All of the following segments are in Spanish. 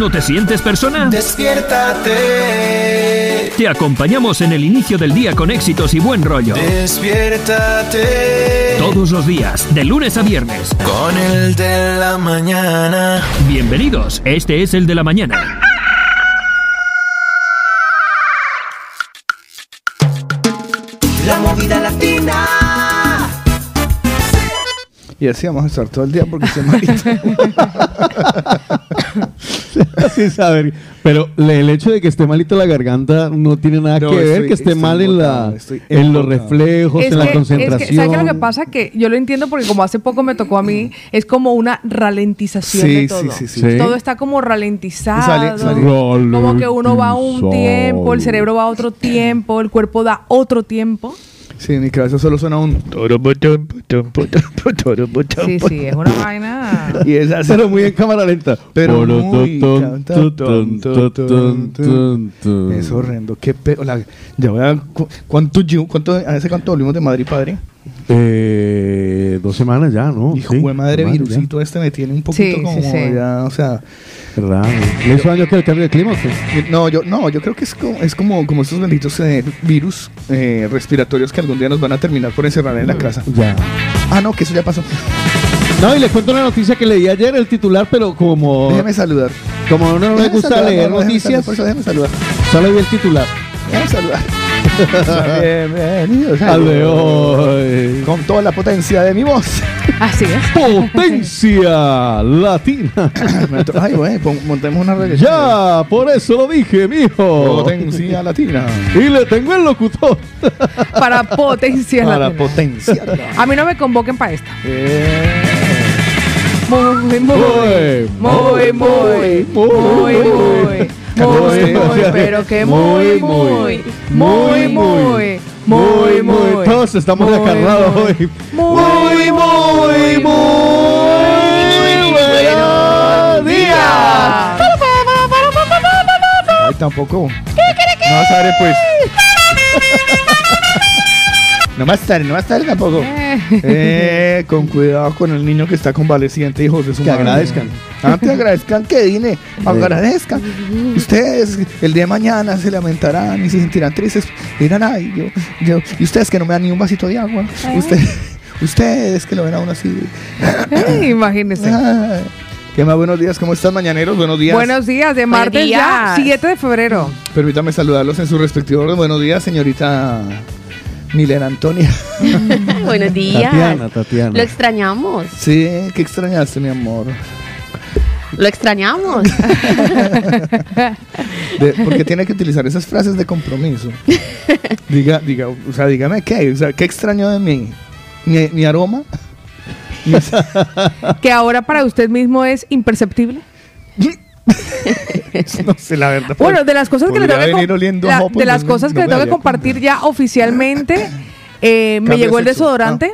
no te sientes persona? Despiértate. Te acompañamos en el inicio del día con éxitos y buen rollo. Despiértate. Todos los días, de lunes a viernes. Con el de la mañana. Bienvenidos, este es el de la mañana. La movida latina. Y así vamos a estar todo el día porque estoy malito. Sin saber. Pero le- el hecho de que esté malito la garganta no tiene nada No, que ver que esté mal en, la, en los reflejos, Es en la que- es que, concentración. ¿Sabes qué lo que pasa? Que yo lo entiendo porque como hace poco me tocó a mí, es como una ralentización Sí, de sí, todo. sí, sí. Sí. Todo está como ralentizado. Sale- sale- Como que uno va a un tiempo, el cerebro va a otro tiempo, el cuerpo da otro tiempo. Sí, en mi cabeza solo suena un... Sí, sí, es una vaina. Y es. Pero muy en cámara lenta. Pero muy. Es horrendo. Qué pe... la- ya voy a... cu- ¿Cuánto, cuánto, ¿Hace cuánto volvimos de Madrid, padre? Eh, dos semanas ya, ¿no? Hijo Sí, de madre, virusito este me tiene un poquito Sí, como sí, sí. ya, o sea... ya. Raro. ¿Le hizo daño que el cambio de clima? qué? No, yo, no, yo creo que es como, es como, como estos benditos eh, virus eh, respiratorios que algún día nos van a terminar por encerrar en la casa. Ya. Ah, no, que eso ya pasó. No, y le cuento una noticia que leí ayer, el titular, pero como, Déjeme saludar. como a uno no le Déjeme gusta saludar, leer no, déjeme saludar, noticias, Por eso déjeme saludar. solo vi el titular. Déjeme saludar. Bienvenidos al de hoy. Con toda la potencia de mi voz. Así es. Potencia latina. Ay, güey, montemos una reggaeton. Ya, por eso lo dije, mijo. Potencia latina. Y le tengo el locutor. Para potencia para latina. Para potencia. A mí no me convoquen para esta. Eh. Muy, muy, muy, muy, muy, muy. muy, muy muy, pero que muy, muy, muy, muy, muy, muy. Todos estamos muy, acarrados muy, hoy. Muy, muy, muy buenos días. Tampoco. No vas a ver, pues. No más tarde, no más tarde tampoco. Eh, con cuidado con el niño que está convaleciente, hijos de su Que madre. agradezcan. Ah, que agradezcan, que dine, agradezcan. Ustedes el día de mañana se lamentarán y se sentirán tristes. Dirán, ay, yo, yo, y ustedes que no me dan ni un vasito de agua. Ustedes, ustedes que lo ven a uno así. Eh, Imagínense. Ay, ¿Qué más? Buenos días, ¿cómo están, mañaneros? Buenos días. Buenos días, de martes ya, días. 7 de febrero. Permítame saludarlos en su respectivo orden. Buenos días, señorita Milena Antonia. Buenos días. Tatiana, Tatiana. Lo extrañamos. Sí, ¿qué extrañaste, mi amor? Lo extrañamos. De- porque tiene que utilizar esas frases de compromiso. Diga, diga, o sea, dígame qué, o sea, ¿qué extraño de mí? ¿Mi, mi aroma? Que ahora para usted mismo es imperceptible. no sé, la verdad. Bueno, de las cosas que le tengo que la- de las no- cosas que no le tengo que compartir cuenta. ya oficialmente, eh, me llegó el desodorante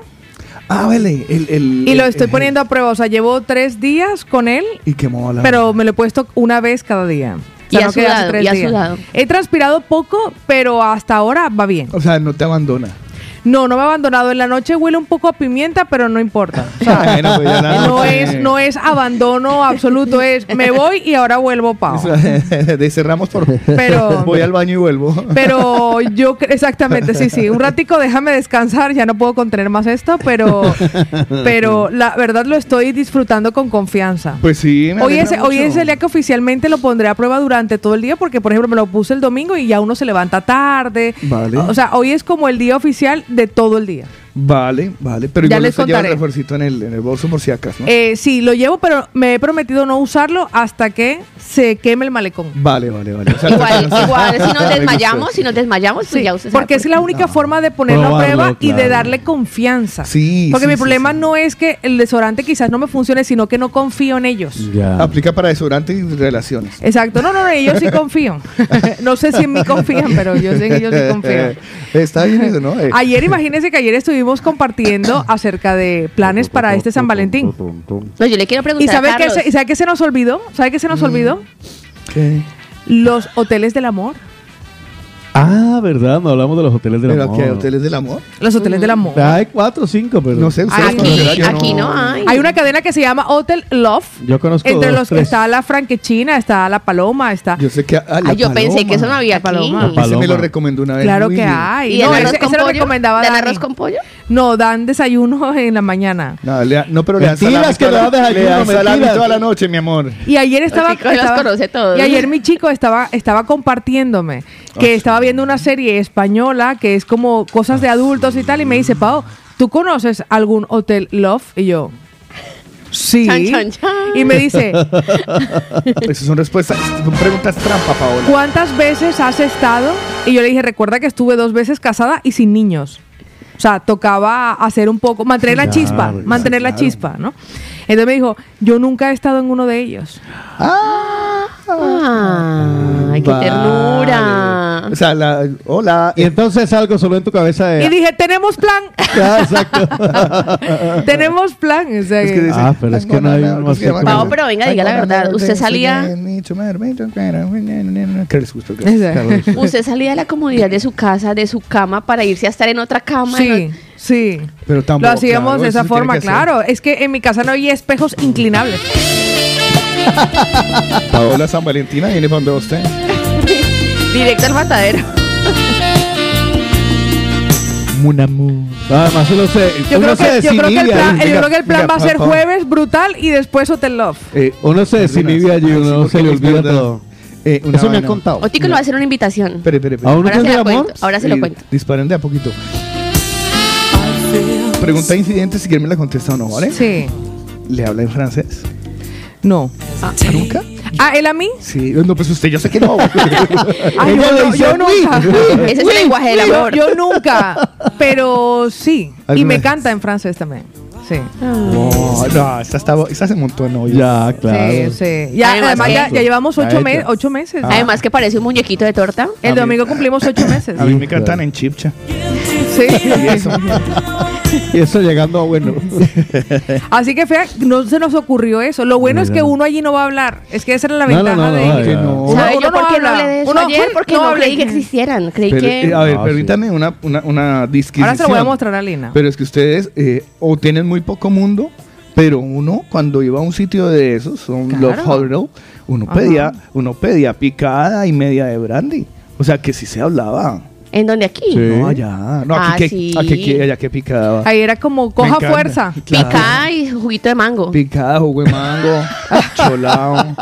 Ah, vale, el, el- y lo el- estoy el- poniendo a prueba. O sea, llevo tres días con él, Y qué mola. pero me lo he puesto una vez cada día. O sea, Y ha no hace sudado, tres y ha días. sudado. He transpirado poco, pero hasta ahora va bien. O sea, no te abandona. No, no me ha abandonado. En la noche huele un poco a pimienta, pero no importa. O sea, Bueno, pues no noche- es, no es abandono absoluto, es me voy y ahora vuelvo de cerramos por. Pero- Voy al baño y vuelvo. Pero yo, exactamente, sí, sí. Un ratico déjame descansar, ya no puedo contener más esto, pero, pero la verdad lo estoy disfrutando con confianza. Pues sí, me Hoy es, hoy es el día que oficialmente lo pondré a prueba durante todo el día, porque por ejemplo me lo puse el domingo y ya uno se levanta tarde. Vale. O sea, hoy es como el día oficial de todo el día. Vale, vale. Pero Ya igual les usted lleva el contaré. refuercito en el, en el bolso por si acaso, ¿no? Eh, sí, lo llevo, pero me he prometido no usarlo hasta que se queme el malecón. Vale, vale, vale. O sea, igual, igual, si nos desmayamos, si nos desmayamos, pues Sí, ya sabe porque por es la única forma de ponerlo a prueba y de darle confianza. Sí, Porque sí, mi sí, problema sí. no es que el desodorante quizás no me funcione, sino que no confío en ellos. Ya. Aplica para desodorante y relaciones. Exacto, no, no, no, ellos sí confío. no sé si en mí confían, pero yo sé que ellos sí confío. Está bien eso, ¿no? Eh, Ayer, imagínense que ayer estuvimos compartiendo acerca de planes para este San Valentín. No, yo le quiero preguntar ¿Y sabe a qué Carlos. se, y sabe qué se nos olvidó? ¿Sabe qué se nos olvidó? ¿qué? Los hoteles del amor. Ah, ¿verdad? No hablamos de los hoteles del Pero amor. aquí hay hoteles del amor. Los hoteles del amor. Hay cuatro o cinco, pero. No sé, ustedes Aquí- Aquí, no hay. Hay una cadena que se llama Hotel Love. Yo conozco Entre dos, los tres. está la franquechina, está la paloma, está. Yo sé que. ah, la Ay, yo pensé paloma. que eso no había aquí. paloma. La Ese me paloma. lo recomendó una vez. Claro Willy. que hay. ¿Y No, arroz ese, con ese lo pollo? recomendaba ¿Dan Dani. arroz con pollo? No, dan desayuno en la mañana. No, le- no, pero le dan Mentiras, salami que toda le la- dan desayuno, le dan toda la noche, mi amor. Y ayer estaba, los estaba- todos. y ayer mi chico estaba estaba compartiéndome que estaba viendo una serie española que es como cosas de adultos y tal y me dice, "Pau, ¿tú conoces algún hotel Love?" Y yo, "Sí." Chan, chan, chan. Y me dice, Esas son respuestas, son preguntas trampa, Paola. ¿cuántas veces has estado? Y yo le dije, recuerda que estuve dos veces casada y sin niños. O sea, tocaba hacer un poco, mantener la chispa, mantener la chispa, ¿no? Entonces me dijo, yo nunca he estado en uno de ellos. Ay, qué Vale. ternura. O sea, la, hola. Y entonces algo solo en tu cabeza de. Y dije, tenemos plan, Ah, exacto. tenemos plan. O sea, Es que dice, Ah, pero es que no hay más que- Pao, pero venga, diga la verdad. Usted salía- ¿Qué les gustó? Esa- Usted salía de la comodidad de su casa, de su cama, para irse a estar en otra cama. Sí, sí. Pero Lo tampoco, hacíamos claro, de esa forma, hacer. claro. Es que en mi casa no había espejos inclinables. Paola San Valentina viene para donde usted. Directo al matadero. Además, uno se. Yo uno creo, que, se yo, creo que el plan, ahí. yo creo que el plan venga, va a ser jueves brutal y después Hotel Love. Eh, Uno se desinhibe allí, uno se le olvida todo. Eh, una Eso me han contado. Otico le va a hacer una invitación. Espere, espere, espere. ¿A un Ahora se de lo amor? cuento. Ahora se lo Eh, cuento. Disparen de a poquito. Pregunta incidente si quieren me la contesta o no, ¿vale? Sí. ¿Le habla en francés? No. ¿Nunca? Ah, ¿él a mí? Sí. No, pues usted, yo sé que no. Ay, yo, le no, yo nunca. Ese es el lenguaje del Yo- amor. Yo, nunca, pero sí. Y ¿Alguna me canta en francés también. Sí. no, no, esta, está, esta se montó, no. yo- Ya, claro. Sí, sí. Ya, Además ya, ya llevamos ocho, me- está. ocho meses. Además que parece un muñequito de torta. el domingo cumplimos ocho meses. A mí me cantan en chipcha. Sí. Y eso. Y eso llegando a bueno. Así que fea, no se nos ocurrió eso. Lo bueno es que uno allí no va a hablar. Es que esa era la ventaja no, no, de que no. Uno- ¿Sabe uno yo por no qué no de eso Uno- ayer? Porque no creí que existieran. Creí Pero, que... eh, a ver, Ah, permítame una, una, una disquisición. Ahora se lo voy a mostrar a Lina. Pero es que ustedes eh, o tienen muy poco mundo, pero uno cuando iba a un sitio de esos, un Claro. Love Hotel, uno Ajá. pedía, uno pedía picada y media de brandy. O sea que sí se hablaba. ¿En dónde aquí? Sí. No, allá. No, aquí Ah, que, sí. aquí que- allá que picada. Ahí era como coja fuerza. Claro. Picada y juguito de mango. Picada, jugo de mango, cholao.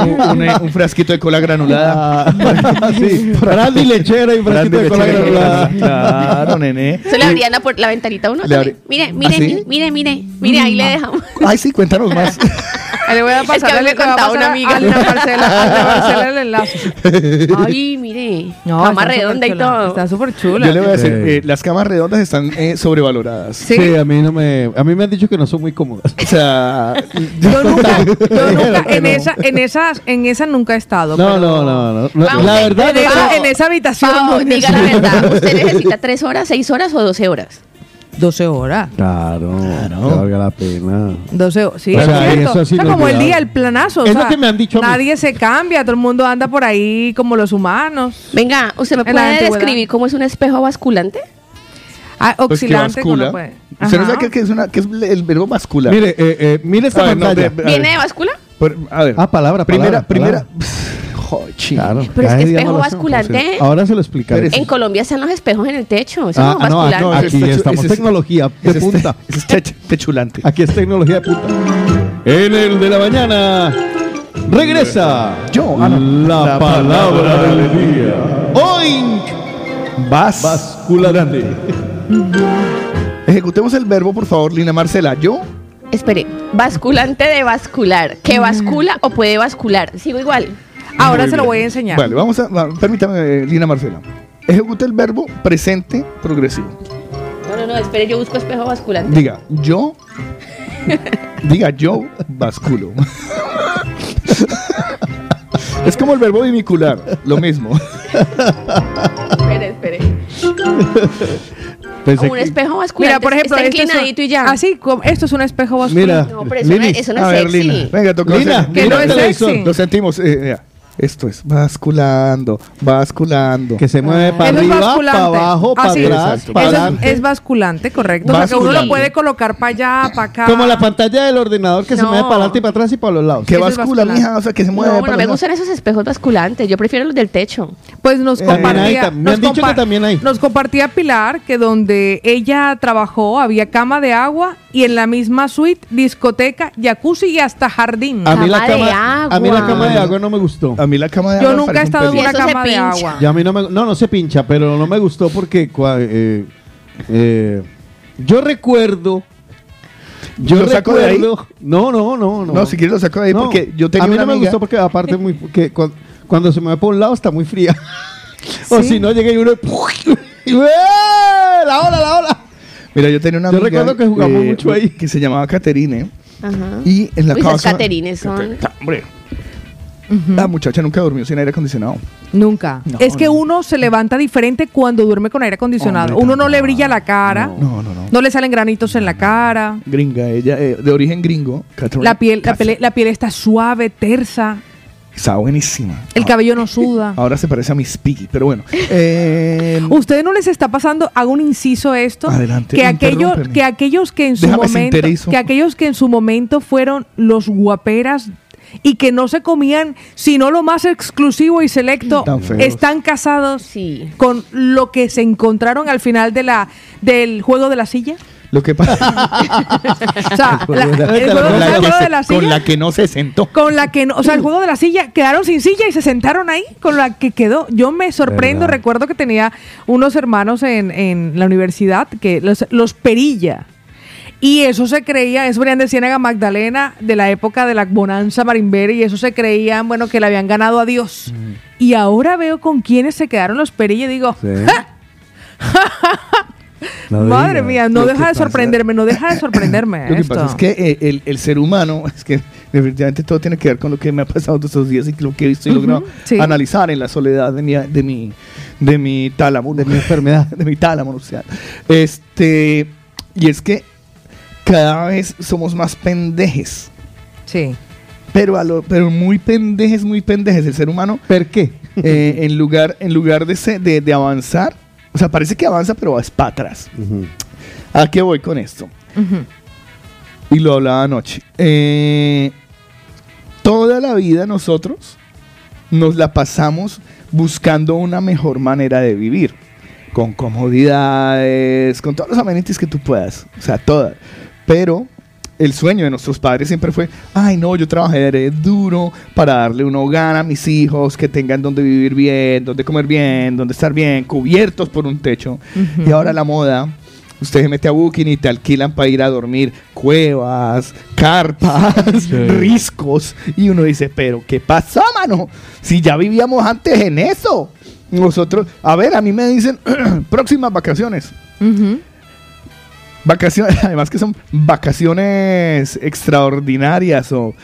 un, un- un frasquito de cola granulada. Ah, sí. Brandy lechera y frasquito de cola granulada. Claro, nene. Se le abrían la, la ventanita a uno. Mire, mire, ¿Ah, sí? mire, mire, mire, mire, ahí le dejamos. Ay, sí, cuéntanos más. Le voy a que pasar, a mí me le a contaba una amiga. a Lina Marcela, a Lina Marcela el enlace. Ay, mire. No, cama redonda y todo. Está súper chula. Yo le voy a decir, eh, las camas redondas están eh, sobrevaloradas. Sí. Sí, a mí no me. A mí me han dicho que no son muy cómodas. O sea, Yo nunca, yo nunca que en esa, en esas, en esa nunca he estado. No, pero- no, no, no. No, Vamos, La verdad, En no esa, en esa habitación. Diga la verdad. ¿Usted necesita tres horas, seis horas o doce horas? 12 horas. Claro, Claro. que valga la pena. 12 horas. Sí, O es sea, cierto. eso sí O sea, no como el día, el planazo. o Es lo sea, que me han dicho a mí. Nadie se cambia, todo el mundo anda por ahí como los humanos. Venga, ¿usted me En la puede antigüedad. describir cómo es un espejo basculante? Ah, pues que oscilante. bascula. puede. ¿Usted no Ajá. sabe qué- qué es, una, qué es el verbo bascular? Mire, eh, eh, mire esta A ver, no, pantalla. ¿Viene de báscula? por- a ver. Ah, palabra, Primera, palabra, primera. palabra. Claro. Pero es que espejo no lo hacemos. basculante. Ahora se lo explicaré. En Colombia están los espejos en el techo. Eso Ah, no es no, basculante. no, aquí es- estamos es- tecnología de punta. es tech- techulante. Aquí es tecnología de punta. En el de la mañana regresa Yo, ah, no. la, La palabra palabra del día. Oink. Vas. Basculante. Ejecutemos el verbo, por favor, Lina Marcela. Yo. Espere, basculante de bascular. ¿Que bascula o puede bascular? Sigo igual. Ahora Muy se lo bien. voy a enseñar. Vale, vamos a. va- permítame, eh, Lina Marcela. Ejecute el verbo presente progresivo. No, no, no, espere, yo busco espejo basculante. Diga, yo. diga, yo basculo. es como el verbo vincular, lo mismo. Espere, espere. Pensé un que- espejo basculante. Mira, por ejemplo, está esto es, inclinadito y ya. así, como- esto es un espejo basculante. Mira, No, pero eso no, es- eso no a es ver, sexy. Lina. Venga, toca. Lina, Que mira no es televisor. sexy. Lo sentimos. eh, eh, Esto es basculando, basculando. Que se mueve para Eso es arriba, basculante. para abajo, para Así. atrás, para Eso es, adelante. es basculante, correcto. O sea, que uno lo Basculante. puede colocar para allá, para acá. Como la pantalla del ordenador que se mueve para adelante y para atrás y para los lados. ¿Qué Eso es bascula, basculante. mija? O sea, que se mueve. No, para no me gustan esos espejos basculantes. Yo prefiero los del techo. Pues nos Eh, compartía, hay, me nos han dicho compa- que también hay. Nos compartía Pilar que donde ella trabajó había cama de agua y en la misma suite discoteca, jacuzzi y hasta jardín. A mí, la Cama de cama, a mí la agua. cama de agua no me gustó. A mí la cama de Yo agua me nunca he estado en una cama de agua. Ya a mí no me no no se pincha, pero no me gustó porque cua- eh, eh, yo recuerdo yo ¿Lo saco de ahí? recuerdo no no no no No, si quieres lo saco de ahí No, porque yo tenía a mí una no me gustó porque aparte muy que cu- cuando se mueve por un lado está muy fría o Sí. si no llega y uno y la ola la ola Mira, yo tenía una Yo amiga recuerdo que jugamos eh, mucho ahí. que se llamaba Caterine Ajá. y en la Uy, esas casa Caterines son- Hombre, la muchacha nunca durmió sin aire acondicionado. Nunca. No, es que no. uno se levanta diferente cuando duerme con aire acondicionado. Hombre, uno no le brilla la cara, No, no, no. no le salen granitos en la cara. Gringa, ella eh, de origen gringo. Catherine La piel, la, piel está suave, tersa, Está buenísima. el Ah, cabello no suda. Ahora se parece a Miss Piggy, pero bueno. Eh, ¿Ustedes no les está pasando, hago un inciso esto, Adelante, que aquellos, que aquellos que en su Déjame momento, que aquellos que en su momento fueron los guaperas y que no se comían sino lo más exclusivo y selecto, están casados Sí. con lo que se encontraron al final de la del juego de la silla. lo que pasa O sea, la- el juego, con, la que juego se- de la con la que no se sentó. Con la que no, o sea, el juego de la silla, quedaron sin silla y se sentaron ahí con la que quedó. Yo me sorprendo, Verdad. recuerdo que tenía unos hermanos en, en la universidad, que los, los Perilla. Y eso se creía, eso venían de Ciénaga Magdalena, de la época de la bonanza marimbera, y eso se creían, bueno, que le habían ganado a Dios. Y ahora veo con quiénes se quedaron los Perilla y digo, Sí. ¡Ja! No madre mía, no deja de pasa- sorprenderme, no deja de sorprenderme. Lo que esto. pasa es que eh, el, el ser humano, es que definitivamente todo tiene que ver con lo que me ha pasado todos estos días y lo que he visto y Ujú, logrado sí. analizar en la soledad de mi, de mi, de mi tálamo, de mi enfermedad, de mi tálamo nupcial. Este, y es que cada vez somos más pendejes. Sí. Pero, a lo, pero muy pendejes, muy pendejes. El ser humano, ¿Per qué? eh, en, lugar, en lugar de, se- de, de avanzar, o sea, parece que avanza, pero vas para atrás. ¿A qué voy con esto? Y lo hablaba anoche. Eh, toda la vida nosotros nos la pasamos buscando una mejor manera de vivir. Con comodidades, con todos los amenities que tú puedas. O sea, todas. Pero el sueño de nuestros padres siempre fue, ay no, yo trabajaré duro para darle un hogar a mis hijos, que tengan donde vivir bien, donde comer bien, donde estar bien, cubiertos por un techo. Y ahora la moda, usted se mete a Booking y te alquilan para ir a dormir cuevas, carpas, riscos. Y uno dice, pero ¿qué pasó, mano? Si ya vivíamos antes en eso. Nosotros, a ver, a mí me dicen próximas vacaciones. Ujú. Vacaciones, además que son vacaciones extraordinarias o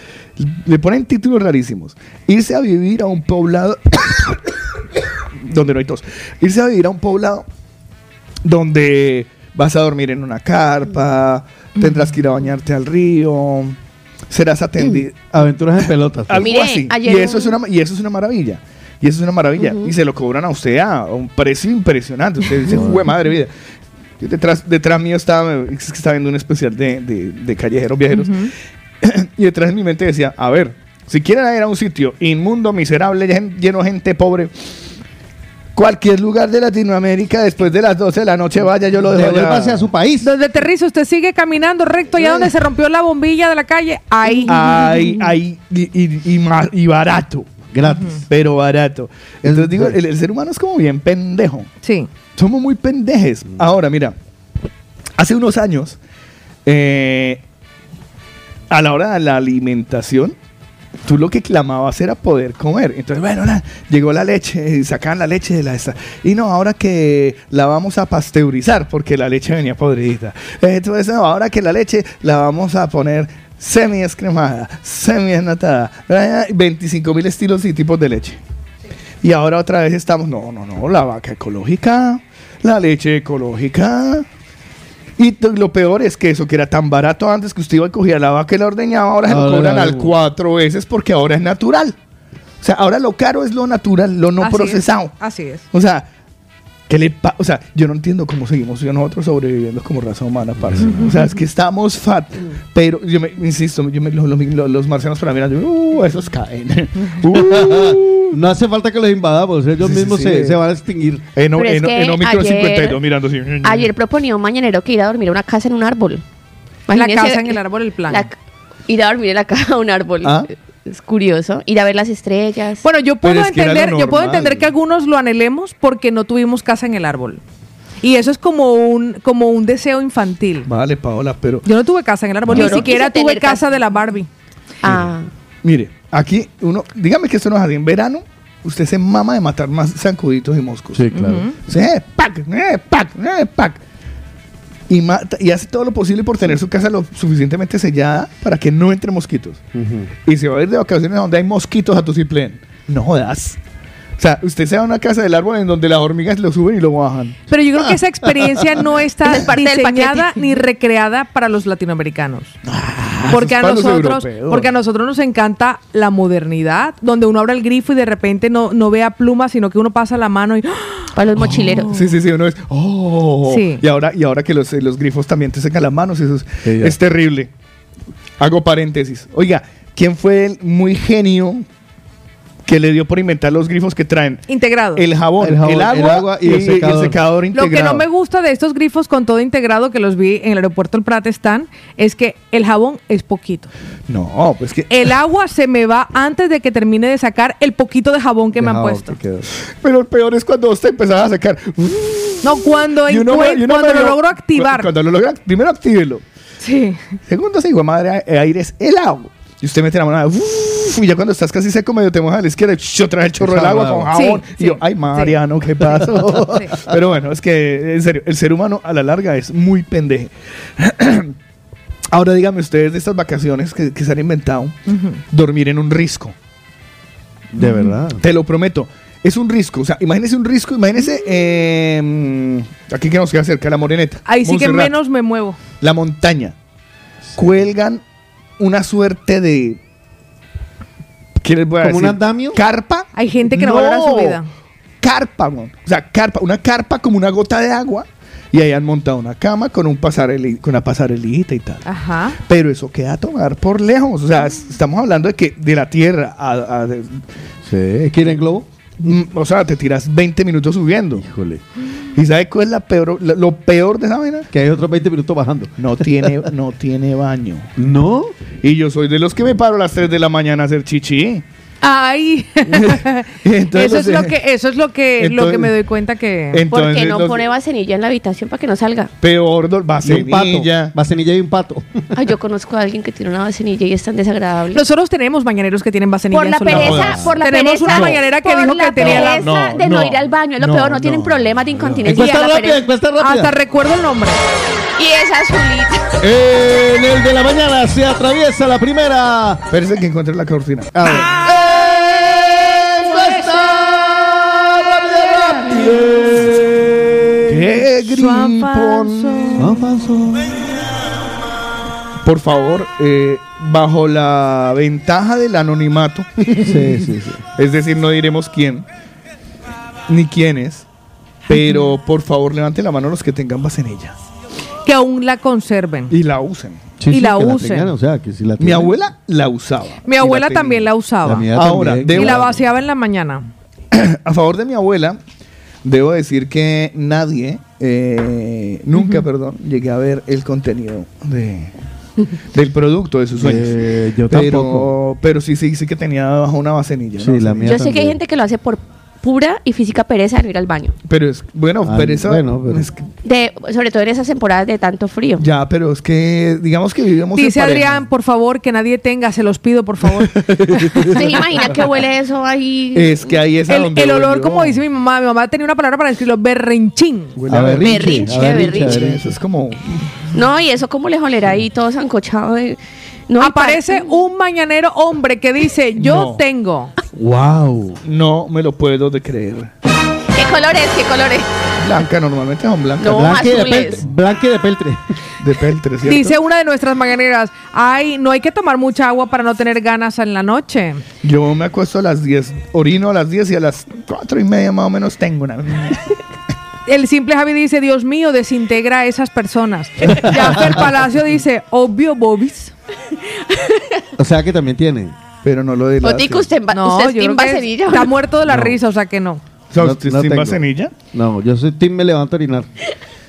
le ponen títulos rarísimos. Irse a vivir a un poblado donde no hay tos. Irse a vivir a un poblado donde vas a dormir en una carpa, tendrás que ir a bañarte al río, serás atendido. Aventuras en pelotas. Algo Mire, así. Y eso, es un- una, y eso es una maravilla. Y eso es una maravilla. Y se lo cobran a usted a un precio impresionante. Usted dice, ¡jue madre vida! Yo Detrás, detrás mío estaba, es que estaba viendo un especial de, de, de callejeros viajeros. y detrás de mi mente decía, a ver, si quieren ir a un sitio inmundo, miserable, llen- lleno de gente pobre, cualquier lugar de Latinoamérica después de las 12 de la noche vaya, yo lo dejo. Devuélvase a su país. Donde aterriza, usted sigue caminando recto allá donde se rompió la bombilla de la calle. Ahí. Ay, ay, y, y- y barato. Gratis. Pero barato. Entonces Es- digo, el, el ser humano es como bien pendejo. Sí. Somos muy pendejes. Ahora, mira, hace unos años, eh, a la hora de la alimentación, tú lo que clamabas era poder comer. Entonces, bueno, na, llegó la leche, y sacaban la leche de la esta. Y no, ahora que la vamos a pasteurizar, porque la leche venía podridita. Entonces, no, ahora que la leche la vamos a poner semi escremada, semi desnatada, 25 mil estilos y tipos de leche. Y ahora otra vez estamos, no, no, no, la vaca ecológica, la leche ecológica. Y lo peor es que eso que era tan barato antes que usted iba y cogía la vaca y la ordeñaba, ahora se lo Ahora cobran al cuatro veces porque ahora es natural. O sea, ahora lo caro es lo natural, lo no Así es. procesado. Así es. O sea, ¿qué le pa- O sea, yo no entiendo cómo seguimos yo nosotros sobreviviendo como raza humana, parce. O sea, es que estamos fat. Pero yo me insisto, yo me- lo- lo- lo- los marcianos para mí, uh, esos caen. Uh. No hace falta que los invadamos, ellos Sí, mismos sí. se, se van a extinguir. En, Pero es en, que en Omicron ayer- 52 mirando así. Ayer proponía un mañanero que ir a dormir a una casa en un árbol. La Imagínese casa en el árbol, el plan. la- ir a dormir en la casa de un árbol. Ah. Es curioso. Ir a ver las estrellas. Bueno, yo puedo Pero es que era lo entender, yo puedo normal. entender que algunos lo anhelemos porque no tuvimos casa en el árbol. Y eso es como un, como un deseo infantil. Vale, Paola, pero Yo no tuve casa en el árbol, Yo ni no siquiera quise tuve tener casa casa. de la Barbie. ah, mire, aquí uno, dígame que esto no es así. En verano, usted se mama de matar más zancuditos y moscos. Sí, claro. Sí, eh, pac, eh, pac, eh, pac. Y, y hace todo lo posible por tener su casa lo suficientemente sellada para que no entre mosquitos. Y se va a ir de vacaciones a donde hay mosquitos a tu ciplen. No jodas. O sea, usted se va a una casa del árbol en donde las hormigas lo suben y lo bajan. Pero yo creo que esa experiencia no está diseñada ni recreada para los latinoamericanos. Porque a, nosotros, porque a nosotros nos encanta la modernidad, donde uno abre el grifo y de repente no, no vea plumas, sino que uno pasa la mano y ¡ah! para los mochileros. Sí, sí, sí, uno es, oh. Sí. Y ahora, y ahora que los, los grifos también te secan las manos, eso es, Sí, es terrible. Hago paréntesis. Oiga, ¿quién fue el muy genio que le dio por inventar los grifos que traen? integrado. El jabón, el, El jabón, agua, el agua y el secador. Lo integrado. que no me gusta de estos grifos con todo integrado que los vi en el aeropuerto El Prat están es que el jabón es poquito. No, pues que... El agua se me va antes de que termine de sacar el poquito de jabón que me han puesto. que. Pero el peor es cuando usted empezaba a sacar. No, cuando, Y uno encue- me- y uno cuando lo logro activar. Cuando lo logra, primero actívelo. Sí. Segundo, sí, madre, eh, aire es el agua. Y usted mete la mano, y ya cuando estás casi seco, medio te mojas a la izquierda, y otra vez el chorro del agua con jabón. Sí, y yo, ay, Mariano, ¿qué pasó? Sí. Pero bueno, es que, en serio, el ser humano a la larga es muy pendeje. Ahora dígame ustedes de estas vacaciones que, que se han inventado, dormir en un risco. De verdad. Te lo prometo. Es un risco. O sea, imagínese un risco. Imagínese eh, aquí que nos queda cerca, la Moreneta. Ahí sí que menos me muevo. La montaña. Cuelgan una suerte de. ¿Qué les voy a ¿Como un decir? andamio? ¿Carpa? Hay gente que no valora su vida. Carpa, mon. O sea, carpa. Una carpa como una gota de agua. Y ahí han montado una cama con, un pasareli, con una pasarelita y tal. Ajá. Pero eso queda a tomar por lejos. O sea, es- estamos hablando de que de la tierra a, a- de- Sí. ¿Quieren globo? Mm, O sea, te tiras 20 minutos subiendo. Híjole. ¿Y sabes cuál es la peor, la- lo peor de esa vaina? Que hay otros 20 minutos bajando. No tiene, no tiene baño. ¿No? Y yo soy de los que me paro a las 3 de la mañana a hacer chichi. Ay. Entonces, eso es no lo sé. que, eso es lo que, lo que me doy cuenta que. En- ¿Por qué Entonces, no los- pone vasenilla en la habitación para que no salga? Peor, un vasenilla. pato. Vasenilla y un pato. Ay, yo conozco a alguien que tiene una vasenilla y es tan desagradable. Nosotros tenemos mañaneros que tienen vasenilla por en la su pereza, por la Tenemos pereza, una mañanera que dijo que tenía la- pereza No, de no, no, ir al baño, es lo no, peor, no, tienen no, problemas de incontinencia. Encuesta rápida, encuesta rápida. Hasta recuerdo el nombre. Y es azulita. En el de la mañana se atraviesa la primera. Espérese que encuentre la cortina. A ver. ¡Qué Falso. Por favor, eh, bajo la ventaja del anonimato, Sí, sí, sí. es decir, no diremos quién ni quiénes, pero por favor levante la mano los que tengan vasenilla Que aún la conserven. y la usen. Sí, Y sí, la usen. tengan, o sea, que si la Mi abuela la usaba. Mi abuela también la usaba. La Ahora, también. y la vaciaba en la mañana. A favor de mi abuela, debo decir que nadie, eh, nunca, perdón, llegué a ver el contenido de, del producto de sus sueños. Eh, yo pero, tampoco. pero sí, sí, sí que tenía bajo una vasenilla. Sí, ¿no? la mía Yo sé que hay gente que lo hace por pura y física pereza de no ir al baño. Pero es, bueno, Ah, pero eso, bueno, pero- es que- De, sobre todo en esas temporadas de tanto frío. ya, pero es que, digamos que vivimos Dice. Adrián, por favor, que nadie tenga, se los pido, por favor. ¿Se imagina que huele eso ahí? Es que ahí es el, donde el olor, como dice mi mamá, mi mamá tenía una palabra para decirlo, berrinchín. Huele A a berrinche, berrinche, a berrinche, a berrinche. berrinche. Eso es como... No, y eso como le olerá ahí todo sancochado. de- No, y Aparece pa- un mañanero hombre que dice, yo No. tengo. Wow. No me lo puedo de creer. ¿Qué colores? ¿Qué colores? Blanca, normalmente son blancas. No, Blanque de, azules. peltre, blanque de peltre. De peltre, ¿cierto? Dice una de nuestras mañaneras, ay, no hay que tomar mucha agua para no tener ganas en la noche. Yo me acuesto a las 10, orino a las 10 y a las 4 y media más o menos tengo una. El simple Javi dice, Dios mío, desintegra a esas personas. Jaffer Palacio dice, obvio, bobis. O sea que también tiene. Pero no lo de la. Botico, usted, No, usted es Team está muerto de la No. risa, o sea que no. O sea, No- ¿usted no es Team. Vasenilla? No, yo soy team me levanto a orinar.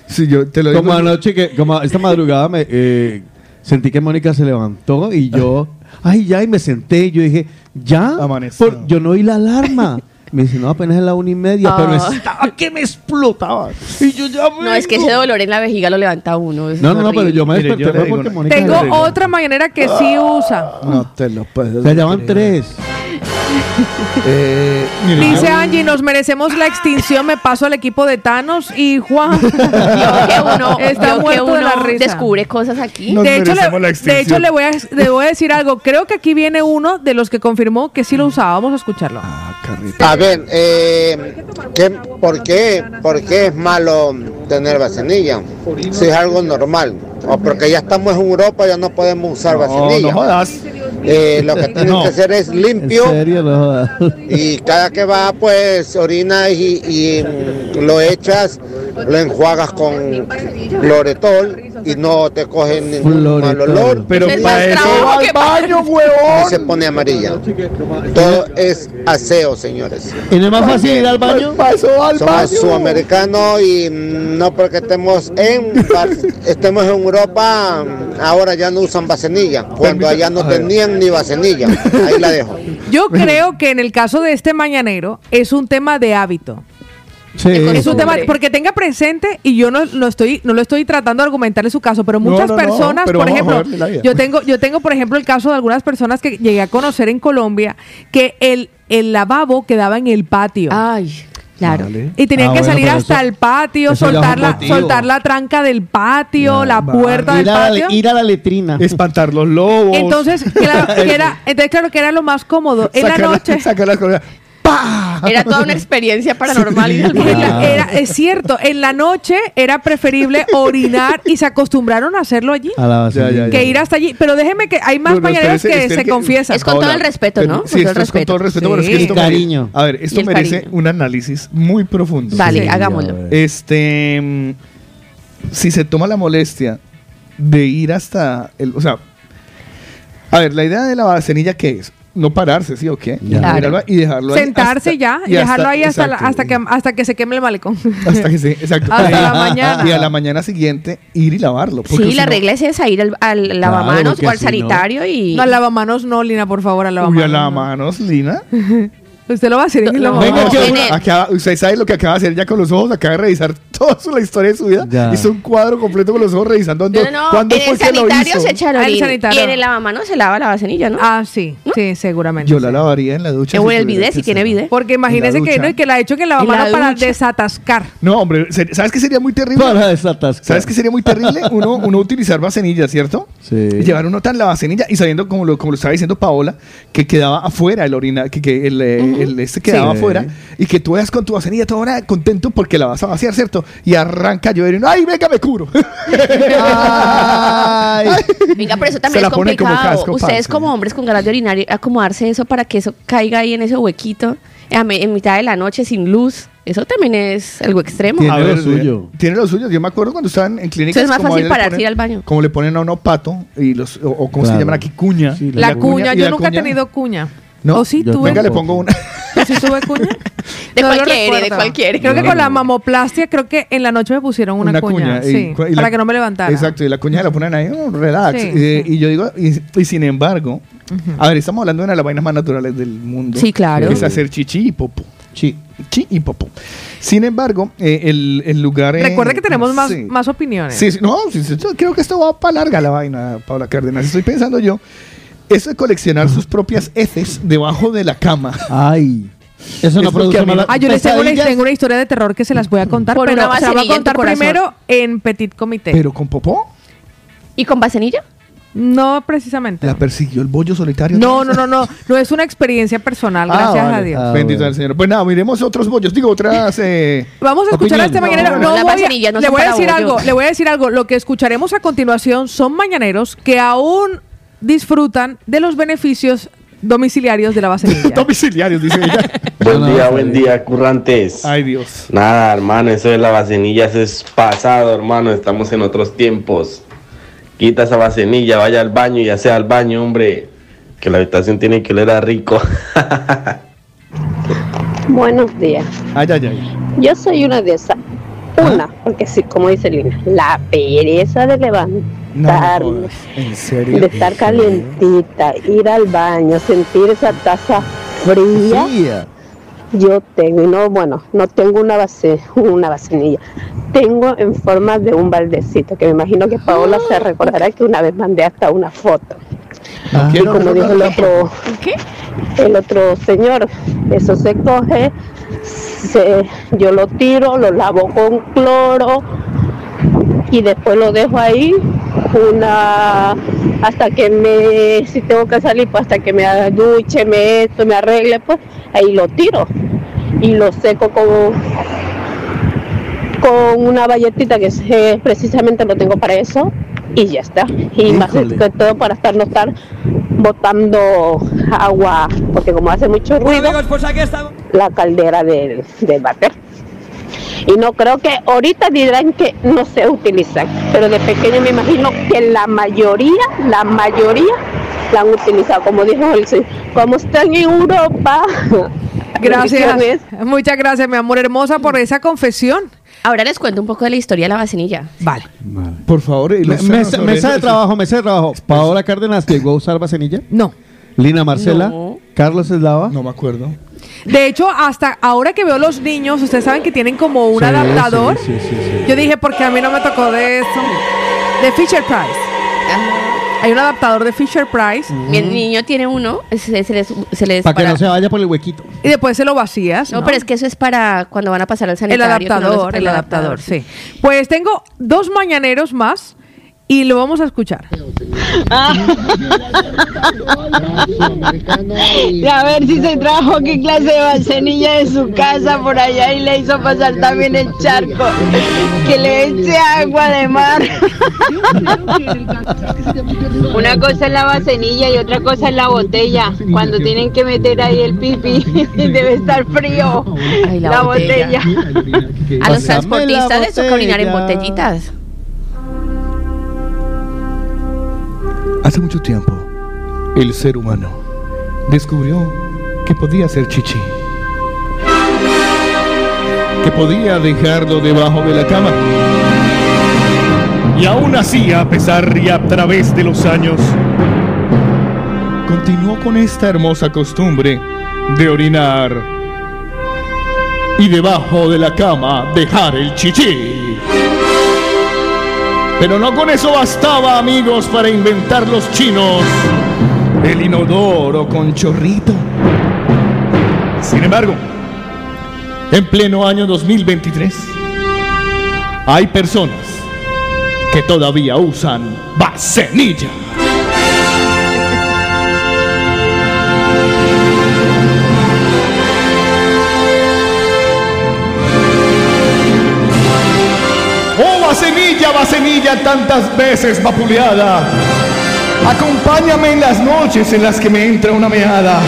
Sí, yo te lo digo. Como anoche, que, como esta madrugada me eh, sentí que Mónica se levantó y yo, ay, ya, y me senté y yo dije, ya, por- yo no oí la alarma. Me dice, no, apenas es la una y media, Ah. pero estaba que me explotaba. Y yo ya No, es que ese dolor en la vejiga lo levanta uno. No, no, no, pero yo me Mire, desperté yo porque Mónica Tengo otra mañanera que sí usa. No te lo puedo. Se llaman tres. Eh, Dice yo- Angie, nos merecemos la extinción, me paso al equipo de Thanos y Juan. Que uno, Está que de la risa. descubre cosas aquí. Nos de hecho, la le, extinción. de hecho le, voy a, le voy a decir algo. Creo que aquí viene uno de los que confirmó que sí lo usaba. Vamos a escucharlo. Ah. A ver, eh, ¿qué, por, qué, ¿por qué es malo tener vasenilla? Si es algo normal. O porque ya estamos en Europa, ya no podemos usar No, vasenilla. no jodas. Eh, lo que tienes No. que hacer es En limpio serio, no y cada que va, pues orinas y, y, mm, lo echas, lo enjuagas con floretol y no te coge ningún mal Floretol. olor Pero para eso va que al baño, y huevón. se pone amarilla. Todo es aseo, señores. ¿Y no es más fácil ir al baño? Para eso va al Somos baño. sudamericanos y no porque estemos en estemos en Europa, ahora ya no usan vasenilla, cuando allá no tenían ni vasenilla. Ahí la dejo. Yo creo que en el caso de este mañanero es un tema de hábito. Sí. Es un tema porque tenga presente y yo no lo estoy no lo estoy tratando de argumentarle su caso, pero No, muchas no, no, personas, pero por ejemplo, yo tengo yo tengo por ejemplo el caso de algunas personas que llegué a conocer en Colombia que el el lavabo quedaba en el patio. Ay, claro. Vale. Y tenían Ah, que bueno, salir hasta eso- el patio, soltar la, soltar la tranca del patio, la vale. puerta del Ir a, la, patio. ir a la letrina. Espantar los lobos. Entonces, claro, que era, entonces, claro que era lo más cómodo. En la noche. Cosas. ¡Pah! Era toda una experiencia paranormal. era- es cierto, en la noche era preferible orinar y se acostumbraron a hacerlo allí A la vaselina. Ya, ya, que ir hasta allí. Pero déjeme que hay más No, no, mañaneros espérese, que se que- confiesan. Es con todo el respeto, ¿no? Sí, Con todo esto el es con todo el respeto. Sí. pero es que esto cariño. A ver, esto merece cariño. un análisis muy profundo. Vale, Sí, hagámoslo. Este, si se toma la molestia de ir hasta el, o sea, a ver, la idea de la vasenilla qué es? No pararse, ¿sí o qué? Al Claro. y dejarlo ahí Sentarse hasta- ya y y dejarlo ahí hasta, la- hasta, que, hasta que se queme el malecón. hasta que se, exacto. Hasta Y- la mañana. Y a la mañana siguiente ir y lavarlo. Sí, si la no- regla es esa, ir al, al lavamanos o al si no- sanitario y... No, al lavamanos no, Lina, por favor, al Uy, lavamanos. a no. lavamanos, Lina. Usted lo va a hacer en el No. Venga, que tiene- acaba- usted sabe lo que acaba de hacer ya con los ojos, acaba de revisar toda su- la historia de su vida. Ya. Hizo un cuadro completo con los ojos revisando No, no, no, cuándo en fue el que lo hizo. se echa el Ah, el orín, sanitario. y en el lavamanos se lava la vasenilla, ¿no? Ah, sí, sí, seguramente. Yo sí. la lavaría en la ducha. o si en el bidet, si tiene bidet. Porque imagínese En la que, no, que la ha hecho que el En la para desatascar. No, hombre, ¿sabes qué sería muy terrible? Para desatascar. ¿Sabes qué sería muy terrible? Uno, uno utilizar vasenilla, ¿cierto? Sí. Y llevar uno tan la vasenilla y sabiendo, como lo, como lo estaba diciendo Paola, que quedaba afuera el orina, que, que el, eh, el este quedaba Sí. afuera y que tú vayas con tu vasenilla toda hora contento porque la vas a vaciar, ¿cierto? Y arranca yo y ¡ay, venga, me curo! Ay. Venga, pero eso también es como complicado. casco, Ustedes como hombres con ganas de orinar, y acomodarse eso para que eso caiga ahí en ese huequito a me- en mitad de la noche sin luz. Eso también es algo extremo. Tiene A lo ver, suyo. Tiene lo suyo. Yo me acuerdo cuando estaban en clínicas. Eso es más como fácil a ponen- ir al baño. Como le ponen a uno pato y los, o, o como se llaman aquí, cuña. Sí, La, cuña, yo la nunca he tenido cuña. ¿No? ¿O sí Yo tuve? Venga, le pongo una. ¿Yo sí tuve cuña? De No cualquiera, de cualquiera. Creo que con la mamoplastia, creo que en la noche me pusieron una, cuña. y sí, y para que no me levantara. Exacto, y la cuña la ponen ahí, oh, relax. Sí, Eh, sí. Y yo digo, y, y sin embargo, a ver, estamos hablando de una de las vainas más naturales del mundo. Sí, claro. Que es hacer chichi y popo. Sí. Chi y popo. Sin embargo, eh, el, el lugar. eh, Recuerde que tenemos más, sí. más opiniones. Sí, sí, no, sí, sí, yo creo que esto va para larga la vaina, Paula Cárdenas. Estoy pensando yo, eso de coleccionar sus propias heces debajo de la cama. Ay. Eso no Es produce mala Ah, yo les tengo una, pesadillas. tengo una historia de terror que se las voy a contar, Por pero se la voy a contar primero en Petit Comité. Pero con popó. ¿Y con vasenilla? No precisamente. La persiguió el bollo solitario. No, no, no, no. No es una experiencia personal, Ah, gracias a. Dios. Ah, Bendito bueno. el Señor. Pues nada, miremos otros bollos. Digo, otras. eh, Vamos a escuchar a este mañanero. No, No, no le voy a decir bollos. algo. Le voy a decir algo. Lo que escucharemos a continuación son mañaneros que aún disfrutan de los beneficios domiciliarios de la vacinilla. Domiciliarios, dice ella. Buen día, buen día, currantes. Ay, Dios. Nada, hermano, eso de la vacinilla eso es pasado, hermano. Estamos en otros tiempos. Quita esa vacinilla, vaya al baño y ya sea al baño, hombre. Que la habitación tiene que oler a rico. Buenos días. Ay, ay, ay. Yo soy una de esas. Una, porque sí, como dice Lina, la pereza de no levantarme, jodas. En serio. de estar calientita, ir al baño, sentir esa taza fría. Fría. Yo tengo, y no, bueno, no tengo una base, una vacinilla. Tengo en forma de un baldecito, que me imagino que Paola se recordará que una vez mandé hasta una foto. No Y quiero como dijo el otro, el otro señor, eso se coge, se- yo lo tiro, lo lavo con cloro y después lo dejo ahí una hasta que me si tengo que salir pues hasta que me duche, me esto, me arregle, pues ahí lo tiro y lo seco con con una valletita que es, eh, precisamente lo tengo para eso y ya está. Y más que todo para estar no estar botando agua, porque como hace mucho ruido, la caldera del, del váter. Y no creo que ahorita dirán que no se utilizan, pero de pequeño me imagino que la mayoría, la mayoría la han utilizado, como dijo el como están en Europa. Gracias. Muchas gracias, mi amor hermosa, por esa confesión. Ahora les cuento un poco de la historia de la vacinilla. Vale. Por favor, Me- mesa, mesa de trabajo, mesa de trabajo. Paola Cárdenas llegó a usar vacinilla. No. Lina Marcela. No. Carlos Eslava. No me acuerdo. De hecho, hasta ahora que veo los niños, ustedes saben que tienen como un Sí, adaptador. sí, sí, sí, sí. Yo dije, porque a mí no me tocó de eso. De Fisher Price. Hay un adaptador de Fisher Price Mi niño tiene uno, se, se les, se les Para que no se vaya por el huequito. y después se lo vacías. No, pero es que eso es para cuando van a pasar al el sanitario. que no les- adaptador, el adaptador, sí. Pues tengo dos mañaneros más y lo vamos a escuchar. Y a ver si se trajo qué clase de vasenilla de su casa por allá y le hizo pasar también el charco. Que le eche agua de mar. Una cosa es la vasenilla y otra cosa es la botella. Cuando tienen que meter ahí el pipi, debe estar frío. Ay, la la botella. botella. A los transportistas les toca orinar en botellitas. Hace mucho tiempo, el ser humano descubrió que podía hacer chichi. Que podía dejarlo debajo de la cama. Y aún así, a pesar y a través de los años, continuó con esta hermosa costumbre de orinar y debajo de la cama dejar el chichi. Pero no con eso bastaba, amigos, para inventar los chinos el inodoro con chorrito. Sin embargo, en pleno año 2023, hay personas que todavía usan vasenilla. Vasenilla, vasenilla, tantas veces vapuleada. Acompáñame en las noches en las que me entra una meada.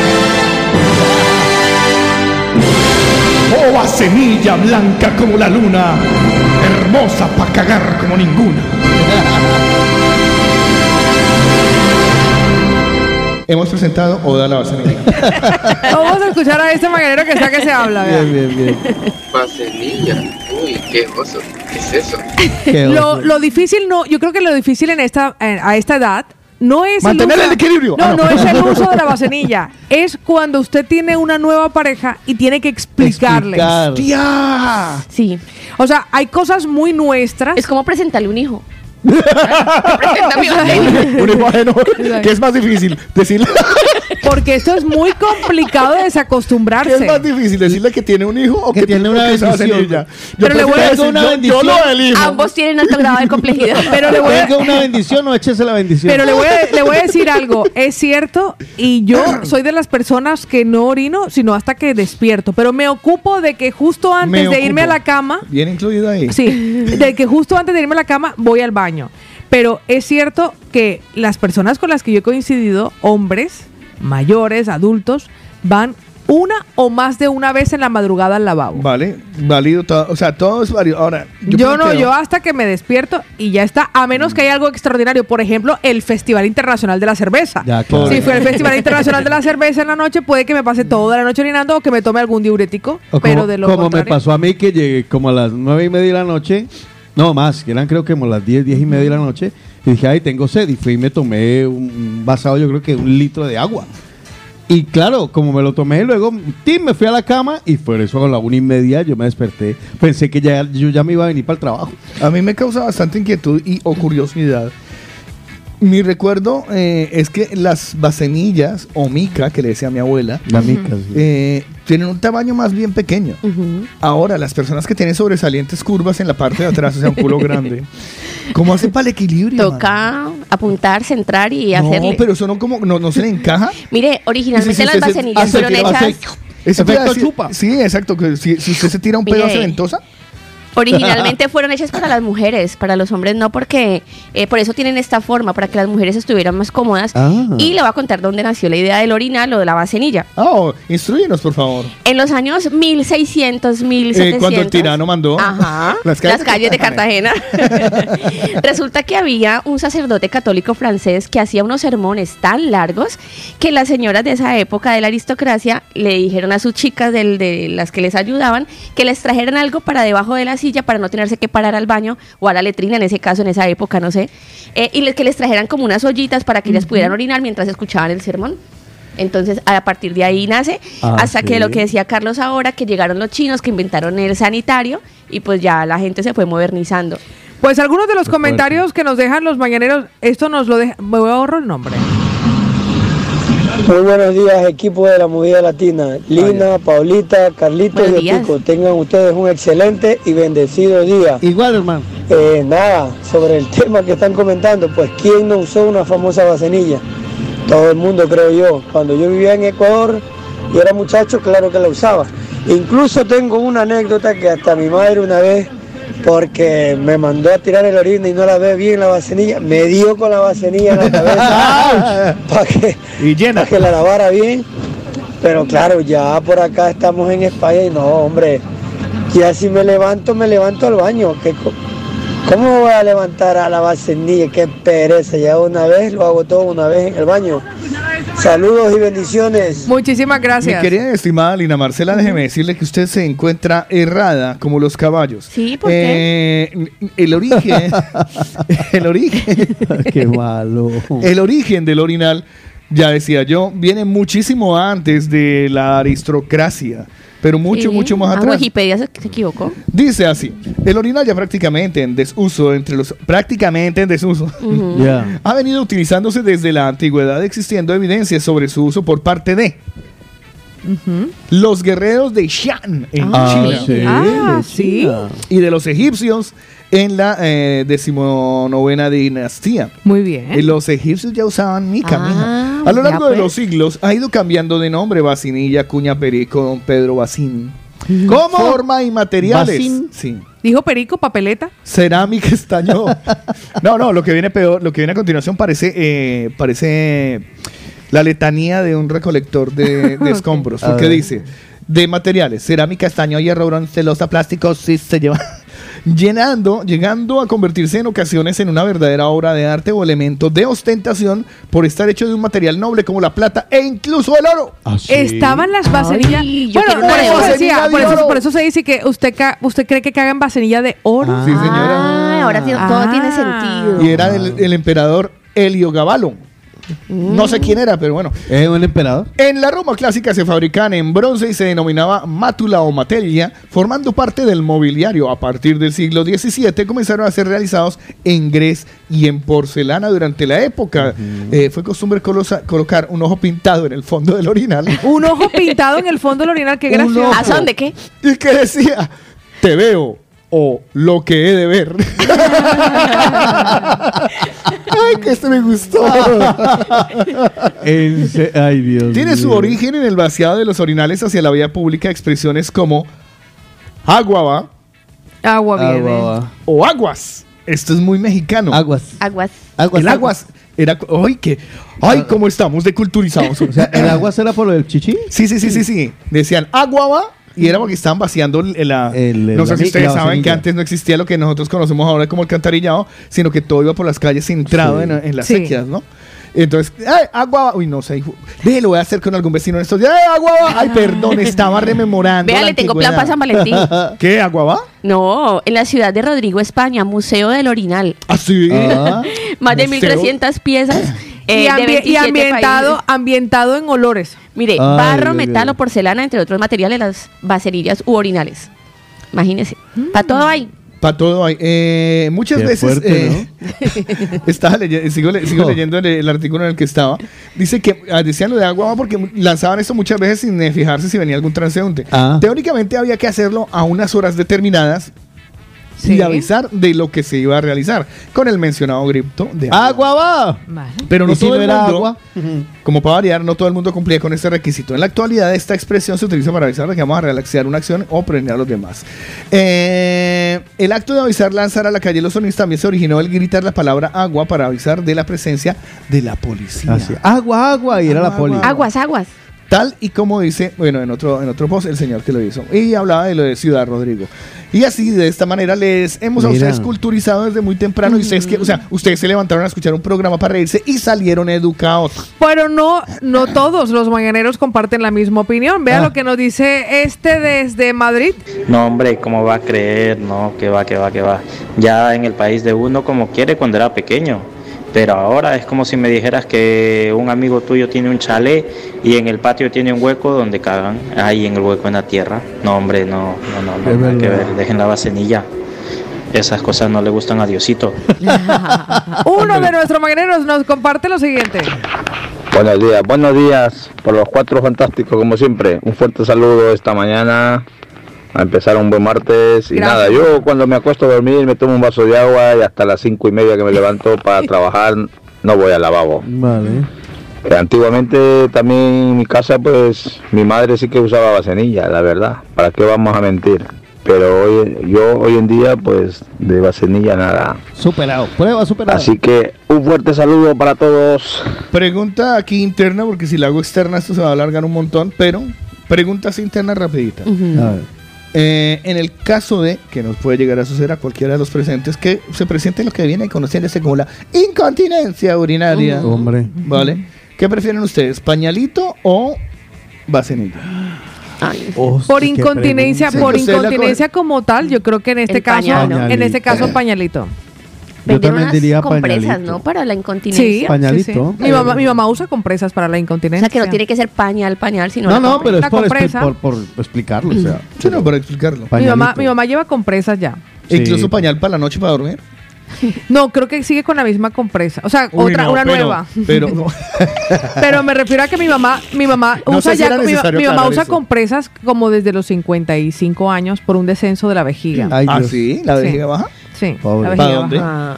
Oh, vasenilla blanca como la luna, hermosa pa' cagar como ninguna. Hemos presentado Oda la Vasenilla. Vamos a escuchar a este mañanero que sea que se habla. vea. Bien, bien, bien. Vaselilla. Uy, qué oso. ¿Qué es eso? Qué Lo, lo difícil no, yo creo que lo difícil en esta, en- a esta edad no es Mantener uso- el equilibrio. No, Ah, no. no es el uso de la vasenilla. es cuando usted tiene una nueva pareja y tiene que explicarle. Explicar. Sí. O sea, hay cosas muy nuestras. Es como presentarle un hijo. Preséntame un hijo. Un hijo ajeno, que es más difícil decirle. Porque esto es muy complicado de ¿Qué desacostumbrarse. es más difícil? ¿Decirle que tiene un hijo o que, Que tiene una bendición. Yo Pero le voy a decir una yo- bendición. Yo lo elijo. Ambos tienen alto grado de complejidad. Pero le voy a, Tenga una bendición o échese la bendición. Pero le voy, a, le voy a decir algo, es cierto, y yo soy de las personas que no orino, sino hasta que despierto, pero me ocupo de que justo antes Me de irme a la cama, Bien incluido ahí. sí, de que justo antes de irme a la cama voy al baño. Pero es cierto que las personas con las que yo he coincidido, hombres, mayores, adultos, van una o más de una vez en la madrugada al lavabo. Vale, válido todo. O sea, todo es válido. Ahora, Yo, no, yo hasta que me despierto y ya está, a menos que haya algo extraordinario. Por ejemplo, el Festival Internacional de la Cerveza. Ya, claro. Si fue el Festival Internacional de la Cerveza en la noche, puede que me pase toda la noche orinando o que me tome algún diurético. O pero como, de lo como me pasó a mí que llegué como a las nueve y media de la noche, no más, que eran creo que como las diez, diez y media de la noche, y dije, ay, tengo sed, y fui y me tomé un vasado, yo creo que un litro de agua. Y claro, como me lo tomé, luego tim, me fui a la cama y por eso a la una y media yo me desperté. Pensé que ya, yo ya me iba a venir para el trabajo. A mí me causa bastante inquietud y o curiosidad. Mi recuerdo eh, es que las bacenillas o mica, que le decía a mi abuela, La mica, sí. eh, tienen un tamaño más bien pequeño. Ahora, las personas que tienen sobresalientes curvas en la parte de atrás, o sea, un culo grande, ¿cómo hacen para el equilibrio? Toca apuntar, centrar y hacerle. No, pero eso no, como, no, no se le encaja. Mire, originalmente las hace fueron hace- hechas. A Efecto chupa. Sí, exacto. Que si, si usted se tira un pedo, Mire. ¿se ventosa? Originalmente fueron hechas para las mujeres, para los hombres no, porque eh, por eso tienen esta forma, para que las mujeres estuvieran más cómodas. Ah. Y le voy a contar dónde nació la idea del orinal o de la vasenilla. Oh, instruyenos, por favor. En los años 1600, 1700. Eh, cuando el tirano mandó Ajá, las las calles calles, de Cartagena. Resulta que había un sacerdote católico francés que hacía unos sermones tan largos que las señoras de esa época de la aristocracia le dijeron a sus chicas del- de las que les ayudaban que les trajeran algo para debajo de la silla para no tenerse que parar al baño o a la letrina en ese caso, en esa época, no sé. Eh, y les- que les trajeran como unas ollitas para que ellas pudieran orinar mientras escuchaban el sermón. Entonces, a partir de ahí nace, Ah, hasta sí. que lo que decía Carlos ahora, que llegaron los chinos, que inventaron el sanitario, y pues ya la gente se fue modernizando. Pues algunos de los comentarios que nos dejan los mañaneros, esto nos lo deja. Me voy a ahorrar el nombre. Muy buenos días, equipo de la Movida Latina. Lina, Paulita, Carlitos y. Otico. Tengan ustedes un excelente y bendecido día. Igual, hermano. Eh, nada, sobre el tema que están comentando, pues ¿quién no usó una famosa vasenilla? Todo el mundo, creo yo. Cuando yo vivía en Ecuador y era muchacho, claro que la usaba. Incluso tengo una anécdota que hasta mi madre una vez, porque me mandó a tirar el orina y no la ve bien la vasenilla, me dio con la vasenilla en la cabeza para que, Y llena. pa' que la lavara bien. Pero claro, ya por acá estamos en España y no, hombre, ya si me levanto, me levanto al baño. ¿Qué co- ¿Cómo voy a levantar a la vasenilla? Qué pereza, ya una vez, lo hago todo una vez en el baño. Saludos y bendiciones. Muchísimas gracias. Mi querida y estimada Lina Marcela, déjeme decirle que usted se encuentra errada como los caballos. Sí, ¿por qué? El origen, el origen, Qué malo. el origen del orinal, ya decía yo, viene muchísimo antes de la aristocracia, pero mucho, Sí. mucho más Ah, atrás. Wikipedia se, se equivocó. Dice así, el orinal ya prácticamente en desuso entre los prácticamente en desuso. Ya. Ha venido utilizándose desde la antigüedad existiendo evidencias sobre su uso por parte de los guerreros de Shan en Ah, China sí. Ah, sí. Y de los egipcios en la eh, decimonovena dinastía. Muy bien. Y los egipcios ya usaban mica, Ah, mija. A lo largo de pues. los siglos ha ido cambiando de nombre Bacinilla, Cuña Perico, Don Pedro Bacín. ¿Cómo? Forma y materiales. Bacín. Sí. Dijo Perico, papeleta. Cerámica estañó. no, no, lo que viene peor, lo que viene a continuación parece, eh, parece la letanía de un recolector de, de escombros. A Porque dice, de materiales, cerámica, estaño, hierro, bronce, celosa, plástico, sí se lleva. Llenando, llegando a convertirse en ocasiones en una verdadera obra de arte o elemento de ostentación por estar hecho de un material noble como la plata e incluso el oro. ¿Ah, sí? Estaban las yo Bueno, por eso, oro. decía, por, eso, por eso se dice que usted, ca- usted cree que cagan vasenilla de oro. Ah. Sí, señora. Ah, ahora todo Ah. tiene sentido. Y era el, el emperador Helio Gabalo. No sé quién era, pero bueno. ¿Es un emperador? En la Roma clásica se fabricaban en bronce y se denominaba mátula o materia, formando parte del mobiliario. A partir del siglo XVII comenzaron a ser realizados en grés y en porcelana durante la época. Eh, fue costumbre colosa- colocar un ojo pintado en el fondo del orinal. Un ojo pintado en el fondo del orinal, qué gracioso. ¿A son de qué? ¿Y qué decía? Te veo o lo que he de ver. Ay, que esto me gustó. En se- Ay, Dios Tiene su mío. origen en el vaciado de los orinales hacia la vía pública, expresiones como agua va Agua viene. Agua va. o aguas. Esto es muy mexicano. Aguas. Aguas. Aguas. el aguas era ay que ay cómo estamos de culturizados. O sea, ¿el agua será por lo del chichi? sí, sí, sí, sí, sí. Decían agua va y era porque estaban vaciando el- la El- no sé la- si ustedes saben que antes no existía lo que nosotros conocemos ahora como el cantarillado, sino que todo iba por las calles centrado Sí. en, en las Sí. sequías, ¿no? Entonces, ay, agua va. Uy, no sé. Ve, lo voy a hacer con algún vecino en estos días. ¡Ay, agua va! Ay, perdón, estaba rememorando. Vea, le tengo plan para San Valentín. ¿Qué? ¿Agua va? No, en la ciudad de Rodrigo, España, Museo del Orinal. ¿Ah, sí? Ah. Más de Museo. 1.300 piezas. eh, y, de ambi- y 27 ambientado, países. ambientado en olores. Mire, Ay, barro, metal o porcelana, entre otros materiales, las vaserillas u orinales. Imagínese. Para todo hay. Para todo hay. Eh, muchas Qué veces. fuerte, eh, estaba leye- sigo, le- sigo leyendo el, el artículo en el que estaba. Dice que ah, decían lo de agua porque lanzaban esto muchas veces sin eh, fijarse si venía algún transeúnte. Ah. Teóricamente había que hacerlo a unas horas determinadas Sí. y avisar de lo que se iba a realizar con el mencionado grito de agua. ¡Agua va! Vale. Pero no ¿Y si todo no el era mundo, agua? como para variar, no todo el mundo cumplía con este requisito. En la actualidad, esta expresión se utiliza para avisar de que vamos a realizar una acción o premiar a los demás. Eh, el acto de avisar lanzar a la calle los sonidos también se originó el gritar la palabra agua para avisar de la presencia de la policía. Así. Agua, agua. Y era la Agua, poli. agua. Aguas, aguas. Tal y como dice, bueno, en otro, en otro post, el señor que lo hizo. Y hablaba de lo de Ciudad Rodrigo. Y así, de esta manera, les hemos a Mira. ustedes culturizado desde muy temprano. Y ustedes que, o sea, ustedes se levantaron a escuchar un programa para reírse y salieron educados. Pero no, no todos los mañaneros comparten la misma opinión. Vea Ah. lo que nos dice este desde Madrid. No, hombre, ¿cómo va a creer? No, que va, que va, que va. Ya en el país de uno como quiere cuando era pequeño. Pero ahora es como si me dijeras que un amigo tuyo tiene un chalet y en el patio tiene un hueco donde cagan, ahí en el hueco en la tierra. No, hombre, no, no, no, no, nada que ver. Dejen la vasenilla. Esas cosas no le gustan a Diosito. Uno de nuestros mañaneros nos comparte lo siguiente. Buenos días, buenos días por los cuatro fantásticos como siempre. Un fuerte saludo esta mañana a empezar un buen martes y Gracias. nada, yo cuando me acuesto a dormir me tomo un vaso de agua y hasta las cinco y media que me levanto para trabajar no voy al lavabo. Vale. Que antiguamente también en mi casa pues mi madre sí que usaba vasenilla, la verdad, ¿para qué vamos a mentir? Pero hoy, yo hoy en día pues de vasenilla nada. Superado. Prueba superado. Así que un fuerte saludo para todos. Pregunta aquí interna, porque si la hago externa esto se va a alargar un montón, pero preguntas internas rapiditas. A ver. Eh, en el caso de, que nos puede llegar a suceder a cualquiera de los presentes, que se presente lo que viene conociéndose como la incontinencia urinaria. Hombre. ¿Vale? ¿Qué prefieren ustedes, pañalito o vasenilla? Por qué incontinencia, por Sí, incontinencia como tal, yo creo que en este El caso, pañal. en este caso pañalito. Yo también unas diría compresas, pañalito. ¿no? Para la Sí, incontinencia. Pañalito. Mi mamá, mi mamá usa compresas para la O incontinencia. sea, que no tiene que ser pañal, pañal, sino No, la no, pero es por, por, por explicarlo. O sea, Sí, no, para explicarlo. mi mamá, mi mamá lleva compresas ya. Sí. Incluso pañal para la noche para dormir. No, creo que sigue con la misma compresa. O sea, Uy, otra, no, una pero- nueva. Pero no. Pero me refiero a que mi mamá, mi mamá No usa si ya, mi, mamá usa eso. compresas como desde los 55 años por un descenso de la vejiga. Ay, ¿Ah, sí? ¿La Sí. vejiga baja? Sí, Pobre. la vejiga ¿Para dónde? baja.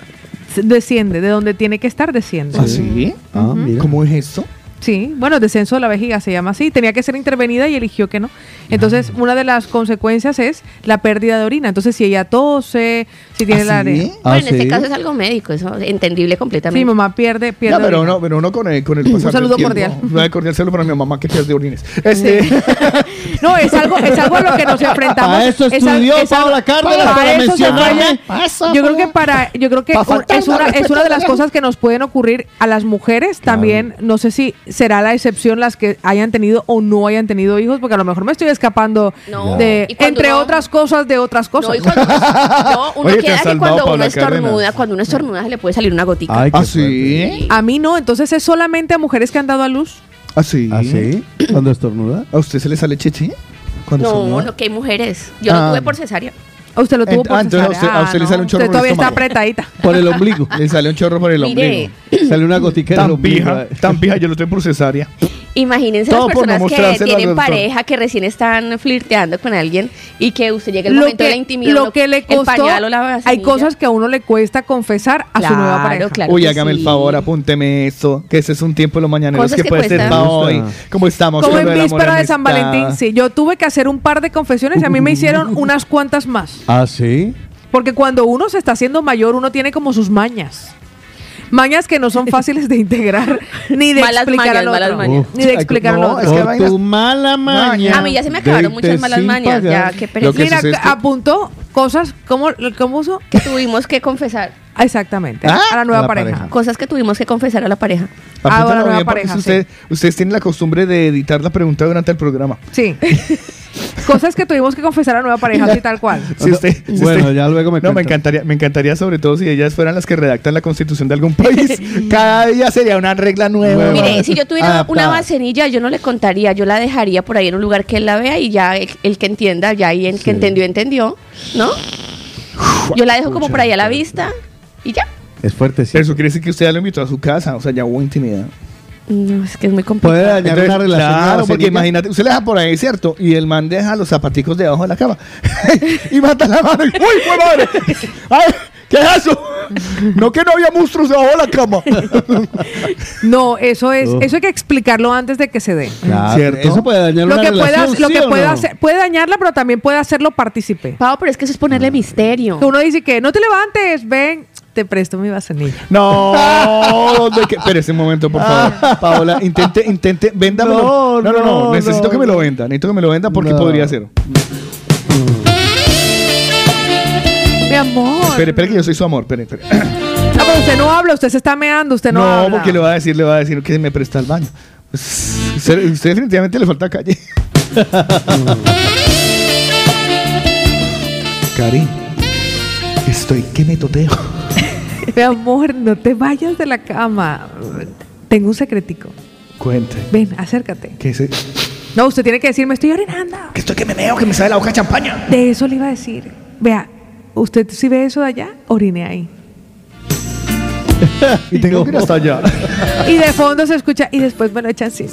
Desciende, de donde tiene que estar, desciende. ¿Ah, sí? Ah, mira. ¿Cómo es esto? Sí, bueno, descenso de la vejiga se llama así. Tenía que ser intervenida y eligió que no. Entonces, una de las consecuencias es la pérdida de orina. Entonces, si ella tose, si tiene ¿Ah, la sí? arena. Ah, Bueno, en este sí. caso es algo médico, eso es entendible completamente. Sí, mamá pierde, pierde. No, pero orina. no, pero no con el, con el pasar del saludo tiempo. cordial. Un cordial saludo para mi mamá que pierde orines. Este, No, es algo, es algo a lo que nos enfrentamos. Para eso estudió es Paula Cárdenas, para para mencionarme. falla. Yo creo que para, yo creo que un- es una, es una de las cosas que nos pueden ocurrir a las mujeres también. No sé si será la excepción las que hayan tenido o no hayan tenido hijos, porque a lo mejor me estoy escapando No. de, entre otras cosas, de otras cosas. No, cuando uno, no, uno Oye, te queda que cuando uno estornuda, cuando uno estornuda se le puede salir una gotica. Ay, ¿Ah, sí? A mí no, entonces es solamente a mujeres que han dado a luz. ¿Ah, sí? ¿Ah, sí? ¿Cuando estornuda? ¿A usted se le sale chichi? Cuando no, no, que hay mujeres. Yo Ah. lo tuve por cesárea. A usted lo tuvo Ent- por ah, entonces a usted- cesárea. a usted le Ah, sale un no, chorro Usted por el todavía está estómago. apretadita. Por el ombligo. Le sale un chorro por el Mire, ombligo. Sale una gotica en el Tan ombligo. pija, tan pija, yo lo tengo por cesárea. Imagínense Todo las no personas que tienen pareja, que recién están flirteando con alguien y que usted llega el Lo momento de la intimidad. lo uno- que le costó, pañal la hay cosas que a uno le cuesta confesar a su nueva pareja. claro Uy, hágame el favor, apúnteme esto, que ese es un tiempo de los mañaneros que, que puede ser para hoy. ¿Cómo estamos? Como en víspera de San? Valentín, sí. Yo tuve que hacer un par de confesiones y a mí me hicieron unas cuantas más. ¿Ah, sí? Porque cuando uno se está haciendo mayor, uno tiene como sus mañas. Mañas que no son fáciles de integrar ni de Malas explicar mañas, al malas otro. mañas. Ni de explicar al no, otro. es que tu mala maña. A mí ya se me acabaron muchas malas mañas. pagar. Ya, qué Lo pereza. que Mira, sucede es que- apuntó cosas, ¿cómo, cómo uso? Que tuvimos que confesar. Exactamente, ¿Ah? a la nueva A la pareja. pareja. Cosas que tuvimos que confesar a la pareja. Apúntalo bueno, nueva bien, pareja, Ustedes tienen la costumbre de editar la pregunta durante el programa. Sí. Cosas que tuvimos que confesar a la nueva pareja, así tal cual. Si usted- si Bueno, usted- ya luego me No, me encantaría, me encantaría sobre todo si ellas fueran las que redactan la constitución de algún país. Cada día sería una regla nueva. Nueva. Mire, si yo tuviera Adaptada. una vasenilla, yo no le contaría, yo la dejaría por ahí en un lugar que él la vea y ya el, el que entienda, ya ahí el que entendió, entendió, ¿no? Yo la dejo como por ahí a la vista y ya. Es fuerte, sí. Eso quiere decir que usted ya lo invitó a su casa, o sea, ya hubo intimidad. No, es que es muy Puede complicado. dañar Entonces, una relación. Claro, porque imagínate, usted le deja por ahí, ¿cierto? Y el man deja los zapaticos debajo de la cama. y mata la mano. y, ¡Uy, fue madre! ¡Ay! ¿Qué es eso? No que no había monstruos debajo de la cama. No, eso es, Oh. eso hay que explicarlo antes de que se dé. Claro, ¿Cierto? Eso puede dañar Lo una que, pueda, relación, lo ¿sí que puede no? hacer, puede dañarla, pero también puede hacerlo partícipe. Pau, pero es que eso es ponerle misterio. Que uno dice que no te levantes, ven, te presto mi vasenilla. No, ¿dónde que? Espérese un momento, por favor. Paola, intente, intente, véndamelo. No, No, no, no, no, necesito no. que me lo venda. Necesito que me lo venda porque No. podría ser. Mi amor. Espere, espere que yo soy su amor. Espere, espere. Ah, pero usted no habla, usted se está meando, usted no, No, habla. porque le va a decir, le va a decir que me presta el baño. Pues, usted, usted definitivamente le falta calle. Cari, estoy que me toteo. Mi amor, no te vayas de la cama. Tengo un secretico. Cuente. Ven, acércate. Que, se, No, usted tiene que decir, me estoy orinando. que estoy que me meo, que me sale la hoja de champaña. De eso le iba a decir. Vea, usted si ve eso de allá, orine ahí. Y tengo que ir hasta allá. Y de fondo se escucha y después me lo echa encima.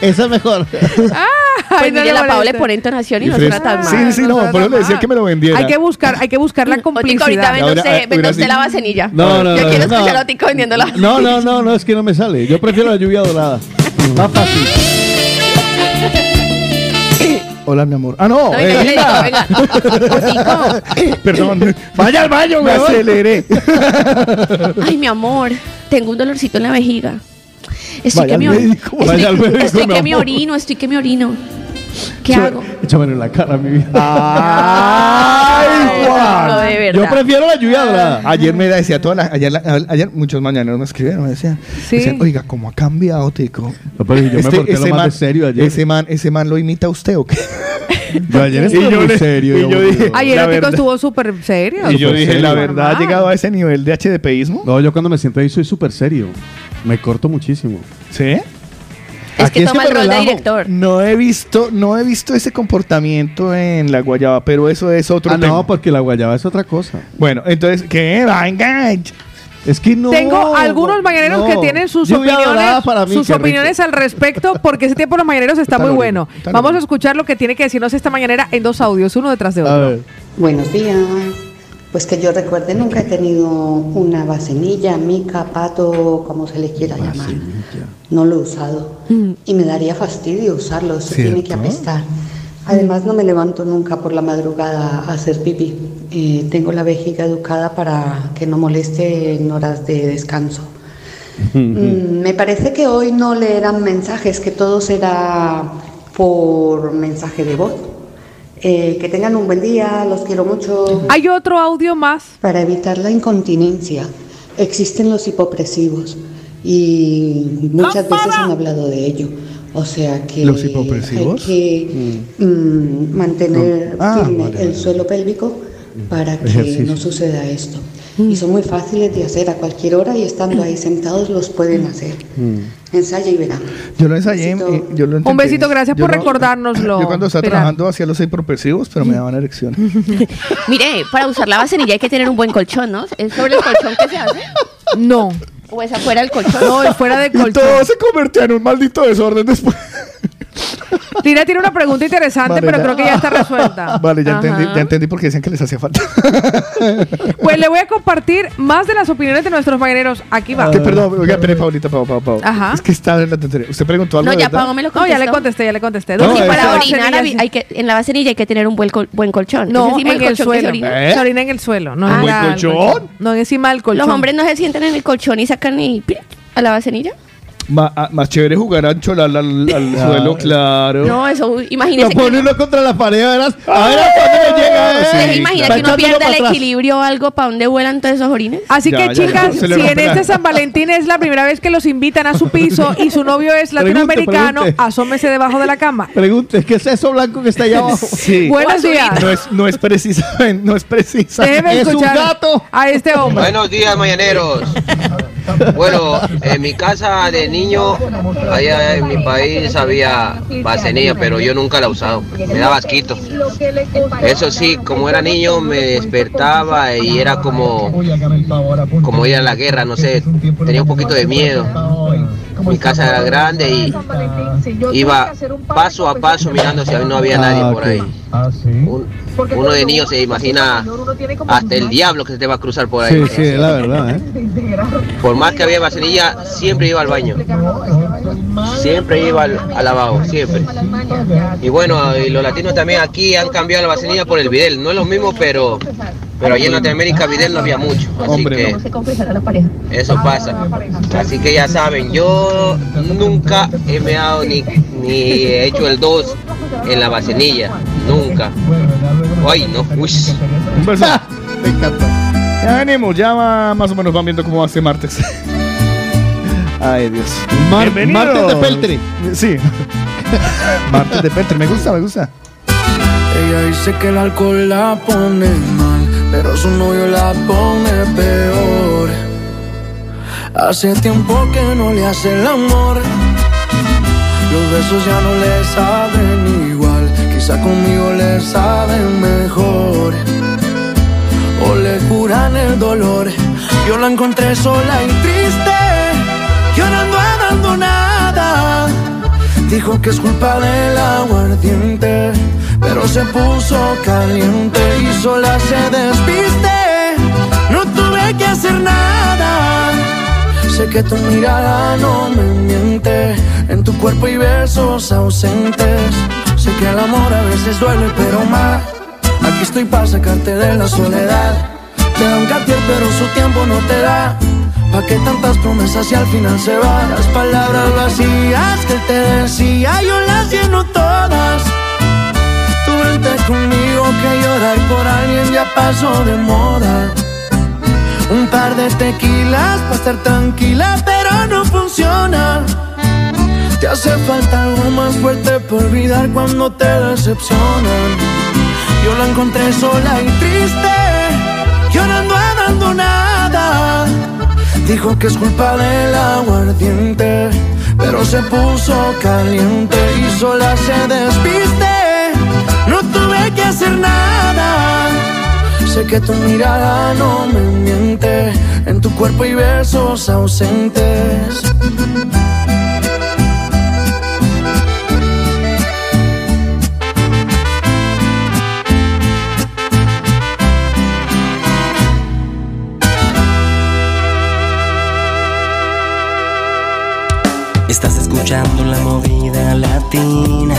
Esa es mejor. Ay, Pues no le la Pau le moleste. pone entonación y no Fres- suena tan mal. Sí, sí, no, eso tan le decía que me lo vendiera. Hay que buscar, hay que buscar la Otico, ahorita complicidad. vende usted, ah, la vasenilla. No, no, Yo no, quiero no. escuchar a Otico vendiéndola. No, no, no, no, es que no me sale. Yo prefiero la lluvia dorada. Más fácil. Hola, mi amor. Ah, no. No, venga, digo, venga. venga. Otico. Perdón. Vaya al baño, me aceleré. Ay, mi amor, tengo un dolorcito en la vejiga. Estoy Vaya que me al orino. médico. Estoy, Vaya al médico, estoy mi que me orino, estoy que me orino. ¿Qué hago? Échamelo en la cara, mi vida. Ay, Juan. No, de verdad. Yo prefiero la lluvia dorada. Ayer me decía toda la, ayer, la- ayer muchos mañaneros me escribieron, me decían, Sí. decían, oiga, ¿cómo ha cambiado, Tico? No, pero yo me Este- porté lo ese más man- de serio ayer. Ese man, ese man lo imita a usted o qué? Yo ayer estuve muy le- serio. y yo aburrido. dije- Ayer el Tico verdad. estuvo súper serio. y yo dije, serio. la verdad, ha llegado a ese nivel de HDPismo. No, yo cuando me siento ahí soy súper serio. Me corto muchísimo. ¿Sí? Es Aquí que toma el rol de director. No he visto, no he visto ese comportamiento en la guayaba, pero eso es otro Ah, tema. no, porque la guayaba es otra cosa. Bueno, entonces, ¿qué? Venga. Es que no. Tengo algunos mañaneros no. que tienen sus Lluvia opiniones, para mí, sus rico. opiniones al respecto, porque ese tiempo de los mañaneros está, Está muy bueno. está Vamos a escuchar lo que tiene que decirnos esta mañanera en dos audios, uno detrás de A otro. ver. Buenos días. Pues que yo recuerde, nunca he tenido una vasenilla, mica, pato, como se le quiera llamar. No lo he usado. Y me daría fastidio usarlo, se tiene que apestar. Además, no me levanto nunca por la madrugada a hacer pipí. Eh, tengo la vejiga educada para que no moleste en horas de descanso. Mm, Me parece que hoy no leerán mensajes, que todo será por mensaje de voz. Eh, que tengan un buen día, los quiero mucho. Hay otro audio más. Para evitar la incontinencia existen los hipopresivos y muchas veces han hablado de ello. O sea que ¿Los hipopresivos? hay que mm, mantener Ah, firme vale, el vale. suelo pélvico para que Ejercicio. no suceda esto. Y son muy fáciles de hacer a cualquier hora y estando ahí sentados los pueden hacer. Ensaya y verán. Yo lo ensayé. y yo lo Un besito, gracias Yo por no- recordárnoslo. Yo cuando estaba Pilar. trabajando hacía los hiperpresivos, pero me daban erecciones. Mire, para usar la vasenilla hay que tener un buen colchón, ¿no? ¿Es sobre el colchón que se hace? No. ¿O es afuera del colchón? No, es fuera del Y colchón. todo se convirtió en un maldito desorden después. Lina tiene una pregunta interesante, Vale, pero ya. creo que ya está resuelta. Vale, ya Ajá. entendí, ya entendí por qué decían que les hacía falta. Pues le voy a compartir más de las opiniones de nuestros mañaneros. Aquí va. Que perdón, oiga, espere, Paulita, Pau, Pau, Pau. Ajá. Es que está en la tontería. Usted preguntó algo. No, ya. Pago me lo No, ya le contesté, ya le contesté. No, Dos Y esa- para orinar hay- que, en la vasenilla hay que tener un buen, col- buen colchón. No, ¿Es encima en el colchón suelo. orina? ¿Eh? Se orina en el suelo. No Ah. en ¿Buen colchón? No, encima del colchón. Los hombres no se sientan en el colchón y sacan y a la vasenilla. Ma- ah, más chévere jugar a ancholar al, al suelo, claro. No, eso, Lo imagínese que, pone uno contra la pared, verás. A ver hasta dónde me llega. eh. ¿se imagina Está que uno echándolo pierda para el atrás. equilibrio o algo para dónde vuelan todos esos orines? Así Ya, que, ya, chicas, ya, se le si en este San Valentín es la primera vez que los invitan a su piso y su novio es Pregunte, latinoamericano, pregunte. asómese debajo de la cama. Pregunte, ¿qué es eso blanco que está allá abajo? Sí. Buenos días. No es, no es precisamente, no es precisamente. Déjeme Es un escuchar gato. a este hombre. Buenos días, mañaneros. Bueno, en mi casa de niño, allá en mi país había vasenilla, pero yo nunca la he usado. Me daba asquito. Eso sí, como era niño, me despertaba y era como, como ir a la guerra, no sé, tenía un poquito de miedo. Mi casa era grande y iba paso a paso mirando si no había nadie Ah, por ahí. Un- uno de niño se imagina hasta el diablo que se te va a cruzar por ahí. Sí, sí, la verdad, ¿eh? Por más que había vaselilla, siempre iba al baño. Siempre iba al, al lavabo, siempre. Y bueno, y los latinos también aquí han cambiado la vaselilla por el videl. No es lo mismo, pero pero allí en Latinoamérica videl no había mucho. Así Hombre, que no. eso pasa. Así que ya saben, yo nunca he meado ni, ni he hecho el 2 en la vaselilla. Nunca. Ay, no. Uy. Un beso. Me encanta. Ya venimos, ya va- más o menos van viendo cómo va este martes. Ay, Dios. Mar- Bienvenidos. martes de Peltre. Sí. martes de Peltre, me gusta, me gusta. Ella dice que el alcohol la pone mal, pero su novio la pone peor. Hace tiempo que no le hace el amor. Los besos ya no le saben igual. Quizá conmigo le saben mejor. O le curan el dolor. Yo la encontré sola y triste, llorando abandonada. Dijo que es culpa del aguardiente, pero se puso caliente y sola se despiste. No tuve que hacer nada. Sé que tu mirada no me miente. En tu cuerpo hay besos ausentes. Sé que el amor a veces duele, pero más. Aquí estoy para sacarte de la soledad. Te da un cartier, pero su tiempo no te da. ¿Pa' qué tantas promesas y al final se van? Las palabras vacías que te decía, yo las lleno todas. Conmigo que llorar por alguien ya pasó de moda. Un par de tequilas para estar tranquila, pero no funciona. Te hace falta algo más fuerte por olvidar cuando te decepcionan. Yo la encontré sola y triste, llorando abandonada. Dijo que es culpa del aguardiente, pero se puso caliente y sola se despiste. Que hacer nada. Sé que tu mirada no me miente. En tu cuerpo hay besos ausentes. Estás escuchando la movida latina.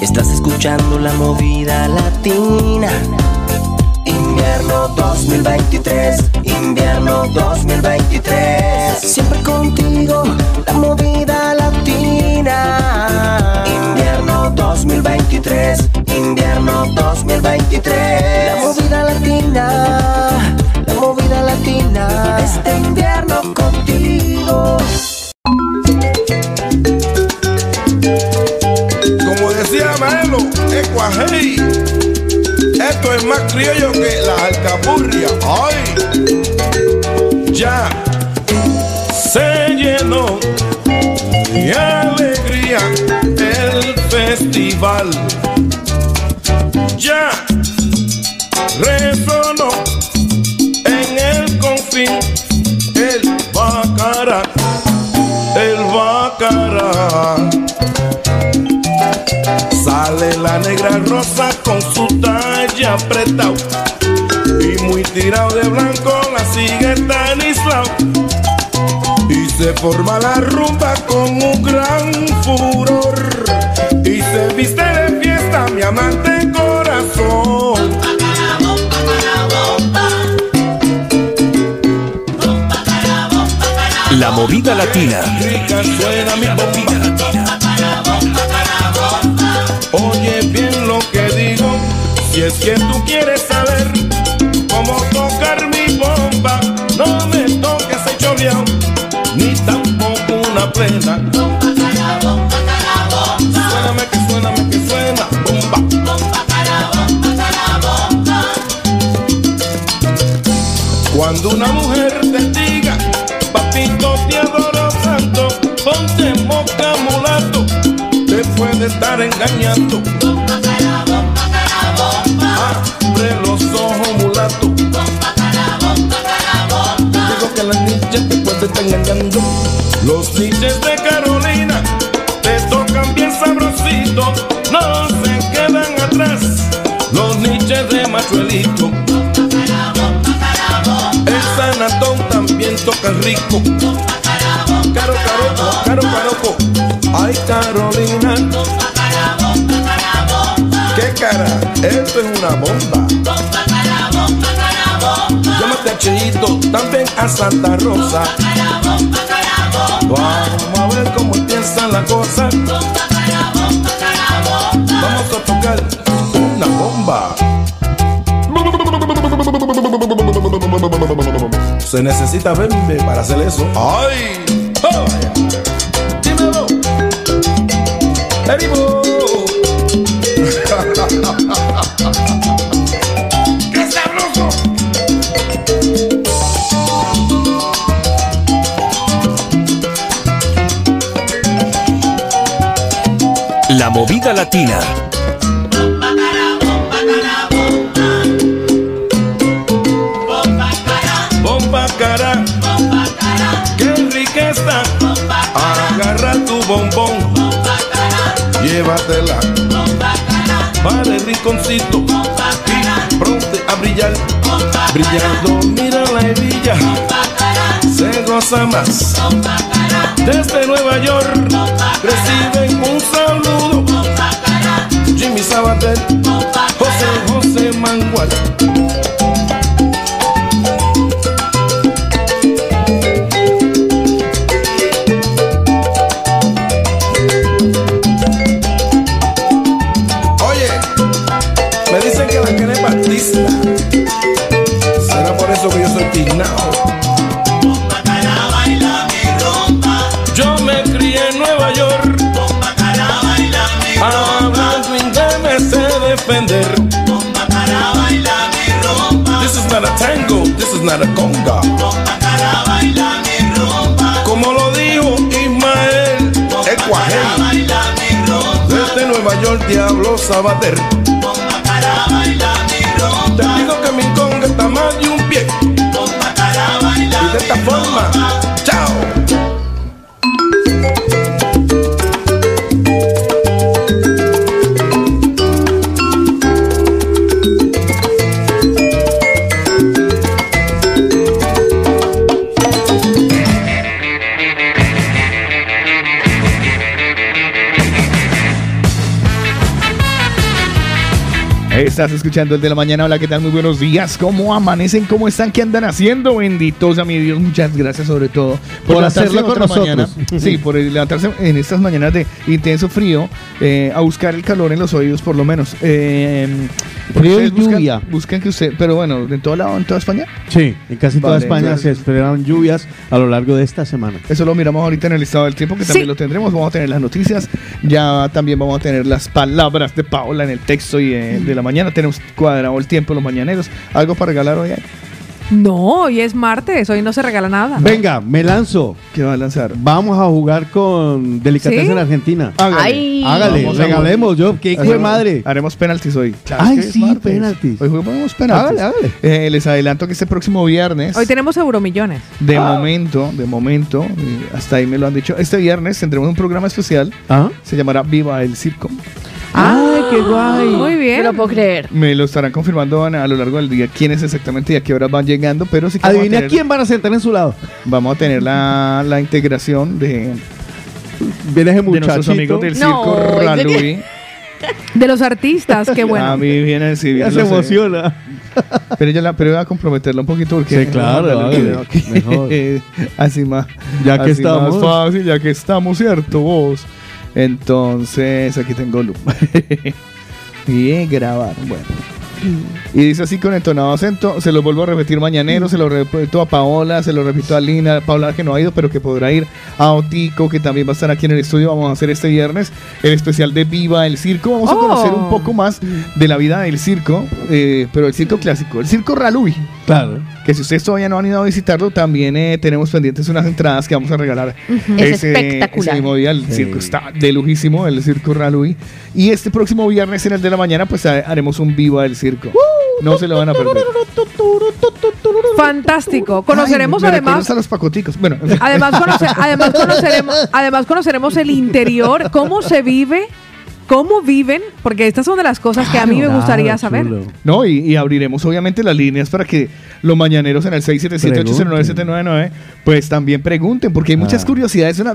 Estás escuchando la movida latina. Invierno 2023, invierno 2023. Siempre contigo, la movida latina. Invierno 2023, invierno 2023. La movida latina, la movida latina. Este invierno contigo. Maelo, Ecuajei. Esto es más criollo que la alcapurria. ¡Ay! Ya se llenó de alegría el festival. Ya resonó en el confín el bacara, el bacara. Sale la negra rosa con su talla apretado y muy tirado de blanco la sigue Stanislao. Y se forma la rumba con un gran furor y se viste de fiesta mi amante corazón. La movida latina. Rica suena mi es que tú quieres saber cómo tocar mi bomba, no me toques el choreado, ni tampoco una plena. Suéname que suéname que suena, bomba. Cuando una mujer te diga, papito te adoro ponte moca mulato, te puede estar engañando. Los niches de Carolina te tocan bien sabrosito, no se quedan atrás. Los niches de Machuelito. El Sanatón también toca rico. Caro, caro, caro, caroco. Ay, Carolina. ¿Qué cara? Esto es una bomba. A Cheito, también a Santa Rosa. Vamos a ver cómo empieza la cosa. Vamos a tocar una bomba. Se necesita bembe para hacer eso. ¡Ay! ¡Oh! ¡Dímelo! ¡Ánimo! Movida latina. Bomba cara, qué rica está. Agarra tu bombón, llévatela. Vale, rinconcito, pronto a brillar. Brillando, mira la hebilla, se goza más. Desde Nueva York reciben un saludo. José José Mangual. Oye, me dicen que la quiere Batista. Será por eso que yo soy tignao. Como lo dijo Ismael Ecuajel. Desde Nueva York, Diablo Sabater. Te digo que mi conga está más de un pie. Y de esta forma. Estás escuchando el de la mañana. Hola, ¿qué tal? Muy buenos días. ¿Cómo amanecen? ¿Cómo están? ¿Qué andan haciendo? Benditos a mi Dios. Muchas gracias, sobre todo, Por levantarse hacerlo con nosotros. mañana. Sí, por levantarse en estas mañanas de intenso frío eh, a buscar el calor en los oídos, por lo menos. Eh, Frío y buscan- lluvia. Buscan que usted, pero bueno, ¿en todo lado, en toda España? Sí, en casi toda Vale, España entonces- se esperaron lluvias a lo largo de esta semana. Eso lo miramos ahorita en el estado del tiempo, que también Sí. lo tendremos. Vamos a tener las noticias. Ya también vamos a tener las palabras de Paola en el texto y eh, de la mañana. Tenemos cuadrado el tiempo los mañaneros. ¿Algo para regalar hoy? No, hoy es martes, hoy no se regala nada. Venga, me lanzo. ¿Qué va a lanzar? Vamos a jugar con Delicatessen ¿Sí? en Argentina. Hágale. Ay. Hágale, Vamos regalemos yo. ¿Qué hijo de madre? Haremos penaltis hoy. Ay, sí, martes. penaltis. Hoy jugamos penaltis. Hágale, hágale. Eh, les adelanto que este próximo viernes, Hoy tenemos euromillones. de momento, de momento, eh, hasta ahí me lo han dicho, este viernes tendremos un programa especial. ¿Ah? Se llamará Viva el Circo. ¡Ay, qué guay! Muy bien. No lo puedo creer. Me lo estarán confirmando a, a lo largo del día quiénes exactamente y a qué horas van llegando, pero sí que vamos a Adivina tener- quién van a sentar en su lado. Vamos a tener la, la integración de, Viene ese de nuestros muchachito. amigos del No, circo ¿en. De los artistas, qué A bueno. mí viene sí, Ya bien, se emociona. Pero yo la, pero voy a comprometerla un poquito porque Sí, claro, Vamos a darle hágale, video aquí. mejor. así más, Ya que así estamos. más fácil, ya que estamos, cierto vos. Entonces aquí tengo luz. y grabar, bueno. Y dice así con entonado acento, se lo vuelvo a repetir mañanero, se lo repito a Paola, se lo repito a Lina, Paola que no ha ido, pero que podrá ir, a Otico, que también va a estar aquí en el estudio, vamos a hacer este viernes el especial de Viva el Circo, vamos a Oh. conocer un poco más de la vida del circo, eh, pero el circo clásico, el circo Ralui, Claro. Que si ustedes todavía no han ido a visitarlo, también eh, tenemos pendientes unas entradas que vamos a regalar. Es espectacular. Ese mismo día el Sí. circo está de lujísimo, el circo Ralui. Y este próximo viernes en el de la mañana, pues ha- haremos un Viva del circo. No se lo van a perder. Fantástico. Conoceremos Ay, me además a los pacoticos. Bueno, Además, conoce- además, conoceremos, además conoceremos el interior, cómo se vive, cómo viven, porque estas son de las cosas que a mí me Claro, gustaría saber. chulo. No, y, y abriremos obviamente las líneas para que los mañaneros en el 677-809-799 pues también pregunten, porque hay muchas Ah. curiosidades. Una,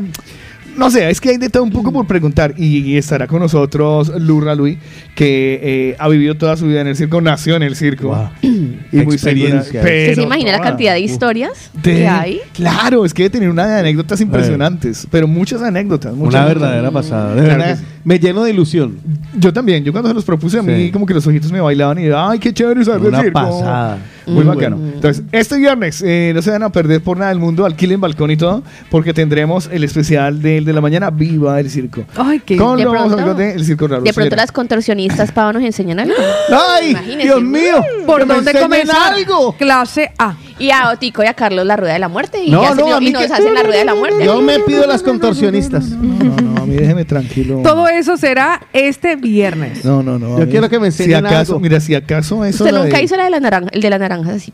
no sé, es que hay de todo un poco por preguntar. Y, y estará con nosotros Lurra Luis, que eh, ha vivido toda su vida en el circo, nació en el circo. Wow. Y muy Experiencia. segura- ¿Usted pero se imagina la cantidad de historias De- que hay? Claro, es que debe tener unas anécdotas impresionantes, pero muchas anécdotas. Muchas Una anécdotas. verdadera pasada. De verdad. Me lleno de ilusión. Yo también, yo cuando se los propuse a mí Sí. como que los ojitos me bailaban y ay, qué chévere saber Una del circo. pasada. Muy bacano. bueno. Entonces, este viernes eh, no se van a perder por nada del mundo, alquilen balcón y todo, porque tendremos el especial del de la mañana, Viva el Circo. Ay, qué Con de los pronto- amigos del Circo Raro. De pronto las contorsionistas, Pau, nos enseñan algo. ¡Ay! Imagínese. ¡Dios mío! ¿Por ¡Que me dónde comenzar? algo! Clase A. Y a Otico y a Carlos la rueda de la muerte. Y, No, no, a mí y nos que- hacen la rueda de la muerte. Yo me pido las contorsionistas. No, no, mí déjeme tranquilo. Todo eso será este viernes. No, no, no. Yo quiero que me Si enseñen acaso, algo. mira, si acaso eso. Usted nunca de- hizo la de la naranja, el de la naranja así.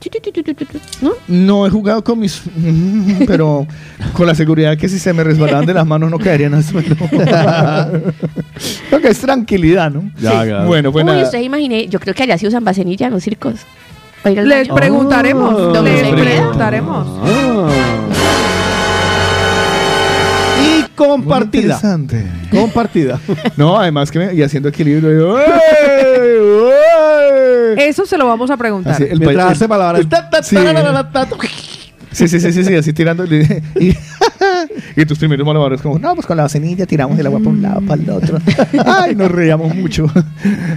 ¿No? No he jugado con mis. Pero con la seguridad que si se me resbalaban de las manos no caerían al suelo. Lo que es tranquilidad, ¿no? Ya, ya. Bueno, pues Uy, nada. usted imaginé, yo creo que allá sí usan vasenilla en los circos. ¿Va a ir al Les baño? preguntaremos. Oh. les preguntaremos. Y compartida. Interesante. Compartida. No, además que me, y haciendo equilibrio. yo, ¡ey! ¡ey! Eso se lo vamos a preguntar. Así, el Mientras hace sí. Sí, sí, sí, sí, sí, así tirando. Y, y tus primeros malabares, como, no, pues con la vasenilla tiramos el agua para un lado, para el otro. Ay, nos reíamos mucho.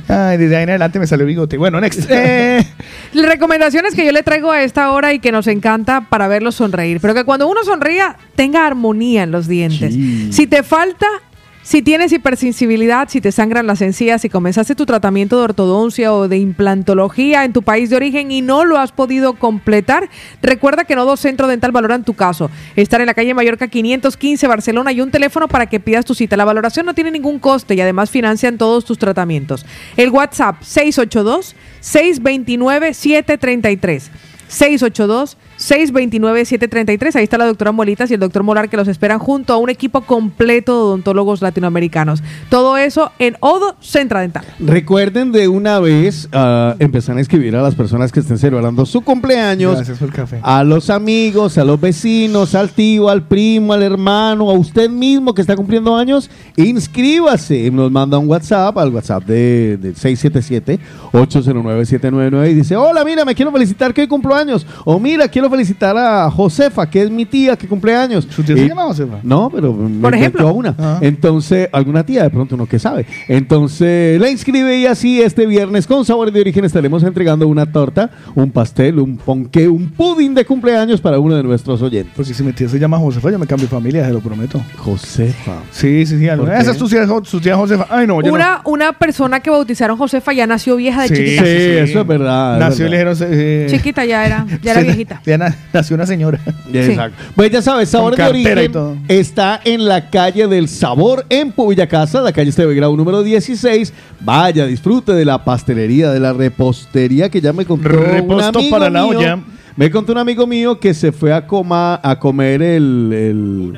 Ay, desde ahí en adelante me salió bigote. Bueno, next. Eh, Las recomendaciones que yo le traigo a esta hora y que nos encanta para verlos sonreír. Pero que cuando uno sonría tenga armonía en los dientes. Si te falta, si tienes hipersensibilidad, si te sangran las encías, si comenzaste tu tratamiento de ortodoncia o de implantología en tu país de origen y no lo has podido completar, recuerda que Nodo Centro Dental valoran tu caso. Estar en la calle Mallorca 515 Barcelona y un teléfono para que pidas tu cita. La valoración no tiene ningún coste y además financian todos tus tratamientos. El WhatsApp 682 629 733. 682 629-733. Ahí está la doctora Molitas y el doctor Molar que los esperan junto a un equipo completo de odontólogos latinoamericanos. Todo eso en Odo Centra Dental. Recuerden de una vez ah, empezar a escribir a las personas que estén celebrando su cumpleaños. Gracias por el café. A los amigos, a los vecinos, al tío, al primo, al hermano, a usted mismo que está cumpliendo años, inscríbase. Nos manda un WhatsApp al WhatsApp de, de 677-809-799 y dice, hola, mira, me quiero felicitar que hoy cumplo años. O mira, quiero felicitar a Josefa, que es mi tía que cumple años. ¿Su tía se llama Josefa? No, pero me Por inventó ejemplo. una. Ah. Entonces, alguna tía, de pronto uno que sabe. Entonces, la inscribe y así este viernes con Sabores de Origen estaremos entregando una torta, un pastel, un ponqué, un pudding de cumpleaños para uno de nuestros oyentes. Porque si mi tía se llama Josefa, yo me cambio de familia, se lo prometo. Josefa. Sí, sí, sí. ¿Por qué? Esa es tu tía, Jo- su tía Josefa. Ay, no, yo no. Una, una persona que bautizaron Josefa ya nació vieja de Sí, chiquita. sí, eso es verdad. es Nació y le verdad. dijeron... eh, Chiquita ya era, ya era se- viejita. Na- nació una señora. Exacto. Pues ya sabes, Sabor de Origen está en la calle del Sabor en Pubilla Casa, la calle Esteve Grau número 16. Vaya, disfrute de la pastelería, de la repostería que ya me contó un Reposto amigo para la mío. olla. Me contó un amigo mío que se fue a, coma, a comer el... el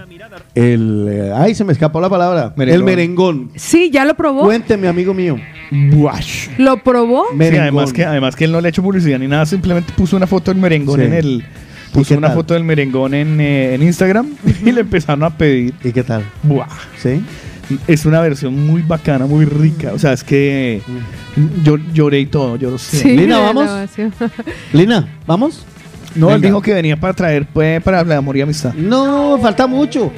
el, eh, ay, se me escapó la palabra. Merengón. El merengón. Sí, ya lo probó. Cuénteme, amigo mío. Buash. ¿Lo probó? Sí, además que, además que él no le ha hecho publicidad ni nada, simplemente puso una foto del merengón Sí. en el... ¿Y Puso qué una tal? foto del merengón en, eh, en Instagram y le empezaron a pedir. ¿Y qué tal? Buah. ¿Sí? Es una versión muy bacana, muy rica. O sea, es que yo lloré y todo. Yo lo sé. Sí, Lina, de vamos. Lina, ¿vamos? No, él dijo que venía para traer, pues, para el amor y amistad. No, falta mucho.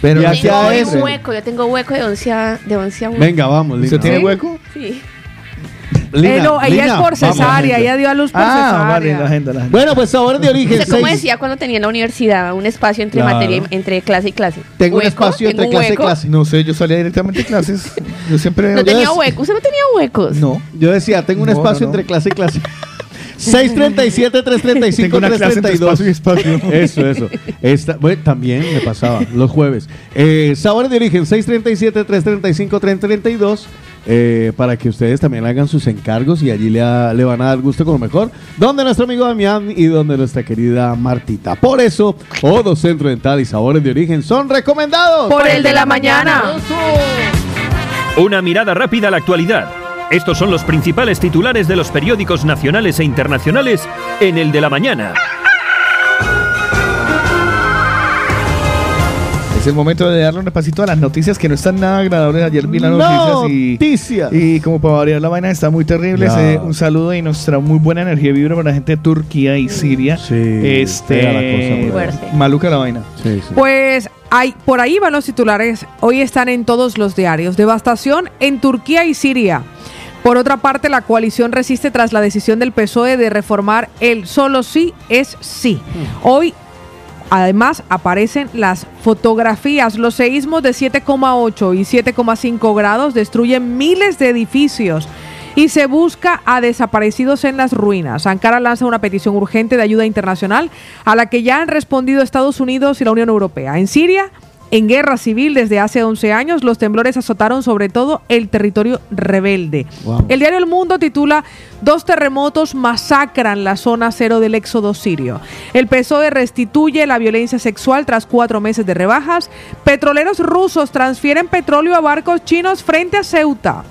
Pero Ya no Tengo un hueco, yo tengo hueco de 11 a, de 11 a 1. Venga, vamos, Lina. ¿Usted tiene ¿Sí? hueco? Sí. Lina, Eh, no, ella Lina, es por cesárea, ella dio a luz por Ah, cesárea. vale, la agenda, la agenda. Bueno, pues Sabores de Origen. No sé cómo seis- decía cuando tenía en la universidad, un espacio entre Claro. materia, y- entre clase y clase. Tengo un ¿Hueco? espacio ¿Tengo entre un clase y hueco? clase. No sé, yo salía directamente de clases. Yo siempre... No tenía Yo- hueco, usted no tenía huecos. No. Yo decía, tengo un No, espacio no, no. entre clase y clase. 637 335 Tengo una clase entre 332. espacio y espacio. Eso, eso. Esta, bueno, también me pasaba los jueves. Eh, Sabores de origen 637 335 332. eh, para que ustedes también hagan sus encargos y allí le, a- le van a dar gusto con lo mejor. Donde nuestro amigo Damián y donde nuestra querida Martita. Por eso, Odo Centro Dental y Sabores de Origen son recomendados. Por el de la mañana. Una mirada rápida a la actualidad. Estos son los principales titulares de los periódicos nacionales e internacionales en el de la mañana. Es el momento de darle un repasito a las noticias que no están nada agradables. Ayer vi las noticias y... Noticias. Y como para variar la vaina está muy terrible. Eh, un saludo y nuestra muy buena energía y vibra para la gente de Turquía y Siria. Sí, este la cosa ahí. Fuerte. maluca la vaina. Sí, sí. Pues hay, por ahí van los titulares. Hoy están en todos los diarios. Devastación en Turquía y Siria. Por otra parte, la coalición resiste tras la decisión del PSOE de reformar el solo sí es sí. Hoy, además, aparecen las fotografías. Los seísmos de 7,8 y 7,5 grados destruyen miles de edificios. Y se busca a desaparecidos en las ruinas. Ankara lanza una petición urgente de ayuda internacional a la que ya han respondido Estados Unidos y la Unión Europea. En Siria, en guerra civil desde hace 11 años, los temblores azotaron sobre todo el territorio rebelde. Wow. El diario El Mundo titula Dos terremotos masacran la zona cero del éxodo sirio. El PSOE restituye la violencia sexual tras cuatro meses de rebajas. Petroleros rusos transfieren petróleo a barcos chinos frente a Ceuta.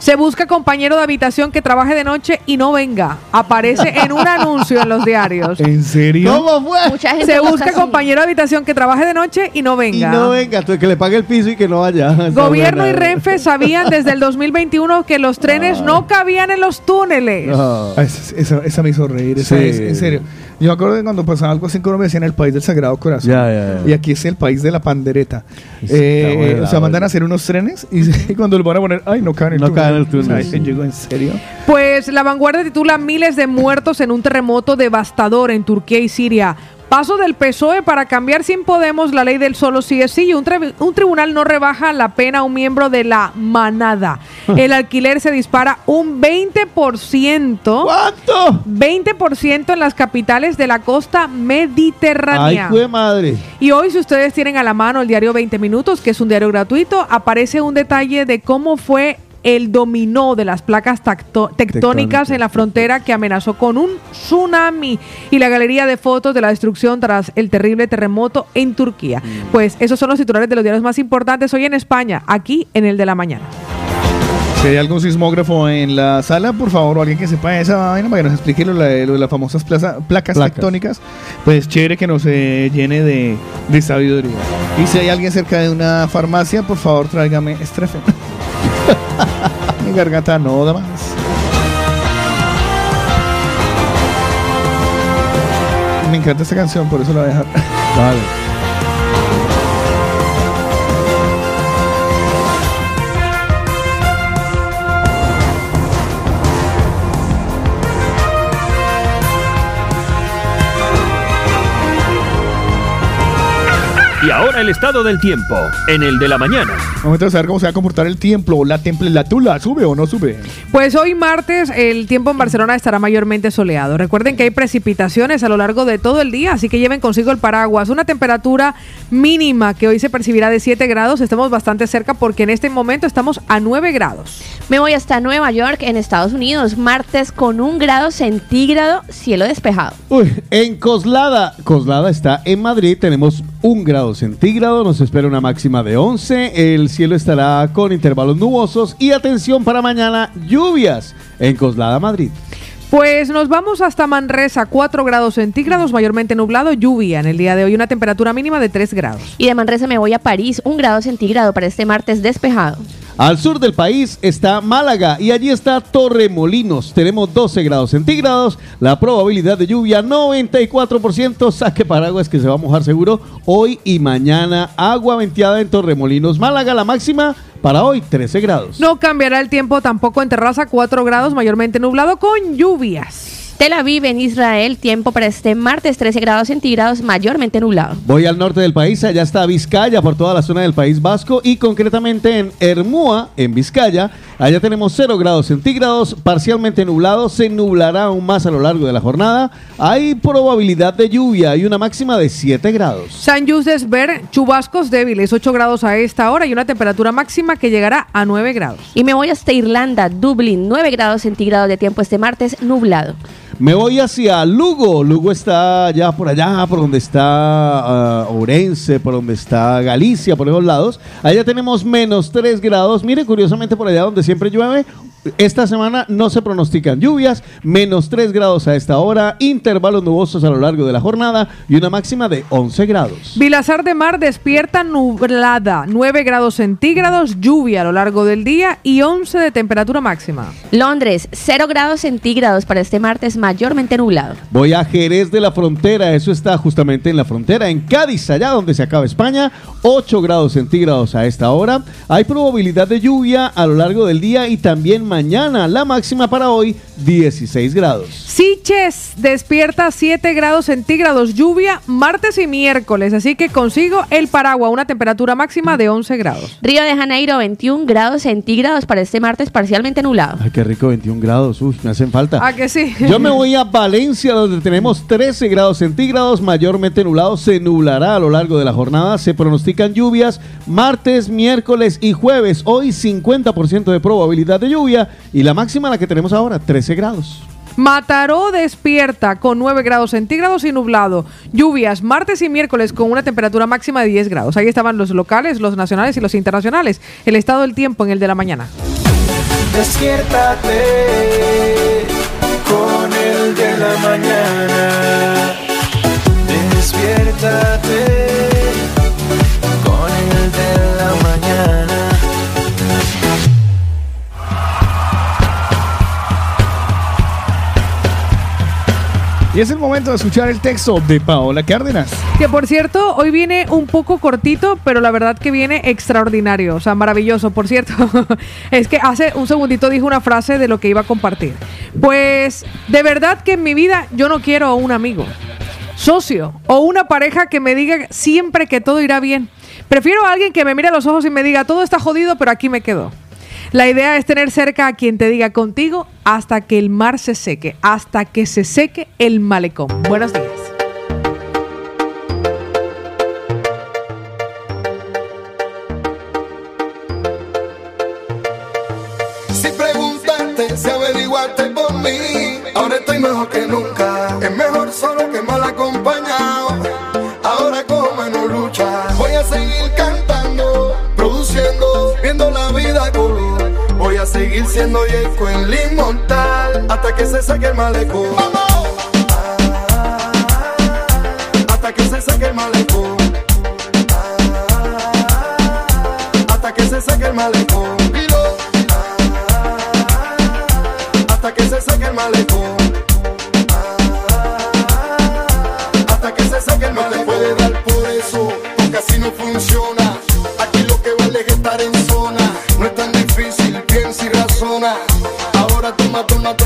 Se busca compañero de habitación que trabaje de noche y no venga. Aparece en un anuncio en los diarios. ¿En serio? ¿Cómo fue? Mucha gente Se busca compañero de habitación que trabaje de noche y no Y venga. no venga, que le pague el piso y que no vaya. Gobierno y. Renfe sabían desde el 2021 que los trenes no cabían en los túneles. No. Ah, esa, esa- esa me hizo reír, esa Sí. es- en serio. Yo me acuerdo de cuando pasaba algo así en Colombia, decían el país del Sagrado Corazón. Ya, ya, ya. Y aquí es el país de la pandereta. Sí, Eh, buena, o sea, mandan a hacer unos trenes y, y cuando lo van a poner, ay, no caen en el No túnel. caen en el túnel, sea, sí. llegó en serio. Pues la vanguardia titula Miles de muertos en un terremoto devastador en Turquía y Siria. Paso del PSOE para cambiar sin Podemos la ley del solo sí es sí un, tri- un tribunal no rebaja la pena a un miembro de la manada. El alquiler se dispara un 20%. ¿Cuánto? 20% en las capitales de la costa Ay, mediterránea. fue madre. Y hoy, si ustedes tienen a la mano el diario 20 Minutos, que es un diario gratuito, aparece un detalle de cómo fue el dominó de las placas tectónicas en la frontera que amenazó con un tsunami y la galería de fotos de la destrucción tras el terrible terremoto en Turquía. Pues esos son los titulares de los diarios más importantes hoy en España, aquí en el de la mañana. Si hay algún sismógrafo en la sala, por favor, o alguien que sepa esa vaina para que nos explique lo, de- lo de las famosas plaza- placas, Placas. tectónicas, pues chévere que nos eh, llene de, de sabiduría. Y si hay alguien cerca de una farmacia, por favor, tráigame estrefen. Mi garganta no da más. Me encanta esta canción, por eso la voy a dejar. Vale. Y ahora el estado del tiempo, en el de la mañana. Momento de saber cómo se va a comportar el templo, la temperatura, ¿sube o no sube? Pues hoy martes el tiempo en Barcelona estará mayormente soleado. Recuerden que hay precipitaciones a lo largo de todo el día, así que lleven consigo el paraguas. Una temperatura mínima que hoy se percibirá de 7 grados. Estamos bastante cerca porque en este momento estamos a 9 grados. Me voy hasta Nueva York, en Estados Unidos, martes con un grado centígrado, cielo despejado. Uy, en Coslada, Coslada está en Madrid, tenemos un grado centígrado, nos espera una máxima de 11, el cielo estará con intervalos nubosos y atención para mañana, lluvias en Coslada, Madrid. Pues nos vamos hasta Manresa, 4 grados centígrados, mayormente nublado, lluvia en el día de hoy, una temperatura mínima de 3 grados. Y de Manresa me voy a París, un grado centígrado para este martes despejado. Al sur del país está Málaga y allí está Torremolinos. Tenemos 12 grados centígrados, la probabilidad de lluvia 94%, saque paraguas que se va a mojar seguro hoy y mañana. Agua venteada en Torremolinos, Málaga, la máxima para hoy 13 grados. No cambiará el tiempo tampoco en Terraza, 4 grados, mayormente nublado, con lluvias. Tel Aviv, en Israel, tiempo para este martes 13 grados centígrados, mayormente nublado. Voy al norte del país, allá está Vizcaya, por toda la zona del País Vasco y concretamente en Hermúa, en Vizcaya. Allá tenemos 0 grados centígrados, parcialmente nublado, se nublará aún más a lo largo de la jornada. Hay probabilidad de lluvia y una máxima de 7 grados. San Just Ver, chubascos débiles, 8 grados a esta hora y una temperatura máxima que llegará a 9 grados. Y me voy hasta Irlanda, Dublín, 9 grados centígrados de tiempo este martes, nublado. Me voy hacia Lugo. Lugo está ya por allá, por donde está ah, Ourense, por donde está Galicia, por esos lados. Allá tenemos menos 3 grados. Mire, curiosamente por allá donde siempre llueve, esta semana no se pronostican lluvias. Menos 3 grados a esta hora, intervalos nubosos a lo largo de la jornada y una máxima de 11 grados. Vilazar de Mar despierta nublada, 9 grados centígrados, lluvia a lo largo del día y 11 de temperatura máxima. Londres, 0 grados centígrados para este martes, mayormente nublado. Voy a Jerez de la Frontera, eso está justamente en la frontera, en Cádiz, allá donde se acaba España, 8 grados centígrados a esta hora. Hay probabilidad de lluvia a lo largo del día y también mañana, la máxima para hoy, 16 grados. Siches despierta 7 grados centígrados, lluvia martes y miércoles, así que consigo el paraguas, una temperatura máxima de 11 grados. Río de Janeiro, 21 grados centígrados para este martes, parcialmente nublado. Ay, qué rico, 21 grados, uy, me hacen falta. ¿A que sí? Yo me voy a Valencia, donde tenemos 13 grados centígrados, mayormente nublado. Se nublará a lo largo de la jornada. Se pronostican lluvias martes, miércoles y jueves. Hoy 50% de probabilidad de lluvia y la máxima la que tenemos ahora, 13 grados. Mataró despierta con 9 grados centígrados y nublado. Lluvias martes y miércoles con una temperatura máxima de 10 grados. Ahí estaban los locales, los nacionales y los internacionales. El estado del tiempo en el de la mañana. Despiértate con el de la mañana. Despiértate Y es el momento de escuchar el texto de Paola Cárdenas. Que por cierto, hoy viene un poco cortito, pero la verdad que viene extraordinario, o sea, maravilloso. Por cierto, es que hace un segundito dijo una frase de lo que iba a compartir. Pues, de verdad que en mi vida yo no quiero un amigo, socio o una pareja que me diga siempre que todo irá bien. Prefiero a alguien que me mire a los ojos y me diga, todo está jodido, pero aquí me quedo. La idea es tener cerca a quien te diga contigo hasta que el mar se seque, hasta que se seque el malecón. Buenos días. averiguaste por mí. Ahora estoy mejor que nunca. Seguir siendo Yeco en el inmortal hasta que se saque el malecón. Hasta que se saque el malecón. Hasta que se saque el malecón. Dilo. Hasta que se saque el malecón. Ahora toma,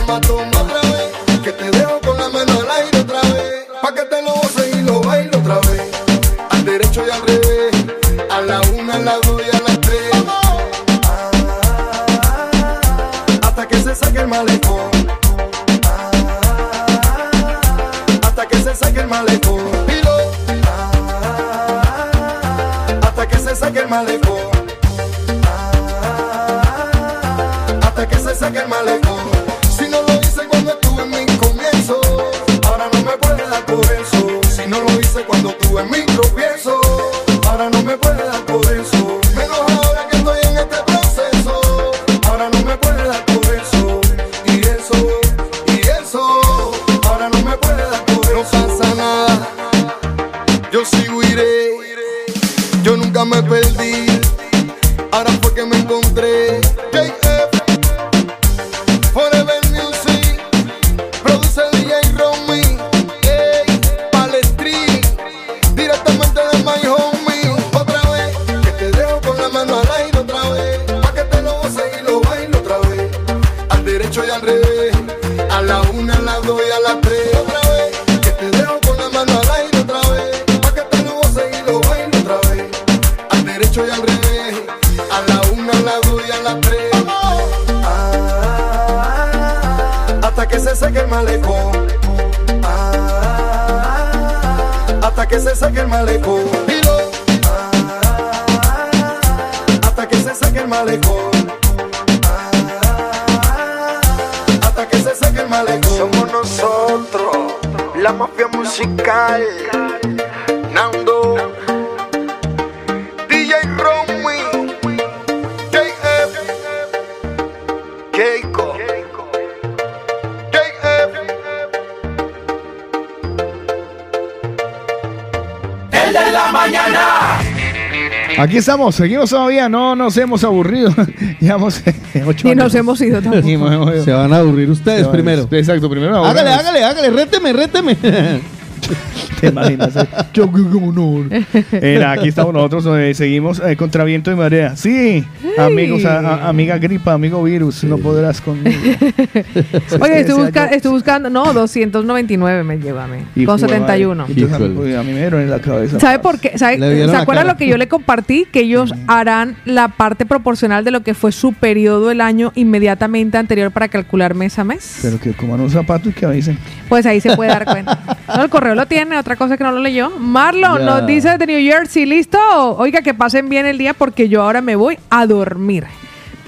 Aquí estamos, seguimos todavía, no nos hemos aburrido. Llevamos eh, ocho Y nos años. hemos ido tampoco. Se van a aburrir ustedes primero. Exacto, primero. Hágale, ahorramos. hágale, hágale, réteme, réteme. ¿Te imaginas? eh? Yo, como no. Aquí estamos nosotros, eh, seguimos eh, contra viento y marea. Sí, amigos, a- a- amiga gripa, amigo virus, no podrás conmigo. Oye, estoy, busca- estoy buscando. No, 299 me lleva a mí. Y Con fue, 71. Entonces, a, mí, me dieron en la cabeza. ¿Sabe por qué? ¿Sabe- Le vieron ¿Se acuerdan cara. lo que yo le compartí? Que ellos harán la parte proporcional de lo que fue su periodo del año inmediatamente anterior para calcular mes a mes. Pero que coman un zapato y que avisen. Pues ahí se puede dar cuenta. No, el correo lo tiene, otra cosa que no lo leyó. Marlon Ya. nos dice de New Jersey, ¿listo? Oiga, que pasen bien el día porque yo ahora me voy a dormir. dormir.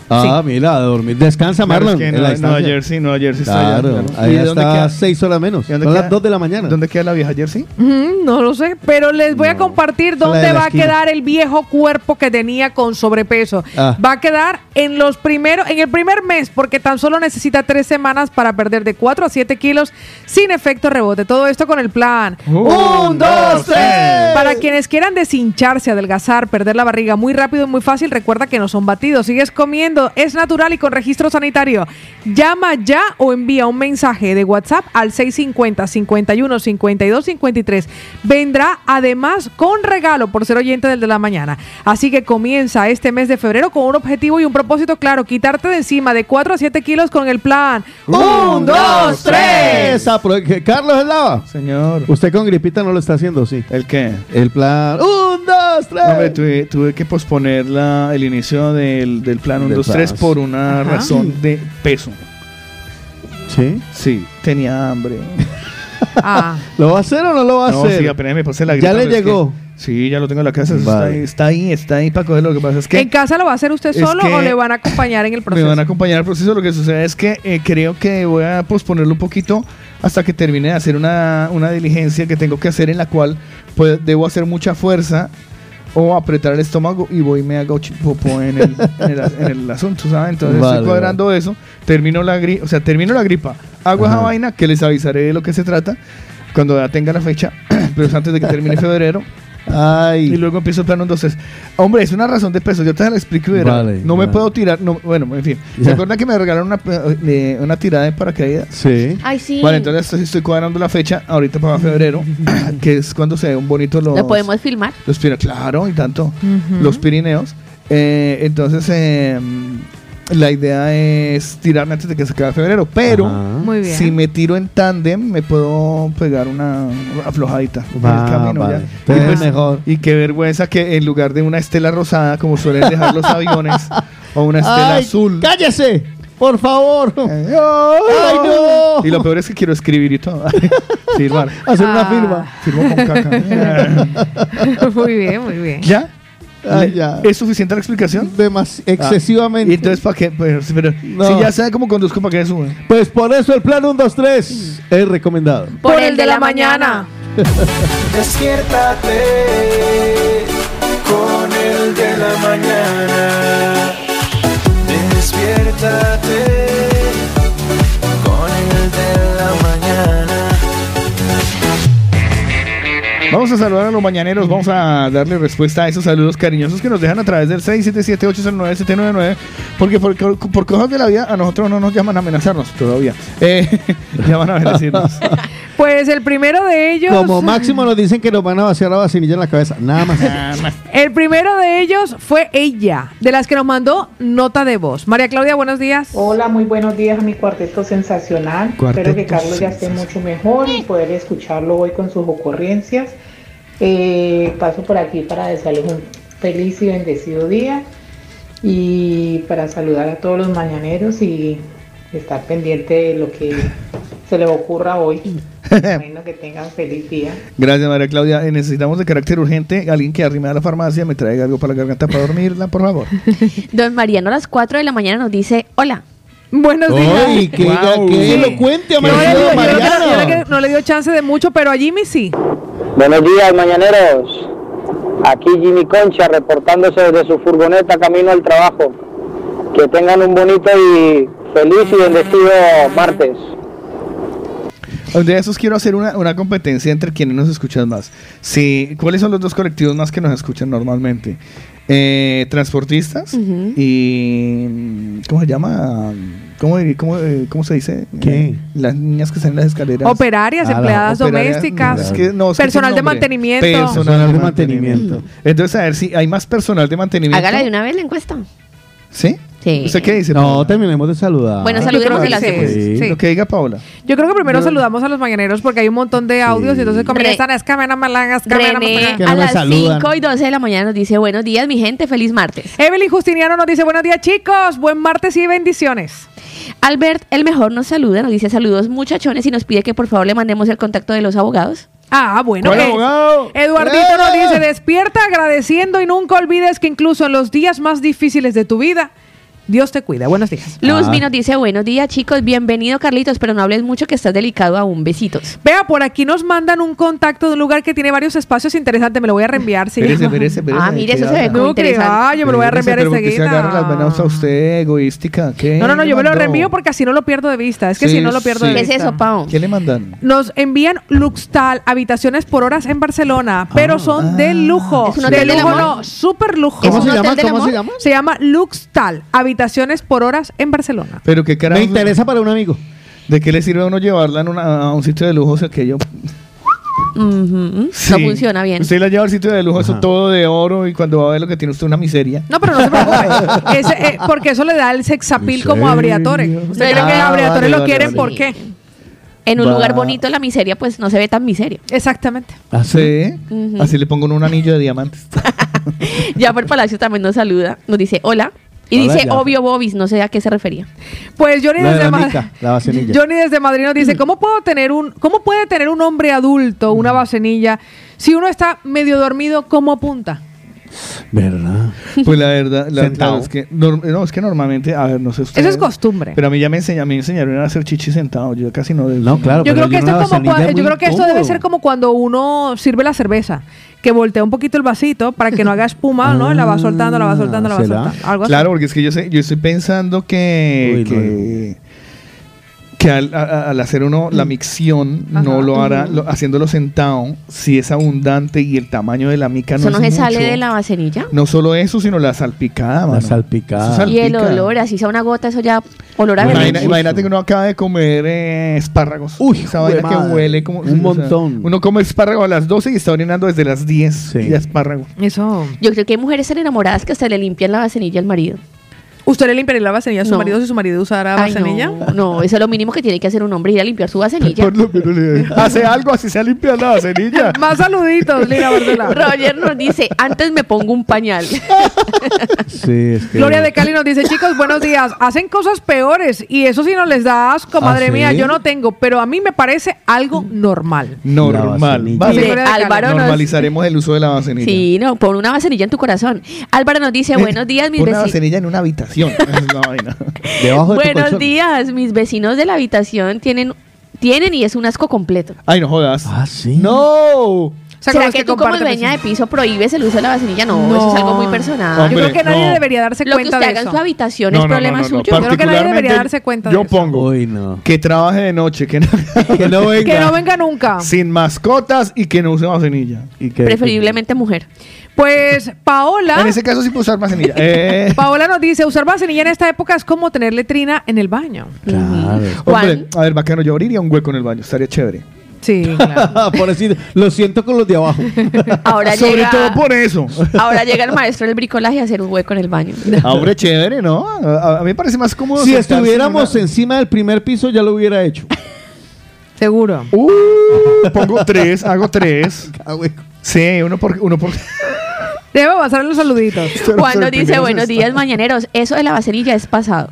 Ah, mira, a dormir. Descansa, Claro, Marlon. es que en Nueva. Jersey, Nueva Jersey está Claro, allá. allá ¿Y dónde está queda? seis horas menos. ¿Y dónde Son las queda? dos de la mañana. ¿Dónde queda la vieja Jersey? Ujú, no lo sé, pero les voy a compartir dónde va a quedar el viejo cuerpo que tenía con sobrepeso. Ah. Va a quedar en los primeros, en el primer mes, porque tan solo necesita tres semanas para perder de 4 a 7 kilos sin efecto rebote. Todo esto con el plan. Un, dos, tres. Para quienes quieran deshincharse, adelgazar, perder la barriga muy rápido y muy fácil, recuerda que no son batidos. Sigues comiendo, es natural y con registro sanitario. Llama ya o envía un mensaje de WhatsApp al 650 51 52 53. Vendrá además con regalo por ser oyente del de la mañana. Así que comienza este mes de febrero con un objetivo y un propósito claro: quitarte de encima de 4 a 7 kilos con el plan. Un, dos, tres. Pro- que- Carlos Eslava. Señor. Usted con gripita no lo está haciendo, sí. ¿El qué? El plan. Un, dos, tres. No, hombre, tuve, tuve que posponer la, el inicio del, del plan 1, Del 2, 3 plan. por una Ajá. razón de peso. ¿Sí? Sí, tenía hambre. Ah. ¿Lo va a hacer o no lo va a No, hacer? sí, apenas me puse la ¿Ya gripa, le pero es llegó? que- sí, ya lo tengo en la casa. Vale. Está, ahí, está ahí, está ahí para cogerlo. Lo que pasa es que ¿En casa lo va a hacer usted solo que o le van a acompañar en el me proceso? van a acompañar al proceso. Lo que sucede es que eh, creo que voy a posponerlo un poquito hasta que termine de hacer una, una diligencia que tengo que hacer en la cual pues, debo hacer mucha fuerza o apretar el estómago y voy y me hago popó en el, en el, en el asunto, ¿sabes? Entonces Vale, estoy cuadrando eso, termino la gripa, o sea, termino la gripa, hago esa Ajá. vaina que les avisaré de lo que se trata cuando ya tenga la fecha, pero es antes de que termine febrero. Y luego empiezo el plano entonces. Hombre, es una razón de peso. Yo te la explico y verás. Vale, no me vale. puedo tirar. No, bueno, en fin. ¿Se acuerdan que me regalaron una, eh, una tirada de paracaídas? Sí. Ay, sí. Vale, entonces estoy, cuadrando la fecha ahorita para febrero, que es cuando se ven bonitos los. ¿Lo podemos filmar? Los Pirineos, claro, y tanto. Los Pirineos. Eh, entonces, eh, la idea es tirarme antes de que se acabe febrero. Pero, Muy bien. si me tiro en tándem, me puedo pegar una aflojadita en Va, el camino. vale. ya. Entonces Y es mejor. Y qué vergüenza que en lugar de una estela rosada, como suelen dejar los aviones, o una estela Ay, azul. ¡Cállese! ¡Por favor! ¡Ay, no! Y lo peor es que quiero escribir y todo. Firmar. Hacer una Ah. firma. Firmo con caca. muy bien, muy bien. ¿Ya? Ya. ¿Es suficiente la explicación? Demas- excesivamente. Ah, ¿Y entonces para qué? Pues, pero, No. Si ya sabe cómo conduzco, ¿para qué sube? Pues por eso el plan 1, 2, 3 es recomendado. Por, el de la mañana. Despiértate con el de la mañana. Despiértate Vamos a saludar a los mañaneros, vamos a darle respuesta a esos saludos cariñosos que nos dejan a través del 677-809-799, porque por, por cosas de la vida a nosotros no nos llaman a amenazarnos todavía. Eh, llaman a bendecirnos. Pues el primero de ellos. Como máximo nos dicen que nos van a vaciar la vacinilla en la cabeza. Nada más. El primero de ellos fue ella, de las que nos mandó nota de voz. María Claudia, buenos días. Hola, muy buenos días a mi cuarteto sensacional. Cuarteto Espero que Carlos ya esté mucho mejor y poder escucharlo hoy con sus ocurrencias. Eh, paso por aquí para desearles un feliz y bendecido día y para saludar a todos los mañaneros y estar pendiente de lo que se les ocurra hoy. Bueno, que tengan feliz día. Gracias, María Claudia. Eh, necesitamos de carácter urgente alguien que arrime a la farmacia, me traiga algo para la garganta para dormirla, por favor. Don Mariano a las 4 de la mañana nos dice, hola. Buenos días. Ay, qué, qué elocuente, No creo que no le dio chance de mucho, pero a Jimmy sí. Buenos días, mañaneros. Aquí Jimmy Concha reportándose desde su furgoneta camino al trabajo. Que tengan un bonito y feliz y bendecido martes. De esos quiero hacer una, una competencia entre quienes nos escuchan más. Sí, ¿Cuáles son los dos colectivos más que nos escuchan normalmente? Eh, transportistas y... ¿Cómo se llama? ¿Cómo, cómo, eh, cómo se dice? ¿Qué? Eh, las niñas que están en las escaleras. Operarias, Ah, empleadas operarias, domésticas, es que- no, es personal de mantenimiento. Personal de mantenimiento. Entonces, a ver si hay más personal de mantenimiento. Hágale de una vez la encuesta. ¿Sí? Sí. ¿Usted qué dice? No, terminemos de saludar. Bueno, creo saludemos que y la sí. Lo que diga Paola. Yo creo que primero Yo- saludamos a los mañaneros porque hay un montón de audios y entonces comienzan es que me no me la- es que me no me René a las 5 y 12 de la mañana nos dice, buenos días, mi gente, feliz martes. Evelyn Justiniano nos dice buenos días chicos, buen martes y bendiciones. Albert, el mejor, nos saluda, nos dice saludos muchachones y nos pide que por favor le mandemos el contacto de los abogados. Ah, bueno. ¿Cuál eh, abogado? Eduardito ¡Eh! nos dice, despierta agradeciendo y nunca olvides que incluso en los días más difíciles de tu vida, Dios te cuida. Buenos días. Luz nos dice, buenos días chicos, bienvenido Carlitos, pero no hables mucho que estás delicado aún, besitos. Vea, por aquí nos mandan un contacto de un lugar que tiene varios espacios interesantes. Me lo voy a reenviar. Sí. Espérese, espérese, Ah, mire, eso ¿qué se ve que interesante. va, yo me lo voy a reenviar pero ¿por qué se agarra las enseguida. venas a usted, egoística? ¿Qué? No, no, no, yo me lo reenvío porque así no lo pierdo de vista. Es que Sí, si no lo pierdo sí. de ¿Qué es vista. eso, Pau? ¿Qué le mandan? Nos envían Luxtal, habitaciones por horas en Barcelona, pero son de lujo. ¿Es un de lujo, amor? no, súper lujo. ¿Es ¿Cómo se llama? ¿Cómo se llama? Se llama Luxtal, habitaciones por horas en Barcelona. Pero qué carajo. Me interesa para un amigo. ¿De qué le sirve a uno llevarla en una- a un sitio de lujo? O sea, que yo. Sí. No funciona bien. Usted la lleva al sitio de lujo, eso todo de oro, y cuando va a ver lo que tiene usted, una miseria. No, pero no se preocupe. Ese, eh, porque eso le da el sexapil como a Briatore. ¿Usted cree que Ah, a Briatore vale, lo vale, quieren vale. por qué? En un Va. lugar bonito la miseria pues no se ve tan miseria. Exactamente. ¿Sí? Ujú. Así le pongo un anillo de diamantes. Ya por Palacio también nos saluda, nos dice, hola. Y Hola, dice, ya. obvio Bobis, no sé a qué se refería. Pues Johnny La de desde, la mica. Johnny desde Madrid nos dice, ¿cómo puedo tener un, cómo puede tener un hombre adulto una vasenilla si uno está medio dormido como apunta? ¿Verdad? Pues la verdad, la, Sentado. claro, es que, nor- no, es que normalmente, a ver, no sé ustedes. Eso es costumbre. Pero a mí ya me, enseña, a mí me enseñaron a hacer chichi sentado. Yo casi no. No, claro, Yo pero creo que yo esto una es como vasenilla cua- es yo muy creo que esto debe incómodo. ser como cuando uno sirve la cerveza, que voltea un poquito el vasito para que no haga espuma, ¿no? La va soltando, la va soltando, la va ¿Será? soltando. Algo así. Claro, porque es que yo, sé, yo estoy pensando que, Uy, no, que, que al, a- al hacer uno la micción, Ajá. no lo hará, lo- haciéndolo sentado, si es abundante y el tamaño de la mica Eso no no es se sale de la vasenilla. No solo eso, sino la salpicada, mano. salpicada. Eso Y el olor, así sea una gota, eso ya olor a Imagina- imagínate que uno acaba de comer eh, espárragos. Uy, esa vaina que huele como Un montón. uno come espárrago a las 12 y está orinando desde las 10 y espárrago. Eso. Yo creo que hay mujeres tan enamoradas que hasta le limpian la vasenilla al marido. ¿Usted le limpiaría la vasenilla a su No. marido si su marido usara Ay, vasenilla? no, no, eso es lo mínimo que tiene que hacer un hombre, ir a limpiar su vasenilla. Por lo menos le- hace algo así se limpia la vasenilla. Más saluditos, Lina Bardela. Roger nos dice, antes me pongo un pañal. Sí, es que. Gloria de Cali nos dice, chicos, buenos días. Hacen cosas peores y eso sí no les da asco, madre ¿Ah, mía, sí? yo no tengo, pero a mí me parece algo normal. Normal. Vale. Álvaro nos- Normalizaremos el uso de la vasenilla. Sí, no, pon una vasenilla en tu corazón. Álvaro nos dice, buenos días, mis Pon una vecinos. vasenilla en una habitación. Es la vaina. Debajo de tu Buenos colchón. días, mis vecinos de la habitación tienen, tienen y es un asco completo. Ay, no jodas. Ah, sí. ¡No! O sea, ¿Será que, que tú como dueña de piso prohíbes el uso de la vasenilla? No, No. eso es algo muy personal. Hombre, Yo creo que nadie no. debería darse Lo que cuenta usted de haga en eso. su habitación No, es problema no, no. suyo. Yo creo que nadie debería darse cuenta Yo de eso. pongo Uy, no. que trabaje de noche, que no, Que no venga. Que no venga nunca. sin mascotas y que no use vasenilla. Y que- Preferiblemente mujer. Pues Paola, En ese caso sí puedo usar vasenilla. Eh, Paola nos dice, usar vasenilla en esta época es como tener letrina en el baño. Claro. hombre, a ver, bacano, yo abriría un hueco en el baño. Estaría chévere. Sí, claro. por decir, lo siento con los de abajo. Ahora Sobre llega, todo por eso. ahora llega el maestro del bricolaje a hacer un hueco en el baño. Ah, hombre, chévere, ¿no? A, a mí me parece más cómodo. si estuviéramos una- encima del primer piso, ya lo hubiera hecho. Seguro. Uh, pongo tres, hago tres. Ah. Sí, uno por... Uno por... Debe pasar los saluditos. Cuando dice buenos días mañaneros, eso de la vasenilla es pasado.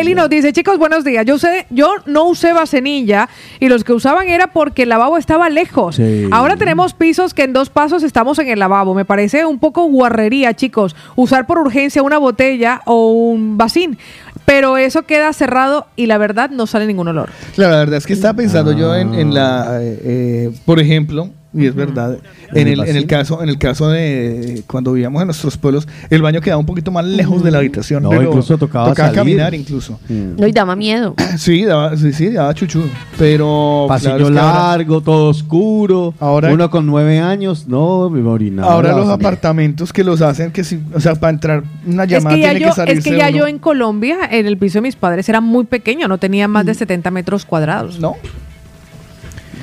Eli nos dice, chicos, buenos días. Yo sé, yo no usé vasenilla y los que usaban era porque el lavabo estaba lejos. Sí. Ahora tenemos pisos que en dos pasos estamos en el lavabo. Me parece un poco guarrería, chicos, usar por urgencia una botella o un vasín. Pero eso queda cerrado y la verdad no sale ningún olor. Claro, la verdad es que estaba pensando yo en, en la, eh, eh, por ejemplo, y es verdad, en ¿En el en el caso, en el caso de cuando vivíamos en nuestros pueblos, el baño quedaba un poquito más lejos de la habitación. No, pero incluso tocaba salir. caminar incluso. No, y daba miedo. Sí, daba, sí, sí, daba chuchu. Pero Pasillo claro, es que ahora- largo, todo oscuro. Ahora- Uno con nueve años, no, me orinaba. Ahora los apartamentos que los hacen que si, o sea, para entrar una Es llamada que ya, tiene yo, que salirse es que ya uno. yo en Colombia, en el piso de mis padres, era muy pequeño, no tenía más de 70 metros cuadrados. No.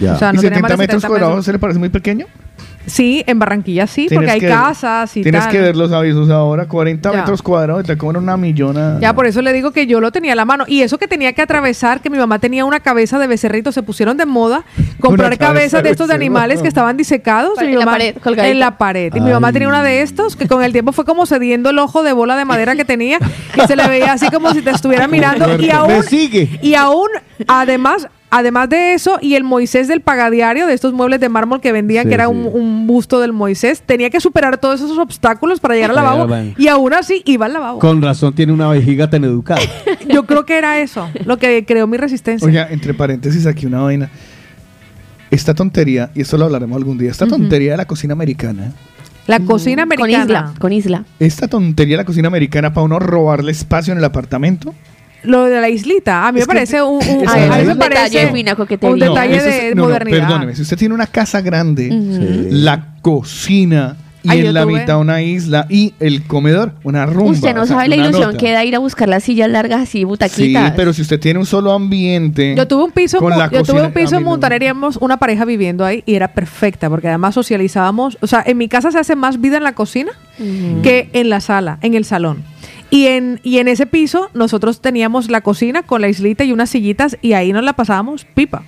Ya. O sea, ¿Y no tenía 70 más de metros 70 cuadrados se le parece muy pequeño? Sí, en Barranquilla sí, Tienes porque hay que- casas y Tienes tal. que ver los avisos ahora, 40 Ya. metros cuadrados, te cobran una millona. Ya por eso le digo que yo lo tenía a la mano. Y eso que tenía que atravesar, que mi mamá tenía una cabeza de becerrito, se pusieron de moda comprar cabezas de estos de animales que estaban disecados. En la pared, colgadita. En la pared. Y mi mamá tenía una de estos que con el tiempo fue como cediendo el ojo de bola de madera que tenía y se le veía así como si te estuviera mirando. Y Me aún, sigue. y aún, además, además de eso, y el Moisés del pagadiario, de estos muebles de mármol que vendían, Sí, que era sí. un, un busto del Moisés, tenía que superar todos esos obstáculos para llegar al lavabo. Y aún así iba al lavabo. Con razón tiene una vejiga tan educada. Yo creo que era eso, lo que creó mi resistencia. Oiga, entre paréntesis aquí una vaina. Esta tontería, y esto lo hablaremos algún día, esta tontería de la cocina americana, la cocina Con americana. isla, con isla. esta tontería de la cocina americana para uno robarle espacio en el apartamento. Lo de la islita, a mí Es me que- parece un, un- a mí me un detalle No, de no, no, modernidad. perdóneme, si usted tiene una casa grande, la cocina y Ay, en yo la tuve- mitad una isla y el comedor una rumba. Usted no o sea, sabe la ilusión nota. que da ir a buscar las sillas largas así, Sí, butaquitas. pero si usted tiene un solo ambiente. Yo tuve un piso, con en la yo tuve un piso en mí no. Montaner y éramos una pareja viviendo ahí y era perfecta porque además socializábamos, o sea, en mi casa se hace más vida en la cocina que en la sala, en el salón. Y en, y en ese piso nosotros teníamos la cocina con la islita y unas sillitas y ahí nos la pasábamos pipa.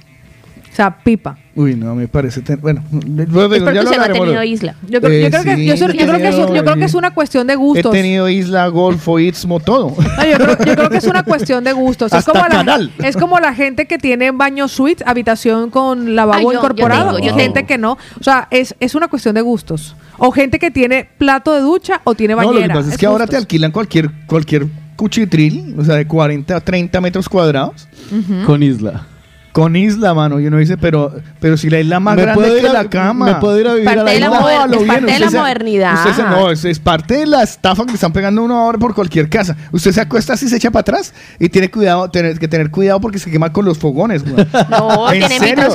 O sea, pipa. Uy, no, me parece. ten- Bueno, luego Es ya porque lo usted no ha hablaremos tenido luego. isla. Yo, creo- yo creo que, yo, creo es, yo creo que es una cuestión de He gustos. tenido isla, golfo, istmo, todo. No, yo, creo, yo creo que es una cuestión de gustos. Es como, la, es como la gente que tiene baño suite, habitación con lavabo yo- yo incorporado, tengo, y gente que no. O sea, es, es una cuestión de gustos. O gente que tiene plato de ducha o tiene No, bañera. lo que pasa es que ahora te alquilan cualquier, cualquier cuchitril, o sea, de 40 a 30 metros cuadrados. Ujú. Con isla. Con isla, mano. Y uno dice, pero, pero si la isla más ¿Me grande puedo ir que a- la cama. me puedo ir a vivir Parte a la de la No, moder- a lo es bien, parte de la se- modernidad. usted se- no, es, es parte de la estafa que le están pegando uno ahora por cualquier casa. Usted se acuesta así, se echa para atrás y tiene cuidado, tener que tener cuidado porque se quema con los fogones. güey. No, ¿En tiene tan-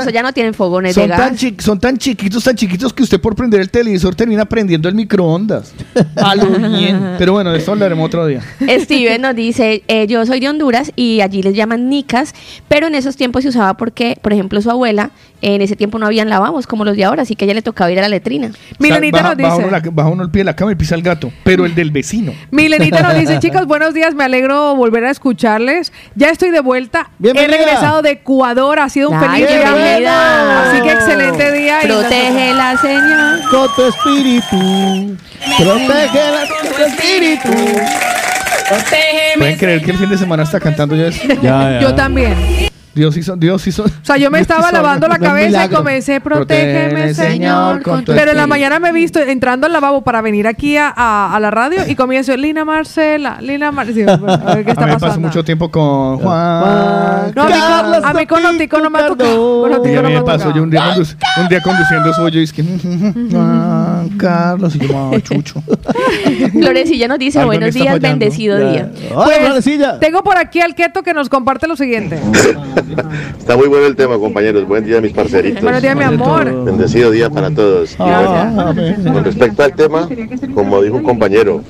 eso ya no tienen fogones de Son tan, gas. chi- son tan chiquitos, tan chiquitos que usted por prender el televisor termina prendiendo el microondas. A lo bien. Pero bueno, de eso hablaremos otro día. Steven nos dice, eh, yo soy de Honduras y allí les llaman nicas, pero en esos tiempos se usaba porque, por ejemplo, su abuela, en ese tiempo no habían lavabos como los de ahora, así que a ella le tocaba ir a la letrina. Milenita baja, nos baja dice. uno, la- baja uno el pie de la cama y pisa el gato, pero el del vecino. Milenita nos dice, chicos, buenos días, me alegro volver a escucharles. Ya estoy de vuelta. Bienvenida. He regresado de Ecuador, ha sido un Ay, feliz día. Así que excelente día. Protege la señal. Con tu espíritu. Protégela con tu espíritu. ¿Pueden creer que el fin de semana está cantando ya eso? Ya, Yo también. Dios hizo, Dios hizo. O sea, yo me estaba lavando la cabeza y comencé, protégeme, Señor. Señor, con tu Pero en la mañana me he visto entrando al lavabo para venir aquí a, a- a la radio y comienzo, Lina Marcela, Lina Marcela. a ver qué A está mí me pasó pasando. mucho tiempo con Juan. No, a mí, con- a mí con Otico no me ha tocado. Con Y Otico a no mí me pasó yo un día, un día conduciendo su yo y es que Juan Carlos y yo llamaba Chucho. Florecilla nos dice, Algo buenos días, fallando. bendecido Ya. día. Pues, tengo por aquí al Keto que nos comparte lo siguiente. Está muy bueno el tema, compañeros. Buen día, mis parceritos. Buenos días, mi amor. Bendecido día para todos. Y Ah, bueno, con respecto al tema, como dijo un compañero,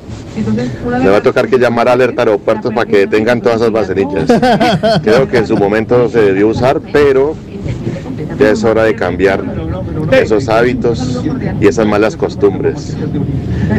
me va a tocar que llamar a alerta aeropuertos para que detengan todas esas vaselillas. Creo que en su momento se debió usar, pero ya es hora de cambiar esos hábitos y esas malas costumbres.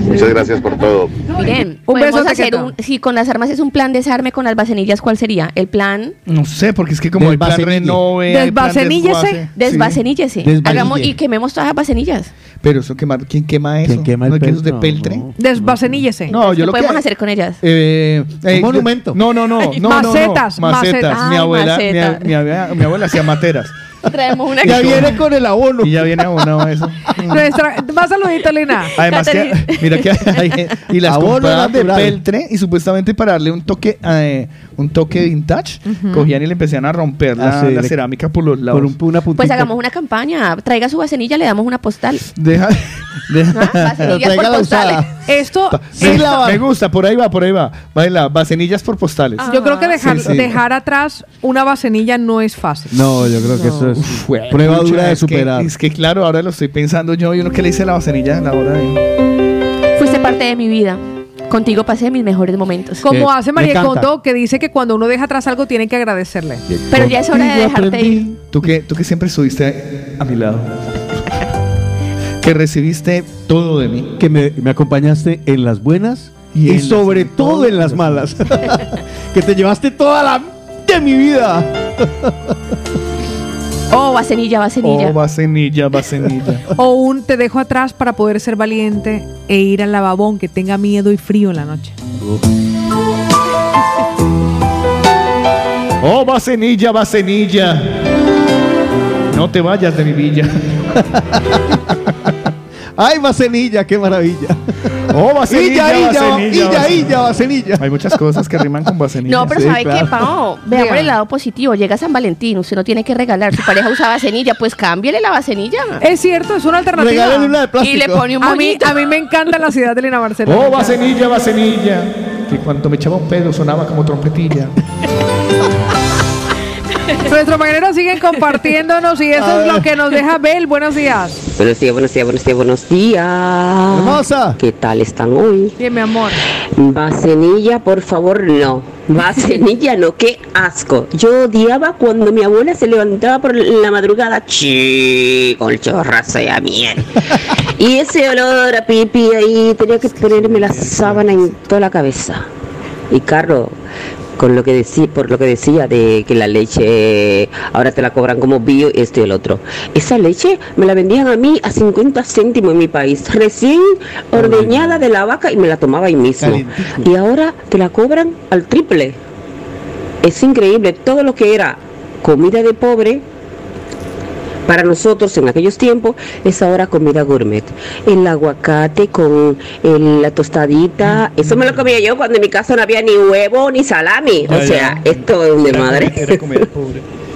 Muchas gracias por todo. Miren, Un podemos besote, hacer un, si con las armas es un plan desarme con las bacenillas, ¿cuál sería? El plan No sé, porque es que como hay plan renove, Desvaceníllese. desguace. Sí. Hagamos y quememos todas las vacenillas. Pero eso quema, ¿quién quema eso? ¿Quién quema el ¿No de peltre? no. Desvaceníllese. No, yo ¿Qué lo que podemos hacer con ellas? Eh, eh, Un monumento. No, no, no, no, no, no. Macetas, macetas. Mi Ay, abuela, mi, mi abuela, mi abuela hacía materas. Traemos una Ya viene con el abono. Y ya viene abonado eso. Nuestra, más saludito, Lina. Además que, mira que hay, y las compraban de peltre y supuestamente para darle un toque eh, un toque vintage, cogían y le empezaban a romper la, Ah, sí, la le- cerámica por los lados. Por un, una puntita. Pues hagamos una campaña. Traiga su vacenilla, le damos una postal. Deja, deja- ¿Ah? Tráigala postales. usada. Esto, Sí, me gusta, por ahí va, por ahí va. Baila, vacenillas por postales. yo creo que dejar, Sí, sí. dejar atrás una vacenilla no es fácil. No, yo creo que eso es Uf, güey, prueba pucha, dura de es que- superar. es que claro, ahora lo estoy pensando yo. ¿Y uno que le hice a la vacenilla a la hora de.? Fuiste parte de mi vida. Contigo pasé mis mejores momentos. Como Eh, hace me María encanta. Condo, que dice que cuando uno deja atrás algo tiene que agradecerle. Pero ya es hora de dejarte aprendí. ir. Tú que, tú que siempre estuviste a mi lado. Que recibiste todo de mí. Que me, me acompañaste en las buenas Y y, en las- sobre todo en las malas. que te llevaste toda la de mi vida. Oh, vacenilla, vacenilla. Oh, vacenilla, vacenilla. O un te dejo atrás para poder ser valiente e ir al lavabón que tenga miedo y frío en la noche. Oh, vacenilla, vacenilla. No te vayas de mi villa. Ay, vacenilla, qué maravilla. Oh, vacenilla, Illa, illa, illa. Hay muchas cosas que riman con vacenilla. No, pero Sí, ¿sabe claro. qué, Pao? Veamos el lado positivo. Llega San Valentín, usted no tiene que regalar. Su pareja usa vacenilla, pues cámbiale la vacenilla. Es cierto, es una alternativa. Regálale una de plástico. Y le pone un a mí, a mí me encanta la ciudad de Lina Marcela. Oh, vacenilla, vacenilla. Que cuando me echaba un pedo sonaba como trompetilla. Nuestros mañaneros siguen compartiéndonos y eso es lo que nos deja Bel. Buenos días. Buenos días, buenos días, buenos días, buenos días. Hermosa. ¿Qué tal están hoy? Bien, mi amor. Vacenilla, por favor, no. Vacenilla, no, qué asco. Yo odiaba cuando mi abuela se levantaba por la madrugada, chi, con chorrazo y a miel. Y ese olor a pipi ahí, tenía que ponerme la sábana en toda la cabeza. Y Carlos, con lo que decía, por lo que decía de que la leche ahora te la cobran como bio, esto y el otro. Esa leche me la vendían a mí a 50 céntimos en mi país, recién ordeñada de la vaca y me la tomaba ahí mismo. Y ahora te la cobran al triple. Es increíble, todo lo que era comida de pobre para nosotros en aquellos tiempos es ahora comida gourmet. El aguacate con el- la tostadita, eso me lo comía yo cuando en mi casa no había ni huevo ni salami. O Ah, sea, esto es de madre.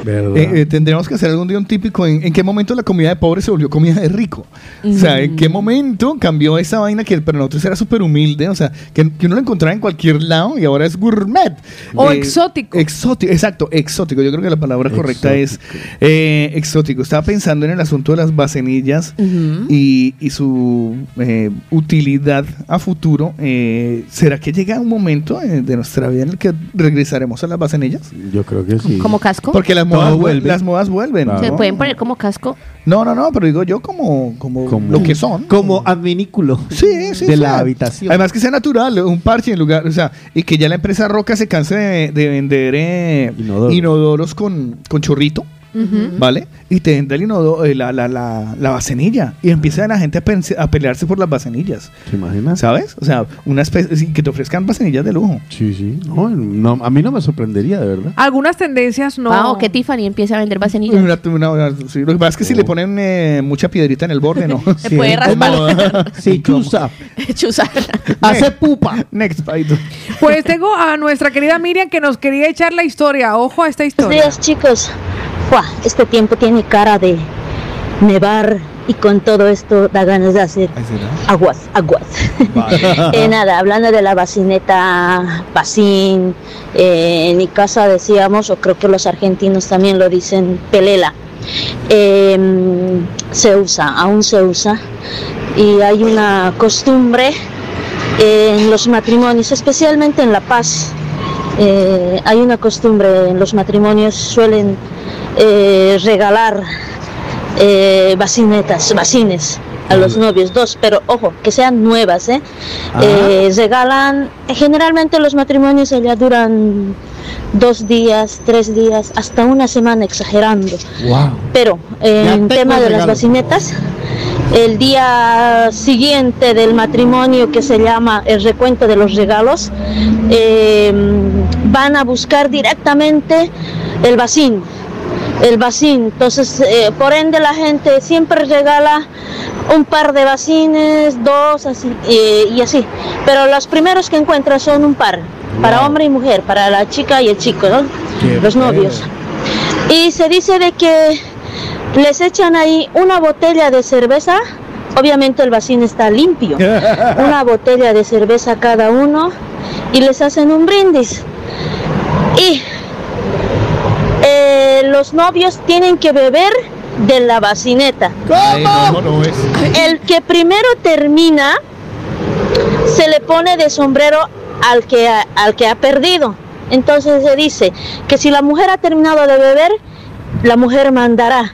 Eh, eh, tendríamos que hacer algún día un típico en, en qué momento la comida de pobre se volvió comida de rico. O sea, en qué momento cambió esa vaina que para nosotros era súper humilde, o sea, que, que uno lo encontraba en cualquier lado y ahora es gourmet. O Eh, exótico. Exótico, exacto, exótico. Yo creo que la palabra correcta es eh, exótico. Estaba pensando en el asunto de las bacenillas y, y su eh, utilidad a futuro. Eh, ¿Será que llega un momento de nuestra vida en el que regresaremos a las bacenillas? Yo creo que sí. ¿Como casco? Porque las modas, vuel- vuelven. las modas vuelven. Se ¿no? pueden poner como casco. No, no, no, pero digo yo como, como, lo que son. Como adminículo Sí, sí, de sí. la habitación. Además que sea natural, un parche en lugar, o sea, y que ya la empresa Roca se canse de, de vender eh, inodoros con, con chorrito. ¿Vale? Y te venda el inodo- eh, la, la, la, la bacenilla. Y empieza la gente a, pelearse por las bacenillas. ¿Se imagina? ¿Sabes? O sea, una especie, que te ofrezcan bacenillas de lujo. Sí, sí. No, no, a mí no me sorprendería, de verdad. Algunas tendencias no. Ah, o que Tiffany empieza a vender vasenillas. Una- una- una- sí, lo que pasa es que si le ponen eh, mucha piedrita en el borde, ¿no? Se puede raspar. Sí, chusa. Chuzar. Hace pupa. Next, Paito. Pues tengo a nuestra querida Miriam que nos quería echar la historia. Ojo a esta Buenos historia. días chicos. Buah, este tiempo tiene cara de nevar y con todo esto da ganas de hacer aguas, aguas. Eh, nada, hablando de la bacineta, bacín, eh, en mi casa decíamos, o creo que los argentinos también lo dicen, pelela. Eh, se usa, aún se usa. Y hay una costumbre en los matrimonios, especialmente en La Paz, eh, hay una costumbre en los matrimonios, suelen eh, regalar eh, bacinetas, bacines a los novios, dos, pero ojo, que sean nuevas, ¿eh? Eh, regalan, generalmente los matrimonios allá duran dos días, tres días, hasta una semana exagerando. Pero en tema de las regalo. bacinetas, el día siguiente del matrimonio que se llama el recuento de los regalos, eh, van a buscar directamente el bacín. El bacín, entonces eh, por ende la gente siempre regala un par de bacines, dos, así, eh, y así. Pero los primeros que encuentran son un par, para hombre y mujer, para la chica y el chico, ¿no? Qué Los novios. Y se dice de que les echan ahí una botella de cerveza, obviamente el bacín está limpio, una botella de cerveza cada uno y les hacen un brindis. Y los novios tienen que beber de la bacineta. El que primero termina se le pone de sombrero al que ha, al que ha perdido. Entonces se dice que si la mujer ha terminado de beber, la mujer mandará.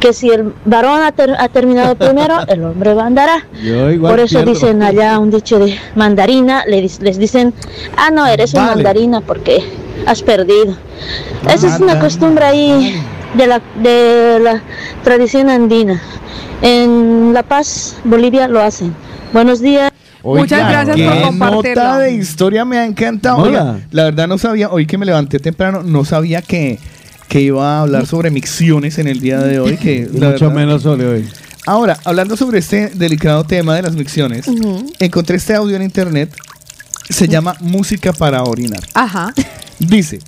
Que si el varón ha, ter- ha terminado primero, el hombre mandará. Yo igual Por eso pierdo. dicen allá un dicho de mandarina, les dicen, ah, no, eres un Vale. mandarina porque has perdido. Esa es una costumbre ahí de la, de la tradición andina. En La Paz, Bolivia, lo hacen. Buenos días. Muchas gracias por qué compartirlo. nota de historia me ha encantado. Hola. Oiga, la verdad no sabía, hoy que me levanté temprano, no sabía que, que iba a hablar sobre micciones en el día de hoy. Que, mucho verdad- menos sobre hoy. Ahora, hablando sobre este delicado tema de las micciones, encontré este audio en internet. Se llama Música para orinar. Ajá. Dice,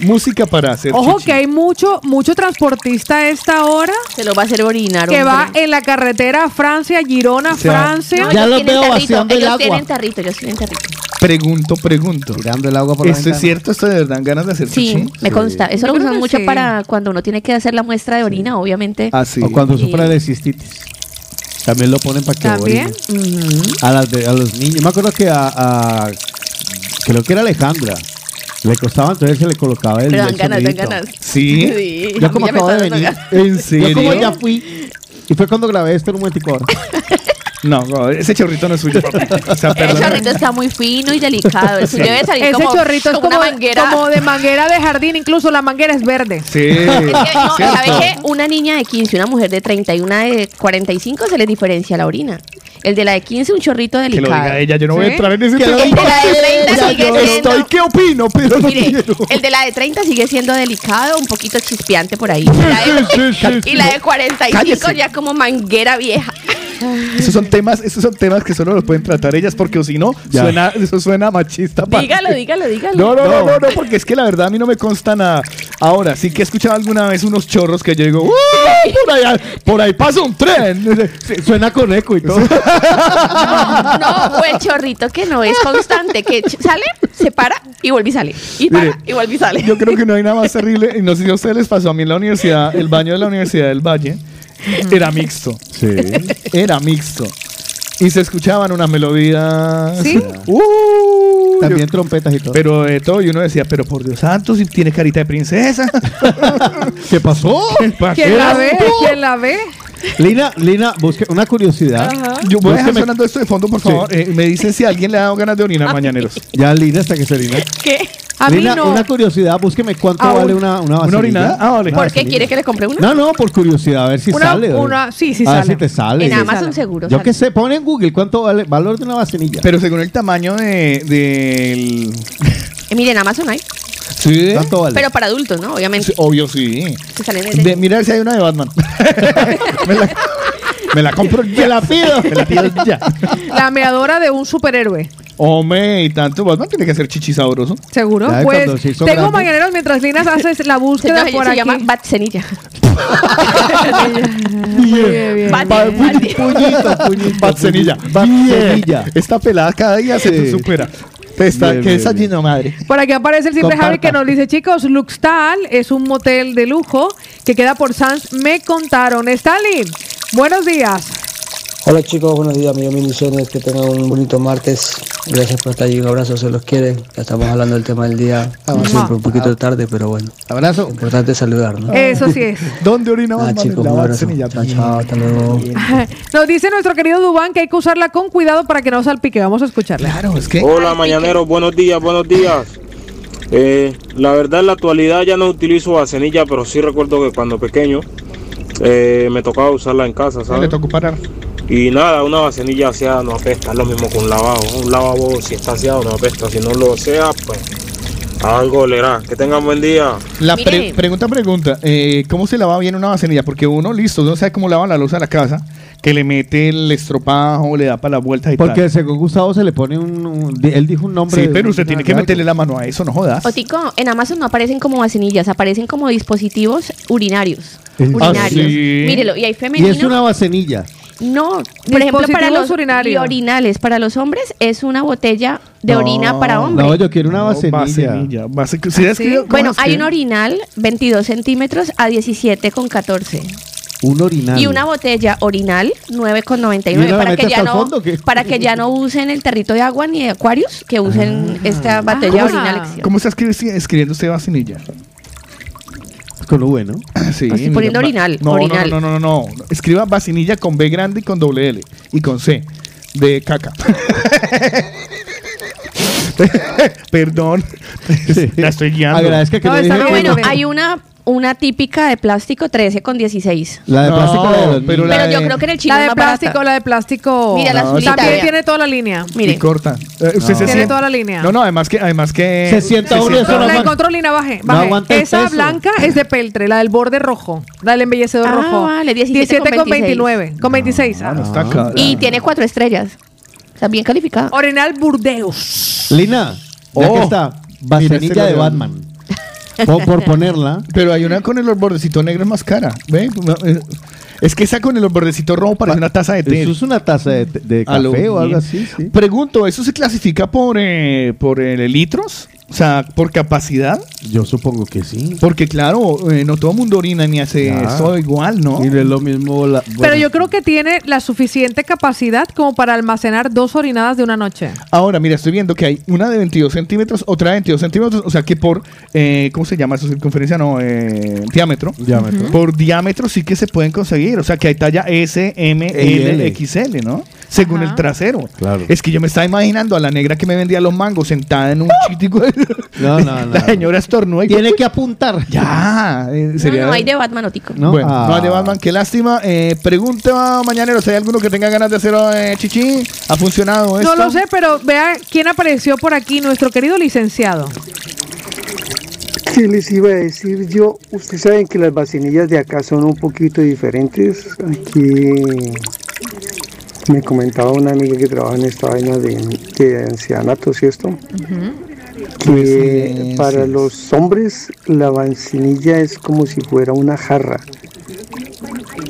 música para hacer Ojo chichi. que hay mucho, mucho transportista a esta hora. Se lo va a hacer orinar. Que va en la carretera Francia, Girona, O sea, Francia. No, ellos tienen tarrito, ellos tienen tarrito, ellos tienen tarrito. Pregunto, pregunto. Tirando el agua por la ¿Esto es cierto? ¿Esto de verdad dan ganas de hacer Sí, chichi? me consta. Eso lo usan mucho sí. para cuando uno tiene que hacer la muestra de orina, obviamente. Ah, sí. O cuando Y- sufre de cistitis. También lo ponen para que También. orine. A, las de- a los niños. Me acuerdo que a, a- Creo que era Alejandra. Le costaba, entonces se le colocaba el. Pero dan el ganas, dan sonidito. ganas. Sí. Sí, a Yo mí como ya me acabo de dando venir. ganas. ¿En Yo como serio? ya fui. Y fue cuando grabé esto en un momentico ahora. No, no, ese chorrito no es suyo, papi. O sea, El chorrito está muy fino y delicado. El suyo Sí. debe salir Ese como, chorrito es como como, una manguera. como de manguera de jardín, incluso la manguera es verde. Sí. Es que, no, cierto. ¿sabe qué? Una niña de 15 y una mujer de 30 y una de 45 se les diferencia la orina. El de la de 15 un chorrito Que lo delicado. diga ella, yo no voy a ¿Sí? entrar en ese tema. El de la de 30 sigue siendo- Estoy, ¿qué opino? Pero no Mire, quiero. el de la de 30 sigue siendo delicado, un poquito chispeante por ahí. La de- sí, sí. y la de 45 Cállese. ya como manguera vieja. Esos son temas, esos son temas que solo los pueden tratar ellas porque o si no, Ya. suena, eso suena machista. Dígalo, dígalo, dígalo. No, no, no, no, no, porque es que la verdad a mí no me consta nada. Ahora, sí que he escuchado alguna vez unos chorros que yo digo, "¡Uh! por, ahí, por ahí pasa un tren. Suena con eco y todo. No, o el chorrito que no es constante, que sale, se para y vuelve y sale. Y para Mire, y vuelve y sale. Yo creo que no hay nada más terrible. Y no sé si a ustedes les pasó a mí en la universidad, el baño de la Universidad del Valle era mixto. Sí. Era mixto. Y se escuchaban unas melodías. ¿Sí? Uh, También yo- trompetas y todo. pero de todo, y uno decía, pero por Dios santo, si tiene carita de princesa. ¿Qué pasó? ¿Quién la ve? ¿Quién la ve? Lina, Lina, busque una curiosidad. Yo voy a dejar sonando esto de fondo, por favor. Eh, me dicen si alguien le ha dado ganas de orinar mañaneros. Ya, Lina, hasta que se orina. ¿Qué? A mí Lina, no. una curiosidad, búsqueme cuánto Ah, vale un- una, una ¿Una orinada? Ah, vale. ¿Por qué quiere que le compre una? No, no, por curiosidad, a ver si Una- sale. una- sí, sí a ver sale. si te sale. En Amazon seguro. Yo qué sé, pon en Google cuánto vale valor de una vaselilla. Pero según el tamaño de, del... Eh, mire, en Amazon hay. Sí. Pero para adultos, ¿no? Obviamente. Sí, obvio, sí. Que salen de- De, mira si hay una de Batman. me, la, me la compro ya. Te la pido. Me la pido ya. La meadora de un superhéroe. Hombre, y tanto Batman tiene que ser chichi sabroso. ¿Seguro? Pues se tengo grande. mañaneros mientras Linas hace la Se, búsqueda no, por se aquí. llama Batsenilla. Muy bien, bien. Bat- Pa- Bat- puñito, puñito. Batsenilla. Batsenilla. Bien. Esta pelada cada día se supera. Está, Bien, que bien, es allí, madre. Por aquí aparece el simple Comparta. Javi que nos dice, chicos, Luxtal es un motel de lujo que queda por Sans. Me contaron. Stanley, buenos días. Hola chicos, buenos días, mis bendiciones, que tengan un bonito martes. Gracias por estar allí, un abrazo, se los quiere. Ya estamos hablando del tema del día, como siempre, un poquito tarde, pero bueno. Abrazo. Importante saludar, ¿no? Eso sí es. ¿Dónde orina Ah, chicos, un abrazo. Chao, chao, hasta luego. Nos dice nuestro querido Dubán que hay que usarla con cuidado para que no salpique. Vamos a escucharla. Claro, es que... Hola mañaneros, buenos días, buenos días. Eh, la verdad en la actualidad ya no utilizo vasenilla, pero sí recuerdo que cuando pequeño eh, me tocaba usarla en casa, Le ¿sabes? tocó parar. Y nada, una vasenilla aseada no apesta, es lo mismo con un lavabo. Un lavabo si está aseado no apesta, si no lo sea, pues a algo olerá. Que tengan buen día. La pre- pregunta, pregunta. eh, ¿Cómo se lava bien una vasenilla? Porque uno, listo, no sabe cómo lava la luz a la casa, que le mete el estropajo, le da para la vuelta y Porque tal. según Gustavo se le pone un, Él dijo un nombre. Sí, pero usted tiene que algo. meterle la mano a eso, no jodas. Otico, en Amazon no aparecen como vasenillas, aparecen como dispositivos urinarios. ¿En Urinarios. sí? Mírelo, y hay Y femenino. es una vasenilla. No, por ejemplo, para los urinarios. y orinales, para los hombres es una botella de No, orina para hombre. No, yo quiero una No, vasenilla. vasenilla. Vase- ¿sí has ¿Sí? escrito? ¿Cómo bueno, hay un orinal 22 centímetros a 17 con 14. Un orinal. Y una botella orinal 9,99 ¿Y una la para que ya no fondo para que ya no usen el tarrito de agua ni de Aquarius, que usen esta botella Ah. orinal. ¿Cómo está escri- escribiendo usted vasenilla? Con V, ¿no? Sí, Estoy poniendo orinal, No, orinal. no, no, no, no, no. Escriba vacinilla con B grande y con doble L. Y con C. De caca. Perdón. La estoy guiando. Agradezca que No, le está dije Bueno, no. hay una una típica de plástico 13 con 16. La de No, plástico de los pero la Pero yo de- creo que en el chino La es de más plástico, barata. la de plástico. Mira la No, azulita. También vea. tiene toda la línea. Mire. Y corta. Eh, usted se. Tiene toda la línea. No, no, además que, además que. Se sienta uno y eso No, la aguanta- encontró Lina, baje. No baje. aguanta el Esa peso. blanca es de peltre, la del borde rojo, la del embellecedor Ah, rojo. vale, 17 con con 29, con 26. Ah, no Ah. está acá. Y tiene cuatro estrellas. Está bien calificado. Orinal Burdeos. Lina, ya Oh, que está, mira, este lo de veo. Batman. Por, por ponerla. Pero hay una con el bordecito negro es más cara. ¿Ve? Eh, Es que esa con el bordecito rojo parece una taza de té. Eso es una taza de, café o algo así, sí. Pregunto, ¿eso se clasifica por, eh, por eh, litros? O sea, por capacidad. Yo supongo que sí. Porque claro, eh, no todo el mundo orina ni hace Ah. eso igual, ¿no? Es lo mismo la- Pero bueno, yo creo que tiene la suficiente capacidad como para almacenar dos orinadas de una noche. Ahora, mira, estoy viendo que hay una de 22 centímetros, otra de 22 centímetros, o sea que por, eh, ¿cómo se llama eso? Circunferencia, no, eh, diámetro. Diámetro. Por diámetro sí que se pueden conseguir, o sea que hay talla S, M, L, L. XL, ¿no? Según el trasero. Claro. Es que yo me estaba imaginando a la negra que me vendía los mangos sentada en un chitico. No, no, no. La señora estornudó y Tiene que apuntar. Ya. eh, No, sería- no, hay de Batman Otico. ¿No? Bueno, Ah. no hay de Batman, qué lástima. Eh, pregunta, mañaneros, ¿hay alguno que tenga ganas de hacer eh, chichi? ¿Ha funcionado esto? No lo sé, pero vea quién apareció por aquí, nuestro querido licenciado. ¿Qué les iba a decir yo? Ustedes saben que las vacinillas de acá son un poquito diferentes. Aquí me comentaba una amiga que trabaja en esta vaina de, de ancianatos y esto, que para los hombres la vacinilla es como si fuera una jarra.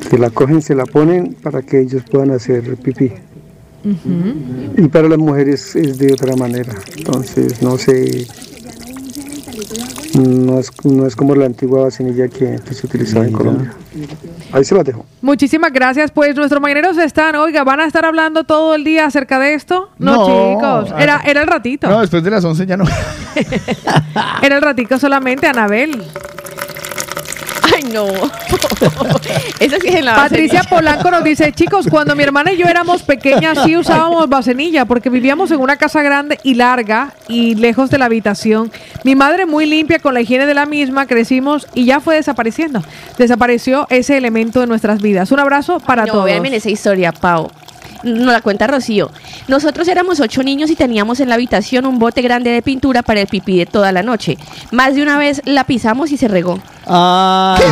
Que la cogen, se la ponen para que ellos puedan hacer pipí. Y para las mujeres es de otra manera. Entonces, no sé. No es, no es como la antigua vacinilla que, que se utilizaba en Colombia. Ahí se la dejo. Muchísimas gracias. Pues nuestros mañaneros están, oiga, ¿van a estar hablando todo el día acerca de esto? No, No. chicos. Era, era el ratito. No, después de las 11 ya no. Era el ratito solamente, Anabel. Ay, no. Esa sí es en la Patricia. Polanco nos dice, chicos, cuando mi hermana y yo éramos pequeñas sí usábamos vasenilla porque vivíamos en una casa grande y larga y lejos de la habitación. Mi madre muy limpia con la higiene de la misma, crecimos y ya fue desapareciendo. Desapareció ese elemento de nuestras vidas. Un abrazo para no, todos. véanme esa historia, Pau. No la cuenta Rocío. Nosotros éramos ocho niños y teníamos en la habitación un bote grande de pintura para el pipí de toda la noche. Más de una vez la pisamos y se regó. Ay.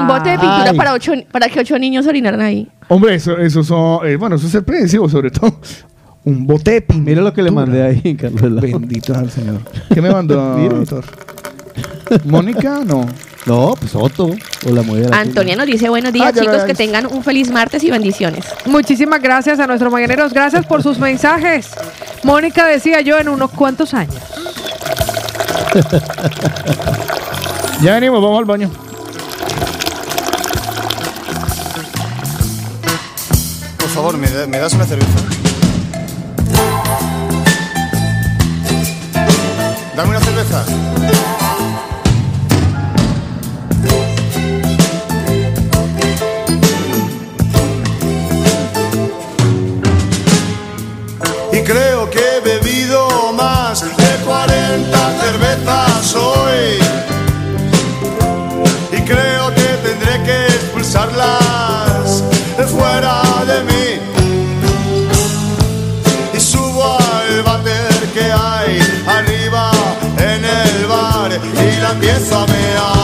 un bote de pintura Ay. para ocho, para que ocho niños orinaran ahí. Hombre, eso, eso son. eh, bueno, eso es el predecivo, sobre todo. Un bote de pintura. Mira lo que le mandé ahí, Carlos. Bendito al Señor. ¿Qué me mandó, doctor? ¿Mónica? No. No, pues Otto. O la mujer. Antonia nos dice buenos días, Ah, chicos, que tengan un feliz martes y bendiciones. Muchísimas gracias a nuestros mañaneros. Gracias por sus mensajes. Mónica decía yo en unos cuantos años. Ya venimos, vamos al baño. Por favor, ¿me, da- me das una cerveza? Dame una cerveza. La empiezo a mear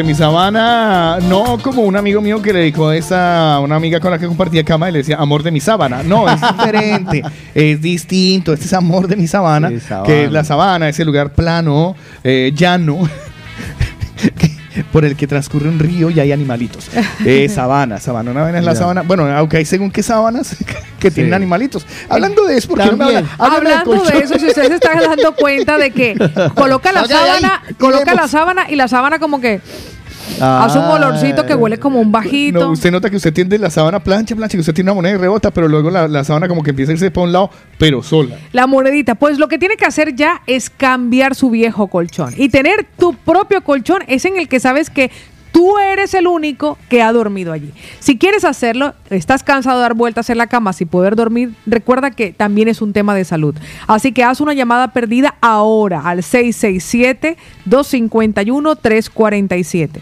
de mi sábana. No como un amigo mío que le dijo a esa, una amiga con la que compartía cama y le decía amor de mi sábana. No, es diferente. es distinto. Este es amor de mi sábana, Sí, sabana. que es la sabana, ese lugar plano, eh, llano. Por el que transcurre un río y hay animalitos. Eh, sabana, sabana. Una vez es la Ya. sabana. Bueno, aunque hay según qué sábanas que tienen animalitos. Hablando de eso, porque no me habla- Hablando de eso, si ustedes se están dando cuenta de que coloca la sábana, coloca la sábana y la sábana como que hace un olorcito que huele como un bajito. No, usted nota que usted tiende la sábana plancha, plancha, que usted tiene una moneda y rebota, pero luego la, la sábana como que empieza a irse para un lado, pero sola. La monedita. Pues lo que tiene que hacer ya es cambiar su viejo colchón. Y tener tu propio colchón es en el que sabes que tú eres el único que ha dormido allí. Si quieres hacerlo, estás cansado de dar vueltas en la cama sin poder dormir, recuerda que también es un tema de salud. Así que haz una llamada perdida ahora al 667-251-347.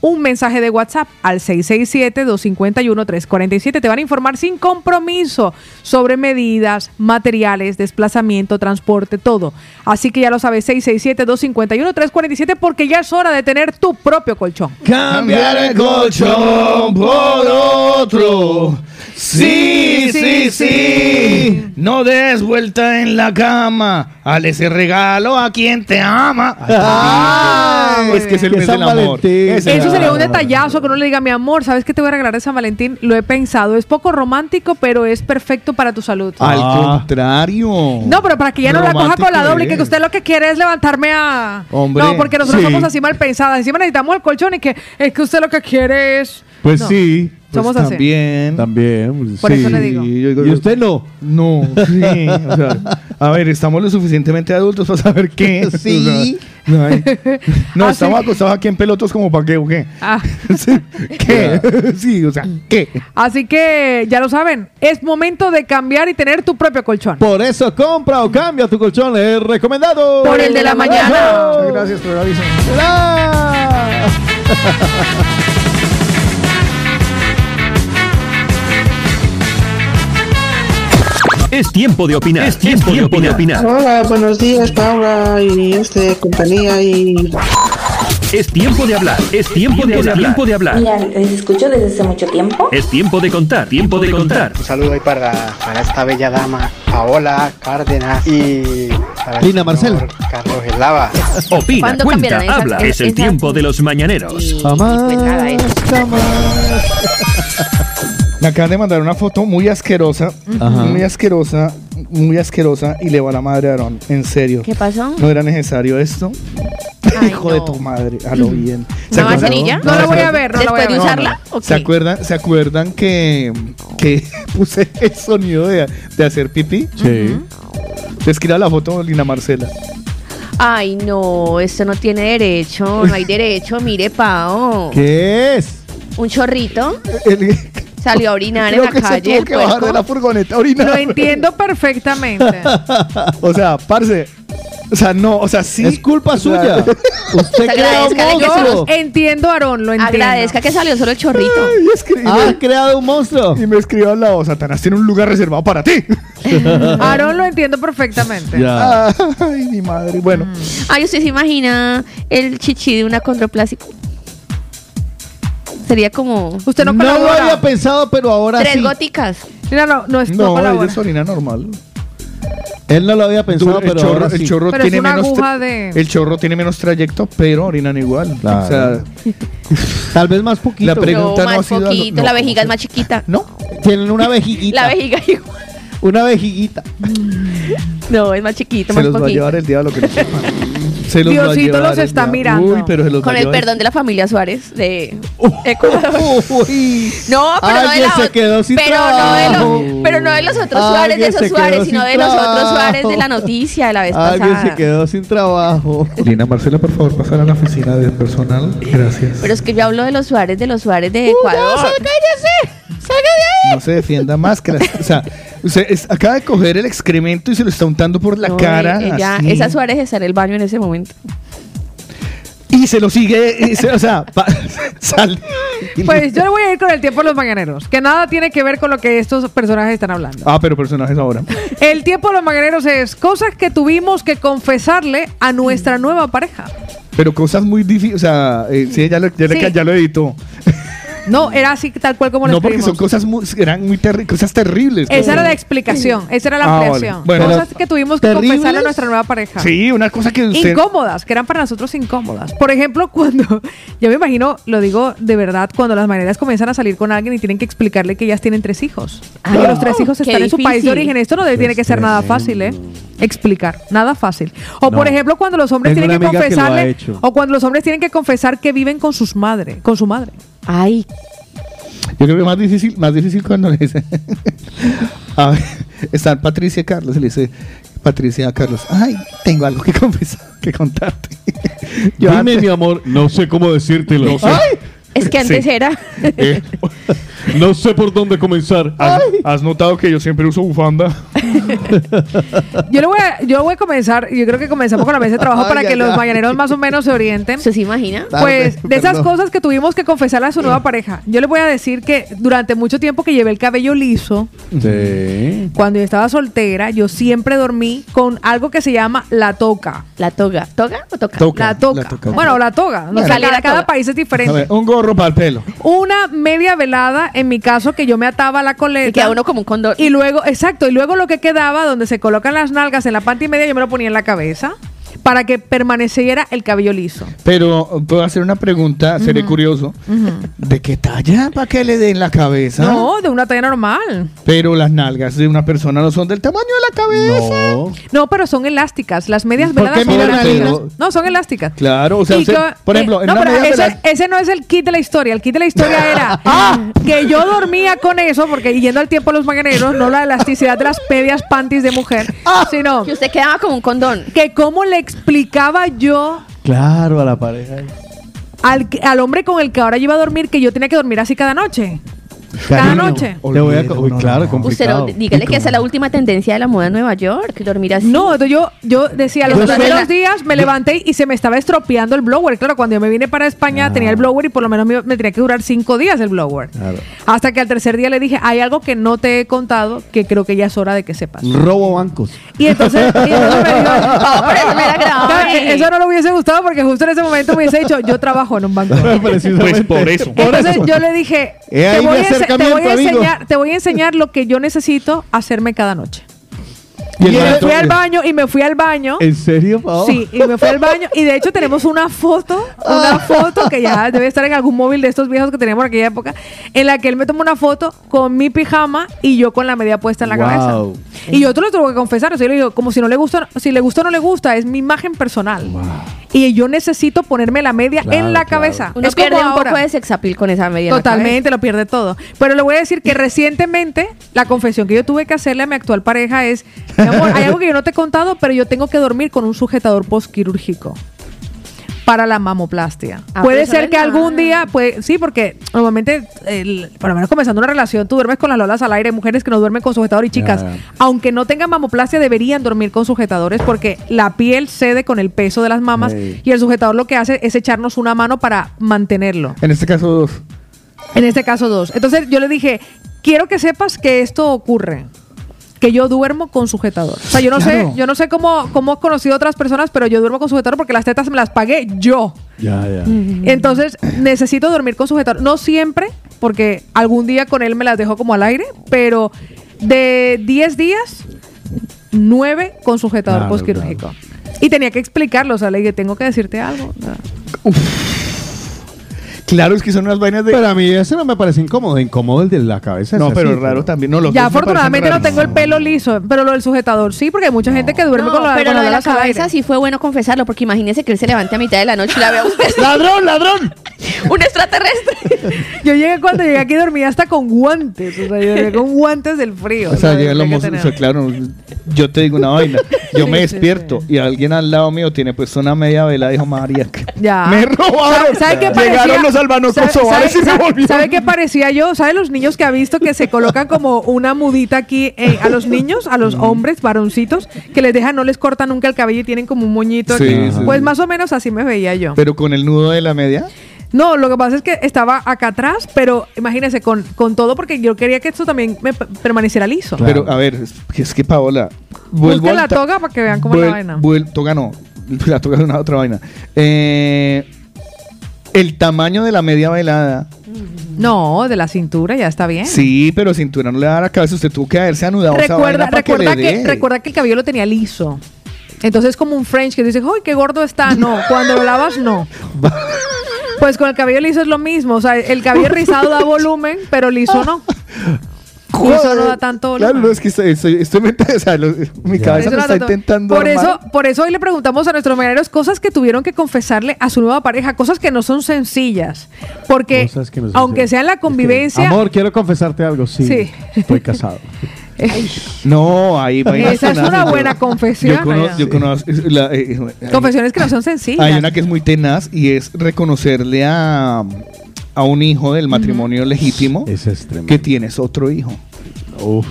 Un mensaje de WhatsApp al 667-251-347. Te van a informar sin compromiso sobre medidas, materiales, desplazamiento, transporte, todo. Así que ya lo sabes, 667-251-347 porque ya es hora de tener tu propio colchón. Cambiar el colchón por otro. Sí, sí, sí. No des vuelta en la cama. Hale ese regalo a quien te ama. Ay, es que es el mes San del amor. Eso sería un detallazo que uno le diga, mi amor, ¿sabes qué te voy a regalar de San Valentín? Lo he pensado. Es poco romántico, pero es perfecto para tu salud. Al Ah. contrario. No, pero para que ya no la coja con la doble y que usted lo que quiere es levantarme a... Hombre, no, porque nosotros sí. somos así mal pensadas. Encima necesitamos el colchón y que es que usted lo que quiere es... Pues No. sí. Somos Pues así. También. También. pues, Por sí. eso le digo. Y usted no. No, sí. o sea, a ver, estamos lo suficientemente adultos para saber qué. Sí. O sea, no, Ah, estamos sí. acostados aquí en pelotos como para qué o qué. Ah. Sí, ¿Qué? Sí, o sea, ¿qué? Así que ya lo saben, es momento de cambiar y tener tu propio colchón. Por eso compra o cambia tu colchón. Es recomendado. Por el de la mañana. Muchas gracias por avisar. Es tiempo de opinar. Es tiempo, de opinar. Hola, buenos días, Paula y este compañía y Es tiempo de hablar. Es tiempo de hablar. Tiempo de hablar. Mira, les escucho desde hace mucho tiempo. Es tiempo de contar. Tiempo de contar. Un saludo ahí para, para esta bella dama, Paola Cárdenas y para Lina Marcel. Carlos Eslava. Opina, ¿Cuándo cuenta, esas- habla. es- Es el esas- tiempo de los mañaneros. Jamás. Pues nada. Me acaban de mandar una foto muy asquerosa, Ajá. muy asquerosa, muy asquerosa y le va a la madre a Aarón. En serio. ¿Qué pasó? ¿No era necesario esto? Ay, Hijo de tu madre, a lo bien. ¿Una acuerdan? No la voy a ver, no la voy a Después de ver. usarla. ¿o ¿Se qué? acuerdan, ¿Se acuerdan que, que puse el sonido de, de hacer pipí? Sí. Les quiero la foto, Lina Marcela. Ay, no, esto no tiene derecho, no hay derecho. Mire, Pao. ¿Qué es? Un chorrito El- salió a orinar en la que se calle. tuvo que bajar de la furgoneta a orinar. Lo entiendo perfectamente. O sea, parce. O sea, no, o sea, sí. Es culpa suya. Usted crea un que monstruo. Entiendo, Aarón, lo entiendo. Agradezca que salió solo el chorrito. y escri- y Ha me- creado un monstruo. y me escribió al lado, Satanás tiene un lugar reservado para ti. Aarón lo entiendo perfectamente. Ya. Ay, mi madre. Bueno, Ay, ¿usted se imagina el chichi de una condroplásica? Sería como Usted no No lo colabora. había pensado, pero ahora tres sí. góticas. Mira, no, no, es- no no, colabora. es orina normal. Él no lo había pensado, el pero chorro, ahora el sí. chorro Pero es tiene una menos aguja tra- de- el chorro tiene menos trayecto, pero orinan igual. Claro. O sea, Tal vez más poquito. La No, pregunta no, ha más sido poquito, no, la vejiga es más chiquita. No. Tienen una vejiguita. La vejiga igual. Una vejiguita. No, es más chiquito, se más los va a poquito. llevar el diablo que no sepan. Se los Diosito los está mirando. Uy, pero se los va Con el llevar. perdón de la familia Suárez de Ecuador. Uy. No, pero no de Alguien la se ot- quedó sin pero no de trabajo. los, pero no de los otros Suárez, de Alguien esos Suárez, sin sino de los otros. Suárez de la noticia de la vez Alguien pasada. se quedó sin trabajo. Lina Marcela, por favor, pasar a la oficina de personal. Gracias. Pero es que yo hablo de los Suárez, de los Suárez de Ecuador. ¡Cállese! ¡Salga de ahí! No se defienda más que las, O sea, usted es- acaba de coger el excremento y se lo está untando por la No, cara. ella- así. esa Suárez está en el baño en ese momento. Y se lo sigue. se- o sea, pa- sale. Pues yo le voy a ir con el tiempo de los mañaneros, que nada tiene que ver con lo que estos personajes están hablando. Ah, pero personajes ahora. El tiempo de los mañaneros es cosas que tuvimos que confesarle a nuestra nueva pareja. Pero cosas muy difíciles. O sea, eh, sí, ya lo, ya, le- Sí. ya lo editó. No, era así tal cual como lo No, porque escribimos. son cosas muy, eran muy terri- cosas terribles. Esa era la explicación, esa era la Ah, vale. ampliación. Bueno. Cosas que tuvimos que ¿Terribles? confesarle a nuestra nueva pareja. Sí, una cosa que usted. Incómodas, que eran para nosotros incómodas. Por ejemplo, cuando, yo me imagino, lo digo de verdad, cuando las maneras comienzan a salir con alguien y tienen que explicarle que ellas tienen tres hijos. Ay, que los tres hijos están en su país de origen. Esto no debe- tiene que ser nada fácil, ¿eh? Explicar, nada fácil. O No. por ejemplo, cuando los hombres Tengo tienen que confesarle, o cuando los hombres tienen que confesar que viven con sus madres, con su madre. Ay, Yo creo que más difícil, más difícil cuando le dice. a ver, está Patricia Carlos y le dice. Patricia Carlos, ay, tengo algo que confesar, que contarte. Yo Dime, antes- mi amor, no sé cómo decírtelo. No sé. Ay, es que antes Sí. era. Eh, no sé por dónde comenzar. ¿has, has notado que yo siempre uso bufanda? Yo, le voy a, yo voy a comenzar, yo creo que comenzamos con la mesa de trabajo Ay, para que ay, los ay. mañaneros más o menos se orienten. ¿Se se imagina? Pues de esas perdón. cosas que tuvimos que confesarle a su nueva pareja. Yo le voy a decir que durante mucho tiempo que llevé el cabello liso, Sí. cuando yo estaba soltera, yo siempre dormí con algo que se llama la toca. La toga. ¿Toga o toca? Toca. La toca. La toca. Bueno, la toga. No Sale cada, cada toga. país es A diferente. ver, un gorro para el pelo. Una media velada, en mi caso, que yo me ataba a la coleta. Y queda uno como un condor. Y luego, exacto, y luego lo que quedaba, donde se colocan las nalgas en la panty media, yo me lo ponía en la cabeza para que permaneciera el cabello liso. Pero puedo hacer una pregunta, seré curioso. ¿De qué talla? ¿Para que le den la cabeza? No, de una talla normal. Pero las nalgas de una persona no son del tamaño de la cabeza. No. No, pero son elásticas. Las medias ¿Por veladas qué son miran a elásticas. No, son elásticas. Claro, o sea, Y usted- que- por eh, ejemplo, en no, una pero media ese, velada- ese no es el kit de la historia. El kit de la historia era que yo dormía con eso, porque yendo al tiempo de los mañaneros, no la elasticidad de las medias panties de mujer, sino Que usted quedaba como un condón. que cómo le explicaba yo Claro, a la pareja. al, al hombre con el que ahora yo iba a dormir que yo tenía que dormir así cada noche. Cada Cariño, noche. Te voy a, Olvídalo, uy, no, claro, no. Usted dígale que esa es la última tendencia de la moda en Nueva York, dormir así. No, entonces yo, yo decía, los Yo primeros días me levanté y se me estaba estropeando el blower. Claro, cuando yo me vine para España Ah. tenía el blower y por lo menos me, me tenía que durar cinco días el blower. Claro. Hasta que al tercer día le dije, hay algo que no te he contado que creo que ya es hora de que sepas. Robo bancos. Y entonces, y entonces me dijo, Oh, eso no era grave. Claro, eso no le hubiese gustado porque justo en ese momento me hubiese dicho, yo trabajo en un banco. Pues por eso. Entonces yo le dije, te voy, a te, voy a enseñar, te voy a enseñar lo que yo necesito hacerme cada noche. Y me fui al baño y me fui al baño. ¿En serio, Pao? Sí, y me fui al baño y de hecho tenemos una foto, una foto que ya debe estar en algún móvil de estos viejos que teníamos en aquella época, en la que él me tomó una foto con mi pijama y yo con la media puesta en la Wow. cabeza. Y yo te lo tengo que confesar, o sea, yo le digo, como si no le gusta, si le gusta o no le gusta, es mi imagen personal. Y yo necesito ponerme la media Claro, en la claro. cabeza. Uno es como un ahora. poco de sexapil con esa media. en la Totalmente, lo pierde todo. Pero le voy a decir que recientemente la confesión que yo tuve que hacerle a mi actual pareja es, mi amor, hay algo que yo no te he contado, pero yo tengo que dormir con un sujetador postquirúrgico para la mamoplastia. Ah, Puede ser que algún día, pues sí, porque normalmente, el- por lo menos comenzando una relación, tú duermes con las lolas al aire, hay mujeres que no duermen con sujetador y chicas, aunque no tengan mamoplastia, deberían dormir con sujetadores porque la piel cede con el peso de las mamas y el sujetador lo que hace es echarnos una mano para mantenerlo. En este caso, dos. En este caso, dos. Entonces yo le dije, quiero que sepas que esto ocurre. Que yo duermo con sujetador. O sea, yo no Claro. sé, yo no sé cómo, cómo he conocido a otras personas, pero yo duermo con sujetador porque las tetas me las pagué yo. Ya, ya. Entonces, necesito dormir con sujetador. No siempre, porque algún día con él me las dejo como al aire, pero de 10 días, nueve con sujetador Claro, postquirúrgico. Y tenía que explicarlo, o sea, le dije, tengo que decirte algo. Claro, es que son unas vainas de. Pero a mí ese no me parece incómodo. Incómodo el de la cabeza. No, pero así, raro también. No, los ya afortunadamente no tengo el pelo liso, pero lo del sujetador sí, porque hay mucha gente que duerme No, con la, pero con lo de la cabeza sí fue bueno confesarlo, porque imagínese que él se levante a mitad de la noche y la vea a usted. ¡Ladrón, ladrón! Un extraterrestre. Yo llegué cuando llegué aquí dormía hasta con guantes, o sea, yo dormía con guantes del frío. O sea, ¿no? llegan los mozos, o sea, claro, yo te digo una vaina. Yo me Sí, sí, despierto y alguien al lado mío tiene pues una media vela, dijo María. Ya. Me robaron. ¿Sabe, sabe qué Llegaron parecía? los albanos ¿Sabe- sabe- sabe- volvieron. ¿Sabe qué parecía yo? ¿Sabe los niños que ha visto que se colocan como una mudita aquí eh, a los niños, a los hombres, varoncitos, que les dejan, no les cortan nunca el cabello y tienen como un moñito Sí, aquí? sí, Pues sí. más o menos así me veía yo. Pero con el nudo de la media. No, lo que pasa es que estaba acá atrás, pero imagínese con, con todo porque yo quería que esto también me permaneciera liso. Pero a ver, es que, Paola. la toga para que vean cómo es la vaina. vuel- toga no. La toga es una otra vaina. Eh, el tamaño de la media velada. No, de la cintura ya está bien. Sí, pero cintura no le da a la cabeza. Usted tuvo que haberse anudado esa recuerda, para recuerda, que, recuerda que el cabello lo tenía liso. Entonces como un French que dice, ¡ay, qué gordo está! No, cuando lo lavas, no. Pues con el cabello liso es lo mismo. O sea, el cabello rizado da volumen, pero liso no. Liso no da tanto. Claro, no, es que estoy, estoy, estoy meta- o sea, lo- mi cabeza Eso me está tanto. intentando. por armar. eso, por eso hoy le preguntamos a nuestros mañaneros cosas que tuvieron que confesarle a su nueva pareja, cosas que no son sencillas. Porque Cosas que no son aunque sea en la convivencia, Amor, quiero confesarte algo. Sí. Sí. Estoy casado. No, ahí esa es una buena confesión. Yo conozco, yo Sí. conozco la, eh, eh, confesiones que no son sencillas. Hay una que es muy tenaz y es reconocerle a, a un hijo del matrimonio legítimo que tienes otro hijo. O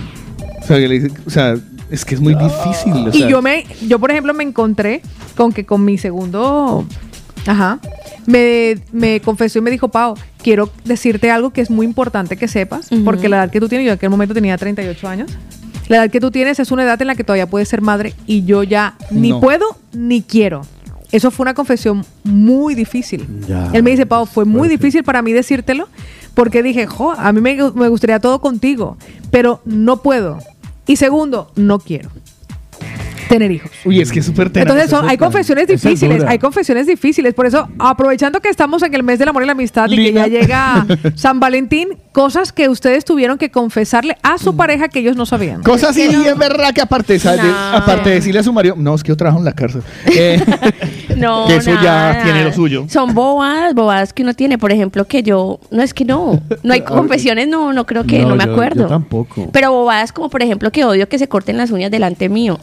sea, que le o sea, es que es muy difícil. o Y yo me, yo por ejemplo me encontré con que con mi segundo, ajá, me, me confesó y me dijo, Pau, quiero decirte algo que es muy importante que sepas, porque la edad que tú tienes, yo en aquel momento tenía 38 años, la edad que tú tienes es una edad en la que todavía puedes ser madre y yo ya ni No. puedo ni quiero. Eso fue una confesión muy difícil. Ya. Él me dice, Pau, fue muy difícil para mí decírtelo porque dije, jo, a mí me, me gustaría todo contigo, pero no puedo. Y segundo, no quiero tener hijos. Uy, es que es súper tenaz. Entonces son- hay confesiones difíciles, hay confesiones difíciles. Por eso, aprovechando que estamos en el mes del amor y la amistad y que ya llega San Valentín, cosas que ustedes tuvieron que confesarle a su pareja que ellos no sabían. Cosas y es verdad que aparte, ¿sabes? de, No. aparte de decirle a su marido, no, es que yo trabajo en la cárcel. Eh, No, que eso ya nada. tiene lo suyo. Son bobadas, bobadas que uno tiene. Por ejemplo, que yo, no es que no, no hay confesiones, no, no creo que, no, me yo- acuerdo. Yo tampoco. Pero bobadas como, por ejemplo, que odio que se corten las uñas delante mío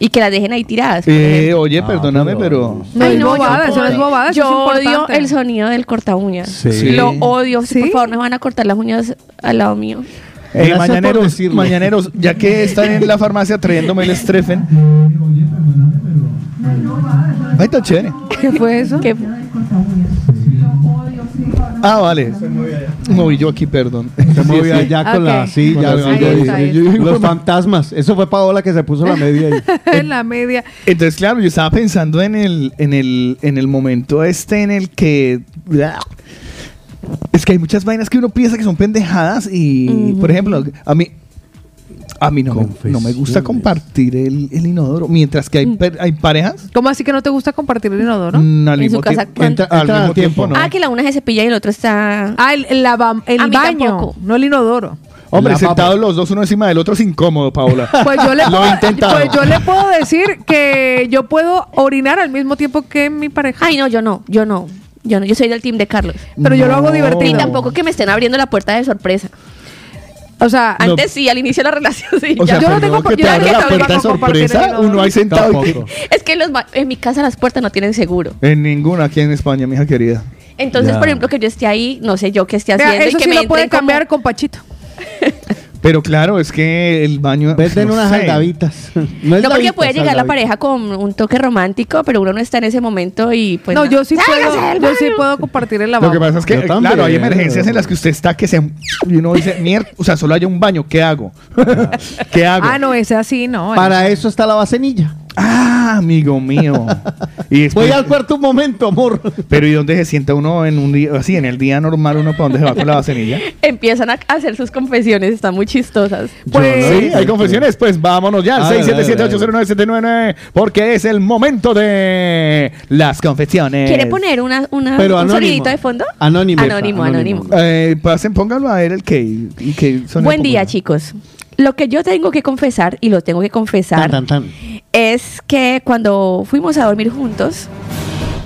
y que las dejen ahí tiradas. Eh, oye, perdóname, pero. No Ay, es no, bobada, yo eso no es odio- bobada, eso Yo es odio importante. el sonido del corta uñas. Sí. Lo odio. Si por favor me van a cortar las uñas al lado mío. Eh, mañaneros, mañaneros, ya que están en la farmacia trayéndome el estrefen. Ay, está chévere. ¿Qué fue eso? ¿Qué? Ah, vale. Moví yo aquí, perdón. Se movió allá con la Ok. sí, Con ya, la ya, silla. ya, Ahí ya, está, ahí ya, está. Los fantasmas. Eso fue Paola que se puso la media ahí. en la media. Entonces, claro, yo estaba pensando en el, en el, en el momento este en el que. Es que hay muchas vainas que uno piensa que son pendejadas y, por ejemplo, a mí. A mí no me, no me gusta compartir el, el inodoro. Mientras que hay, per- hay parejas. ¿Cómo así que no te gusta compartir el inodoro? mm, al En mismo su casa, entra- al entra mismo tiempo, tiempo, no. Ah, que la una se cepilla y el otro está. Ah, el, el lava- el baño, tampoco. no el inodoro. Hombre, sentados los dos uno encima del otro es incómodo, Paola. Pues yo, le Lo puedo, pues yo le puedo decir que yo puedo orinar al mismo tiempo que mi pareja. Ay, no, yo no, yo no. Yo no, yo soy del team de Carlos. Pero yo lo hago Y divertido. tampoco que me estén abriendo la puerta de sorpresa. O sea, Antes sí, al inicio de la relación sí. O sea, ya. Yo no tengo- que yo te no abra tengo la puerta de sorpresa, uno ahí sentado. y que- Tampoco. Es que los ba- en mi casa las puertas no tienen seguro. En ninguna aquí en España, mi hija querida. Entonces, Ya. por ejemplo, que yo esté ahí, no sé yo qué esté Vea, haciendo eso y que sí me lo puede como- cambiar con Pachito. Pero claro, es que el baño. Venden no unas aldavitas. No, es No, porque davitas, puede llegar la pareja con un toque romántico, pero uno no está en ese momento y pues. no, yo sí ¡Sálgase puedo, yo sí puedo compartir el Lo lavabo. que pasa es que, Yo también. claro, hay emergencias en las que usted está que se. Y uno dice, mierda, o sea, solo hay un baño, ¿qué hago? ¿Qué hago? Ah, no, ese así no. Para eso está la vasenilla. Ah, amigo mío. Y después- Voy al cuarto un momento, amor. Pero ¿y dónde se sienta uno en un día, así, en el día normal, uno para dónde se va con la vasenilla? Empiezan a hacer sus confesiones, están muy chistosas. Pues, sí, hay confesiones, pues vámonos ya al Dale, dale, 677-809-799 porque es el momento de las confesiones. ¿Quiere poner una, una, Pero un anónimo. sonidito de fondo? Anónimo. Anónimo, anónimo. Eh, pasen, pónganlo a ver el que, y que sonido Buen día, chicos. Lo que yo tengo que confesar, y lo tengo que confesar, Tan, tan, tan. Es que cuando fuimos a dormir juntos,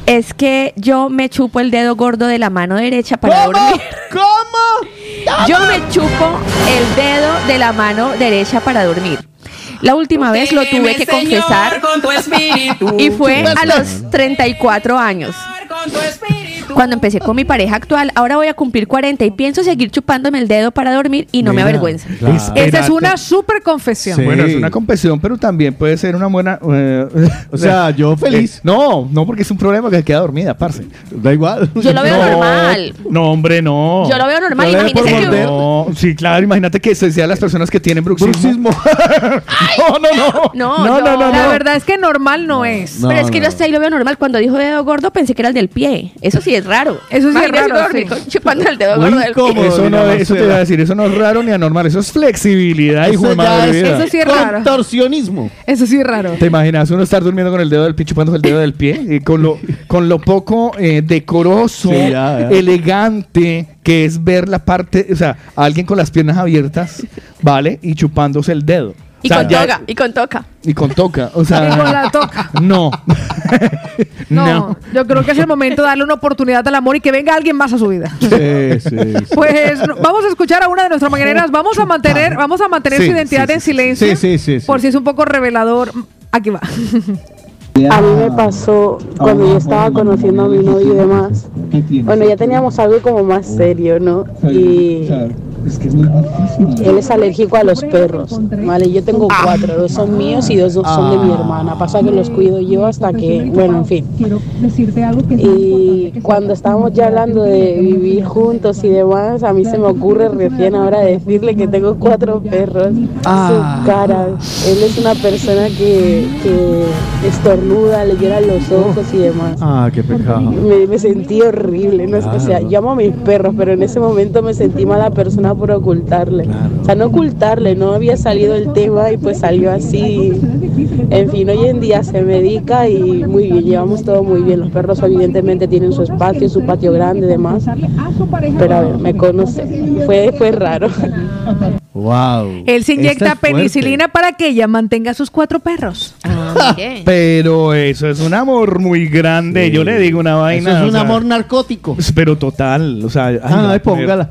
es que yo me chupo el dedo gordo de la mano derecha para dormir. ¿Cómo? Yo me chupo el dedo de la mano derecha para dormir. La última vez lo tuve que confesar y fue a los 34 años. Cuando empecé con mi pareja actual, ahora voy a cumplir 40 y pienso seguir chupándome el dedo para dormir y no me avergüenza. claro. Esta es una súper confesión. Bueno, es una confesión, pero también puede ser una buena. eh, O sea, yo feliz. eh, no, no, porque es un problema que queda dormida, parce. Da igual. Yo lo veo No, normal. No, hombre, no. Yo lo veo normal, Yo por que- morder. No, sí, claro, imagínate que se sea las personas que tienen bruxismo. no, no, no. No, no, no, no, La verdad es que normal no es. Pero es que yo hasta ahí lo veo normal. Cuando dijo dedo gordo, pensé que era el del pie. Eso sí es raro. Eso sí es raro, sí. chupando el dedo Muy gordo del pie. eso, no, eso te iba a decir, eso no es raro ni anormal, eso es flexibilidad, hijo de madre vida. Eso sí es raro. Contorsionismo. Eso sí es raro. ¿Te imaginas uno estar durmiendo con el dedo del pie chupándose el dedo del pie? Y con lo, con lo poco eh, decoroso, Sí, ya, ya. elegante que es ver la parte, o sea, alguien con las piernas abiertas, ¿vale? Y chupándose el dedo. Y O sea, con ya- toca, y con toca. Y con toca, o Y con sea... la toca. No. No, no. yo creo que es el momento de darle una oportunidad al amor y que venga alguien más a su vida. Sí, sí, sí. Pues no- vamos a escuchar a una de nuestras mañaneras. Vamos a mantener, vamos a mantener Sí, su identidad sí, en silencio. sí, sí, sí, sí. Por si es un poco revelador. Aquí va. A mí me pasó cuando yo estaba conociendo a mi novio y demás. Bueno, ya teníamos algo como más serio, ¿no? Y él es alérgico a los perros, ¿vale? Yo tengo cuatro, dos son míos y dos son de mi hermana. Pasa que los cuido yo hasta que, bueno, en fin. Y cuando estábamos ya hablando de vivir juntos y demás, a mí se me ocurre recién ahora decirle que tengo cuatro perros. Ah. Su cara. Él es una persona que, que estornuda, le lloran los ojos y demás. Ah, qué pecado. Me, me sentí horrible, ¿no? O sea, Claro. yo amo a mis perros, pero en ese momento me sentí mala persona por ocultarle. O sea, no ocultarle, no había salido el tema y pues salió así. En fin, hoy en día se medica y muy bien, llevamos todo muy bien. Los perros evidentemente tienen su espacio, su patio grande y demás. Pero a ver, me conoce. Fue, fue raro. Wow. Él se inyecta es fuerte. penicilina para que ella mantenga a sus cuatro perros. Pero eso es un amor muy grande. Yo le digo una vaina. Eso es o un sea, amor narcótico. Pero total, o sea. ay, Ah, ay, póngala.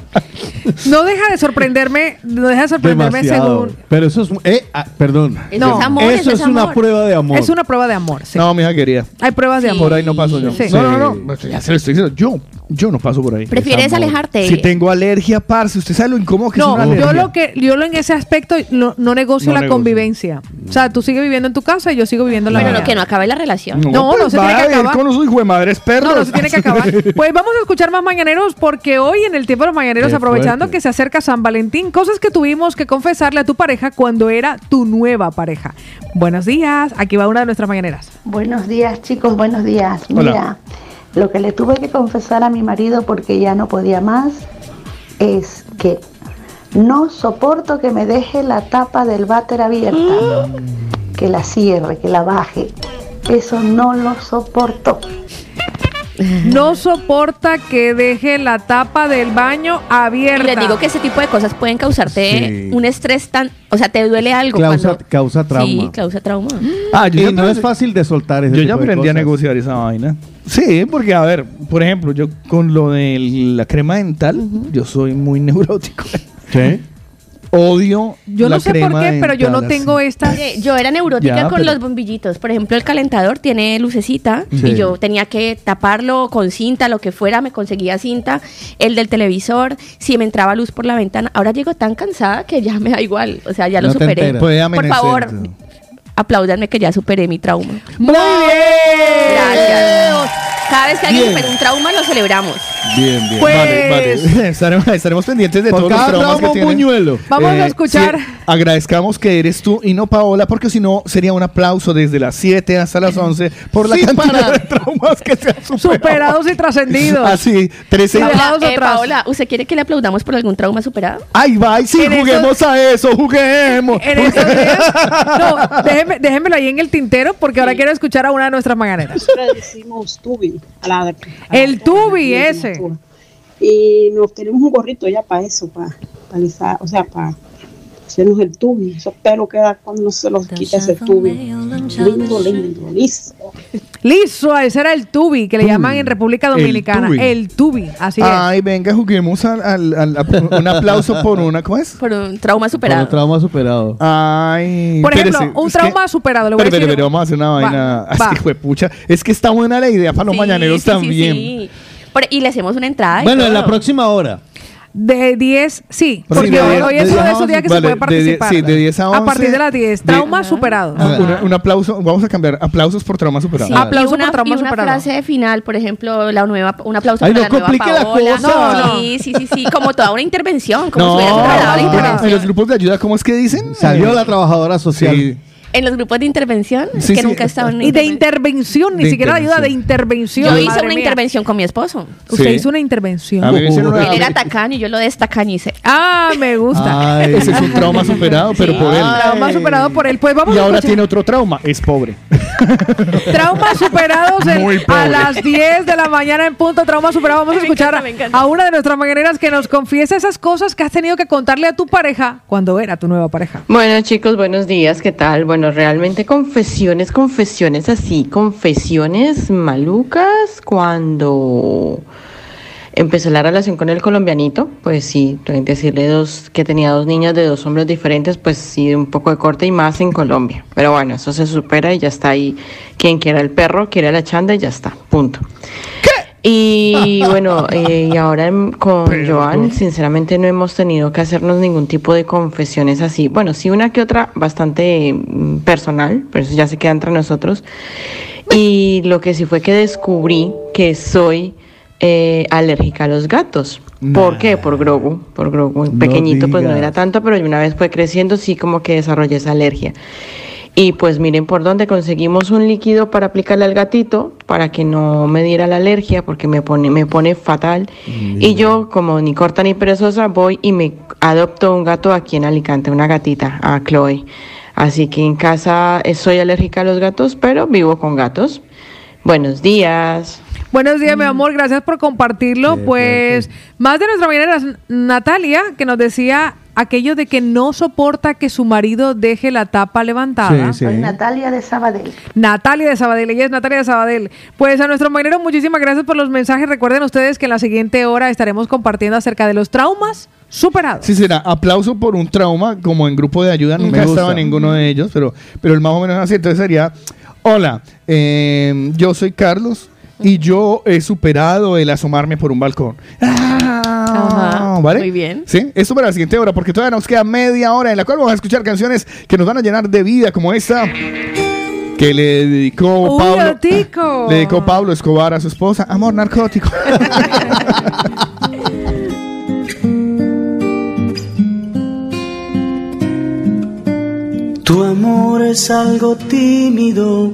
No deja de sorprenderme, no deja de sorprenderme Demasiado. según. Pero eso es. Eh, ah, perdón. Eso es amor, Eso eso es, es una prueba de amor. Es una prueba de amor. sí. No, mija querida. Hay pruebas de amor. Por ahí no paso yo. Sí. No, no, no. no, Ya se lo estoy diciendo. Yo, yo no paso por ahí. Prefieres Es amor. alejarte. Si tengo alergia, parce, usted sabe lo incómodo que es No, una alergia. yo lo que yo lo en ese aspecto no, no negocio No la negocio. convivencia. O sea, tú sigues viviendo en tu casa y yo sigo viviendo en la Bueno, mía. no, que no acabe la relación. No, no pues se tiene va que acabar. con los hijo de madres perros. No, no se tiene que acabar. Pues vamos a escuchar más mañaneros porque hoy en el tiempo de los mañaneros, Qué aprovechando que se acerca San Valentín, cosas que tuvimos que confesarle a tu pareja cuando era tu nueva pareja. Buenos días, aquí va una de nuestras mañaneras. Buenos días, chicos, buenos días. Hola. Mira, lo que le tuve que confesar a mi marido porque ya no podía más es que no soporto que me deje la tapa del váter abierta, que la cierre, que la baje. Eso no lo soporto. No soporta que deje la tapa del baño Y abierta. les digo que ese tipo de cosas pueden causarte Sí. un estrés tan. O sea, te duele algo. Causa, cuando- causa trauma. Sí, causa trauma. Ah, yo y no es fácil de soltar ese Yo tipo ya de aprendí a negociar esa vaina. Sí, porque a ver, por ejemplo, yo con lo de la crema dental, yo soy muy neurótico. ¿Sí? Odio Yo la no sé por qué, pero yo no tengo así. esta. Oye, Yo era neurótica Ya, con pero- los bombillitos. Por ejemplo, el calentador tiene lucecita Sí. y yo tenía que taparlo con cinta, lo que fuera, me conseguía cinta. El del televisor, si me entraba luz por la ventana. Ahora llego tan cansada que ya me da igual. O sea, ya lo No superé. Por favor, tú. apláudanme que ya superé mi trauma. Muy bien. Gracias. Cada vez que alguien Bien. un trauma, lo celebramos. Bien, bien. Pues- Vale, vale. Estaremos, estaremos pendientes de Por todos los traumas que trauma un tienen. buñuelo. Vamos a escuchar. sí, agradezcamos que eres tú y no Paola, porque si no sería un aplauso desde las 7 hasta las 11 por la Sin cantidad de traumas que se han superado. Superados y trascendidos. Así, 13 Paola, Paola, Aplausos eh. Paola, ¿usted quiere que le aplaudamos por algún trauma superado? Ay, bye, sí, juguemos a eso, juguemos. En estos días. No, déjeme, déjemelo ahí en el tintero porque ahora quiero escuchar a una de nuestras mañaneras. Nosotros le decimos tubi a la, a la- El tubi ese. Y nos queremos un gorrito ya para eso, para, alisar, o sea, para hacernos el tubi. Esos pelos queda cuando no se los quita ese tubi. Lindo, lindo, liso. Listo, ese era el tubi que le llaman en República El Dominicana. tubi. El tubi, así es. Ay, venga, juguemos al, al- al- a- un aplauso por una, ¿cómo es? Por un trauma Por superado. un trauma superado. Ay, Por ejemplo, espérese, un es que- trauma superado. Le voy Pero, a pero, decir. pero vamos a hacer una Va, vaina. va. Así fue pucha. Es que está buena la idea para los Sí, mañaneros sí, sí, también. sí. Por- y le hacemos una entrada. y Bueno, en la próxima hora. De 10, sí, Sí, porque de hoy, 10 hoy es de uno de 10 esos días que vale, se puede de 10 participar. sí, de 10 a 11. partir de las 10, De- traumas superados. Una- un aplauso, vamos a cambiar. Aplausos por trauma superado. Sí, Aplauso y una, por trauma y una superado. frase final, por ejemplo, la nueva, un aplauso Ay, para no la nueva complique la Paola. cosa. No, sí, sí, sí, sí, como toda una intervención, como No, si hubiera superado la en los intervención. grupos de ayuda, ¿cómo es que dicen? Salió Eh, la trabajadora social. En los grupos de intervención, Sí, que sí. nunca he estado en una Y de intervención. intervención, ni De siquiera ayuda de intervención. Yo hice una mía. intervención con mi esposo. Usted Sí. hizo una intervención. Él era tacaño y yo lo destacañicé. Ah, me gusta. Ay, ese es un trauma superado, pero por él. Trauma superado por él. Pues vamos Y a ahora tiene otro trauma, es pobre. Traumas superados en- Muy pobre. a las 10 de la mañana en punto. Traumas superados. Vamos a escuchar encanta. a una de nuestras mañaneras que nos confiesa esas cosas que has tenido que contarle a tu pareja cuando era tu nueva pareja. Bueno chicos, buenos días, ¿qué tal? Bueno, realmente confesiones, confesiones así, confesiones malucas cuando empezó la relación con el colombianito, pues sí, decirle dos, que tenía dos niñas de dos hombres diferentes, pues sí, un poco de corte y más en Colombia. Pero bueno, eso se supera y ya está ahí. Quien quiera el perro, quiere la chanda y ya está, punto. Y bueno, eh, y ahora con Joan, sinceramente no hemos tenido que hacernos ningún tipo de confesiones así. Bueno, sí una que otra bastante mm, personal, pero eso ya se queda entre nosotros. Y lo que sí fue que descubrí que soy eh, alérgica a los gatos. ¿Por qué? Por Grogu. Por Grogu. Pequeñito pues no digas. era tanto, pero una vez fue creciendo sí como que desarrollé esa alergia. Y pues miren por dónde conseguimos un líquido para aplicarle al gatito para que no me diera la alergia porque me pone, me pone fatal. Y yo, como ni corta ni perezosa, voy y me adopto un gato aquí en Alicante, una gatita, a Chloe. Así que en casa eh, soy alérgica a los gatos, pero vivo con gatos. Buenos días. Buenos días, mi amor. Gracias por compartirlo. pues más de nuestra mañana era Natalia, que nos decía aquello de que no soporta que su marido deje la tapa levantada. Soy Natalia de Sabadell. Natalia de Sabadell, ella es Natalia de Sabadell. Pues a nuestro mañanero, muchísimas gracias por los mensajes. Recuerden ustedes que en la siguiente hora estaremos compartiendo acerca de los traumas superados. Sí, será aplauso por un trauma, como en grupo de ayuda, nunca en ninguno de ellos, pero, pero el más o menos así. Entonces sería, hola, eh, yo soy Carlos y yo he superado el asomarme por un balcón. Ah, ¿Vale? muy bien. Sí, esto para la siguiente hora, porque todavía nos queda media hora en la cual vamos a escuchar canciones que nos van a llenar de vida, como esta que le dedicó Uy, Pablo. Otico. Le dedicó Pablo Escobar a su esposa. Amor narcótico. Tu amor es algo tímido,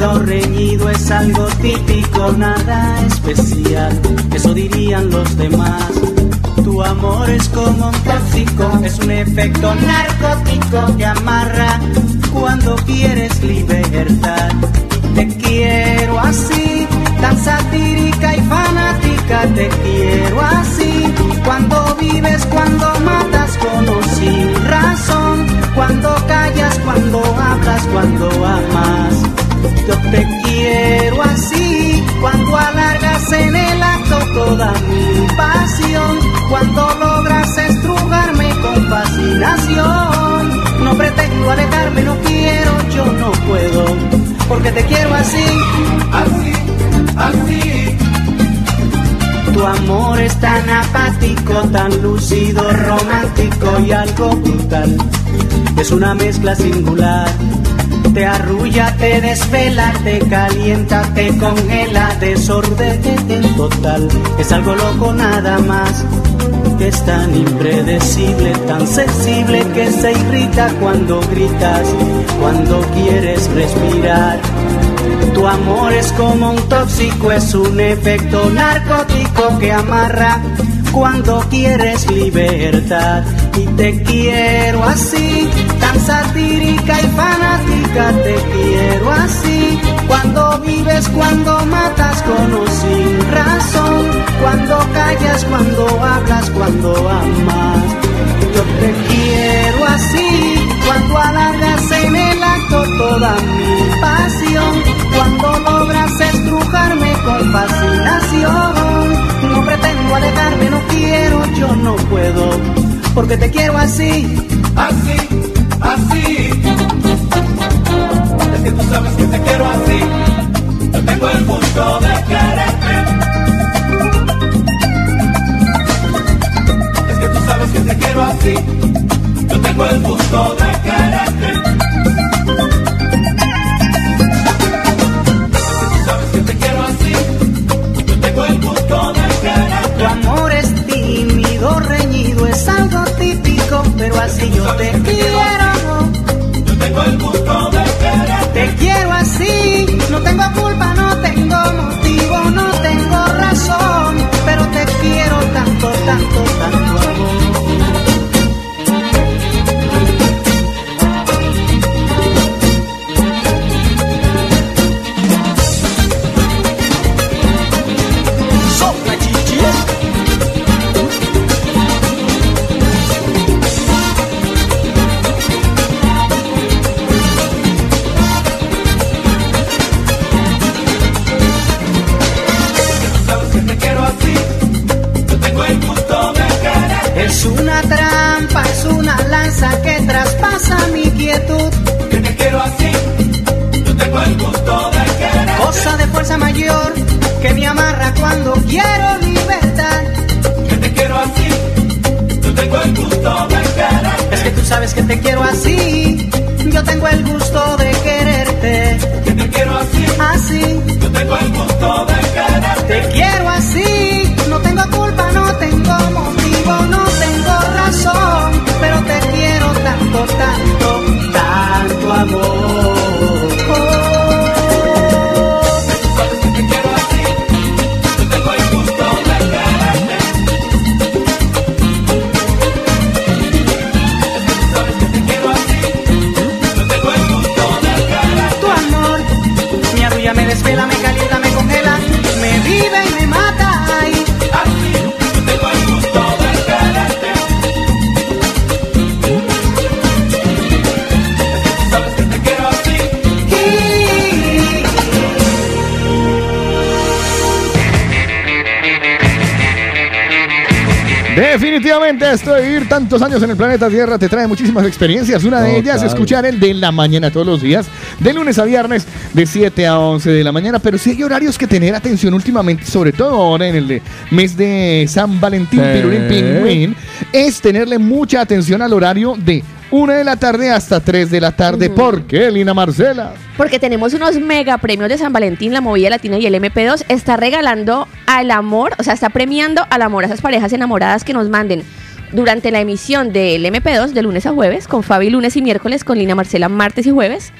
Reñido, es algo típico, nada especial, eso dirían los demás. Tu amor es como un tóxico, es un efecto narcótico que amarra cuando quieres libertad. Te quiero así, tan satírica y fanática, te quiero así. Cuando vives, cuando matas con o sin razón, cuando callas, cuando matas cuando amas. Yo te quiero así, cuando alargas en el acto toda mi pasión, cuando logras estrujarme con fascinación. No pretendo alejarme, no quiero, yo no puedo, porque te quiero así, así, así. Tu amor es tan apático, tan lúcido, romántico y algo brutal. Es una mezcla singular. Te arrulla, te desvela, te calienta, te congela, desorden total. Es algo loco nada más. Que es tan impredecible, tan sensible que se irrita cuando gritas, cuando quieres respirar. Tu amor es como un tóxico, es un efecto narcótico que amarra cuando quieres libertad. Y te quiero así, satírica y fanática, te quiero así. Cuando vives, cuando matas con o sin razón, cuando callas, cuando hablas, cuando amas. Yo te quiero así, cuando alargas en el acto toda mi pasión, cuando logras estrujarme con fascinación. No pretendo alejarme, no quiero, yo no puedo, porque te quiero así, así, así. Es que tú sabes que te quiero así, yo tengo el gusto de quererte. Es que tú sabes que te quiero así, yo tengo el gusto de quererte. Sabes que te quiero así, yo tengo el gusto de quererte. Tu amor es tímido, reñido, es algo típico, pero así yo te quiero. Tengo el tengo el esto de vivir tantos años en el planeta Tierra te trae muchísimas experiencias. Una de ellas es Total. escuchar el de la mañana todos los días, de lunes a viernes, de 7 a 11 de la mañana. Pero sí hay horarios que tener atención últimamente, sobre todo ahora en el de- mes de San Valentín, Sí. Pirurín Pingüín, es tenerle mucha atención al horario de 1 de la tarde hasta 3 de la tarde. ¿Por qué, Lina Marcela? Porque tenemos unos mega premios de San Valentín, la movida latina y el MP2 está regalando al amor, o sea, está premiando al amor a esas parejas enamoradas que nos manden durante la emisión del MP2 de lunes a jueves, con Fabi lunes y miércoles, con Lina Marcela martes y jueves,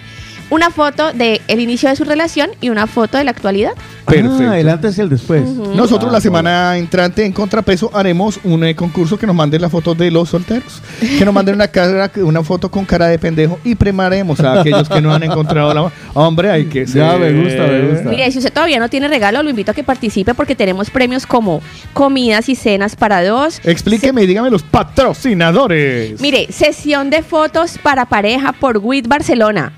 una foto del el inicio de su relación y una foto de la actualidad. Perfecto. Ah, el antes y el después. Nosotros Ah, la semana entrante en Contrapeso haremos un eh, concurso que nos manden la foto de los solteros. Que nos manden una, cara, una foto con cara de pendejo y premaremos a aquellos que no han encontrado la... Hombre, hay que ser... Ya, me gusta, me gusta. Mire, si usted todavía no tiene regalo, lo invito a que participe porque tenemos premios como comidas y cenas para dos. Explíqueme y dígame los patrocinadores. Mire, sesión de fotos para pareja por WIT Barcelona.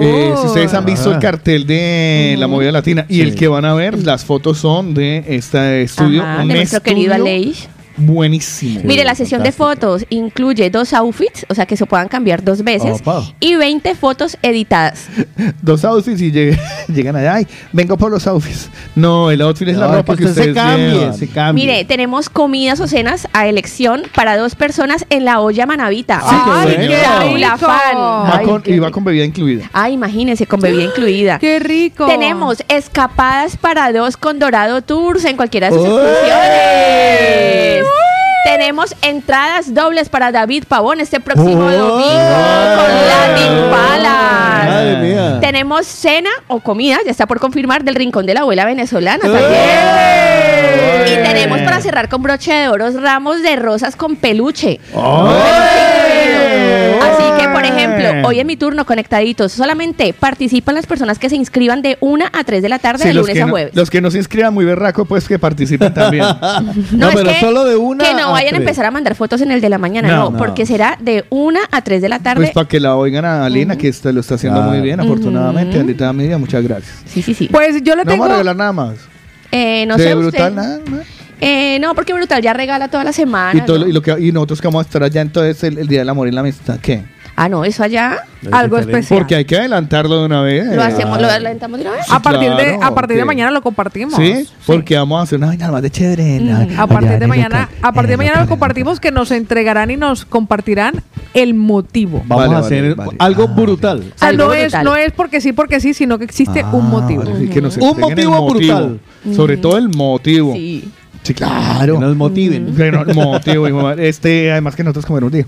Eh, si ustedes han visto Ah. el cartel de la movida latina y el que van a ver, las fotos son de este estudio. Ajá, un de nuestro querido Aleix. Buenísimo. Mire, la sesión de fotos incluye dos outfits, o sea que se puedan cambiar dos veces, Opa. y 20 fotos editadas. Dos outfits y lleg- llegan allá. Ay, vengo por los outfits. No, el outfit es la ropa que que usted se ustedes cambie, llevan. se cambie. Mire, tenemos comidas o cenas a elección para dos personas en la olla manavita. Ay, qué Raúl rico. Afán. Va Ay, con- qué y va con bebida incluida. Ay, imagínense, con bebida incluida. ¡Qué rico! Tenemos escapadas para dos con Dorado Tours en cualquiera de sus ¡Uy! excursiones. Tenemos entradas dobles para David Pavón este próximo domingo con Latin Palace. Madre mía. Tenemos cena o comida, ya está por confirmar, del Rincón de la Abuela Venezolana también. Y tenemos para cerrar con broche de oro ramos de rosas con peluche. Así que, por ejemplo, hoy en mi turno, conectaditos, solamente participan las personas que se inscriban de 1 a 3 de la tarde Sí, de los, lunes que a no, jueves. los que no se inscriban muy berraco, pues que participen también. No, es pero que- solo de una Que no a vayan a tres. empezar a mandar fotos en el de la mañana, No, no, no. porque será de 1 a 3 de la tarde. Pues para que la oigan a Alina, que está- lo está haciendo muy bien, afortunadamente. Alita Media, muchas gracias. Sí, sí, sí. Pues yo le No tengo. vamos a regalar nada más. Eh, no ¿De sé brutal usted. nada? ¿no? Eh, no, porque Brutal ya regala toda la semana. Y, todo, lo- ¿no? y, lo que, y nosotros que vamos a estar allá entonces el, el Día del Amor y la Amistad, ¿qué? Ah, no, eso allá. Algo especial. Porque hay que adelantarlo de una vez. Lo hacemos, lo adelantamos de una vez. Sí, a partir, de, a partir de mañana lo compartimos. Sí, porque vamos a hacer una vaina más de chévere. la- A partir de mañana, local, a partir de mañana lo compartimos que nos entregarán y nos compartirán el motivo. Vamos Vale, a hacer vale. algo brutal. O sea, Algo no es, brutal. no es porque sí, porque sí, sino que existe Ah, un motivo. vale, sí, que nos Un motivo brutal. Sobre todo el motivo. Sí. Sí, claro. Que nos motiven. Que no- el motivo, hijo de madre. Este, además que nosotros comemos día.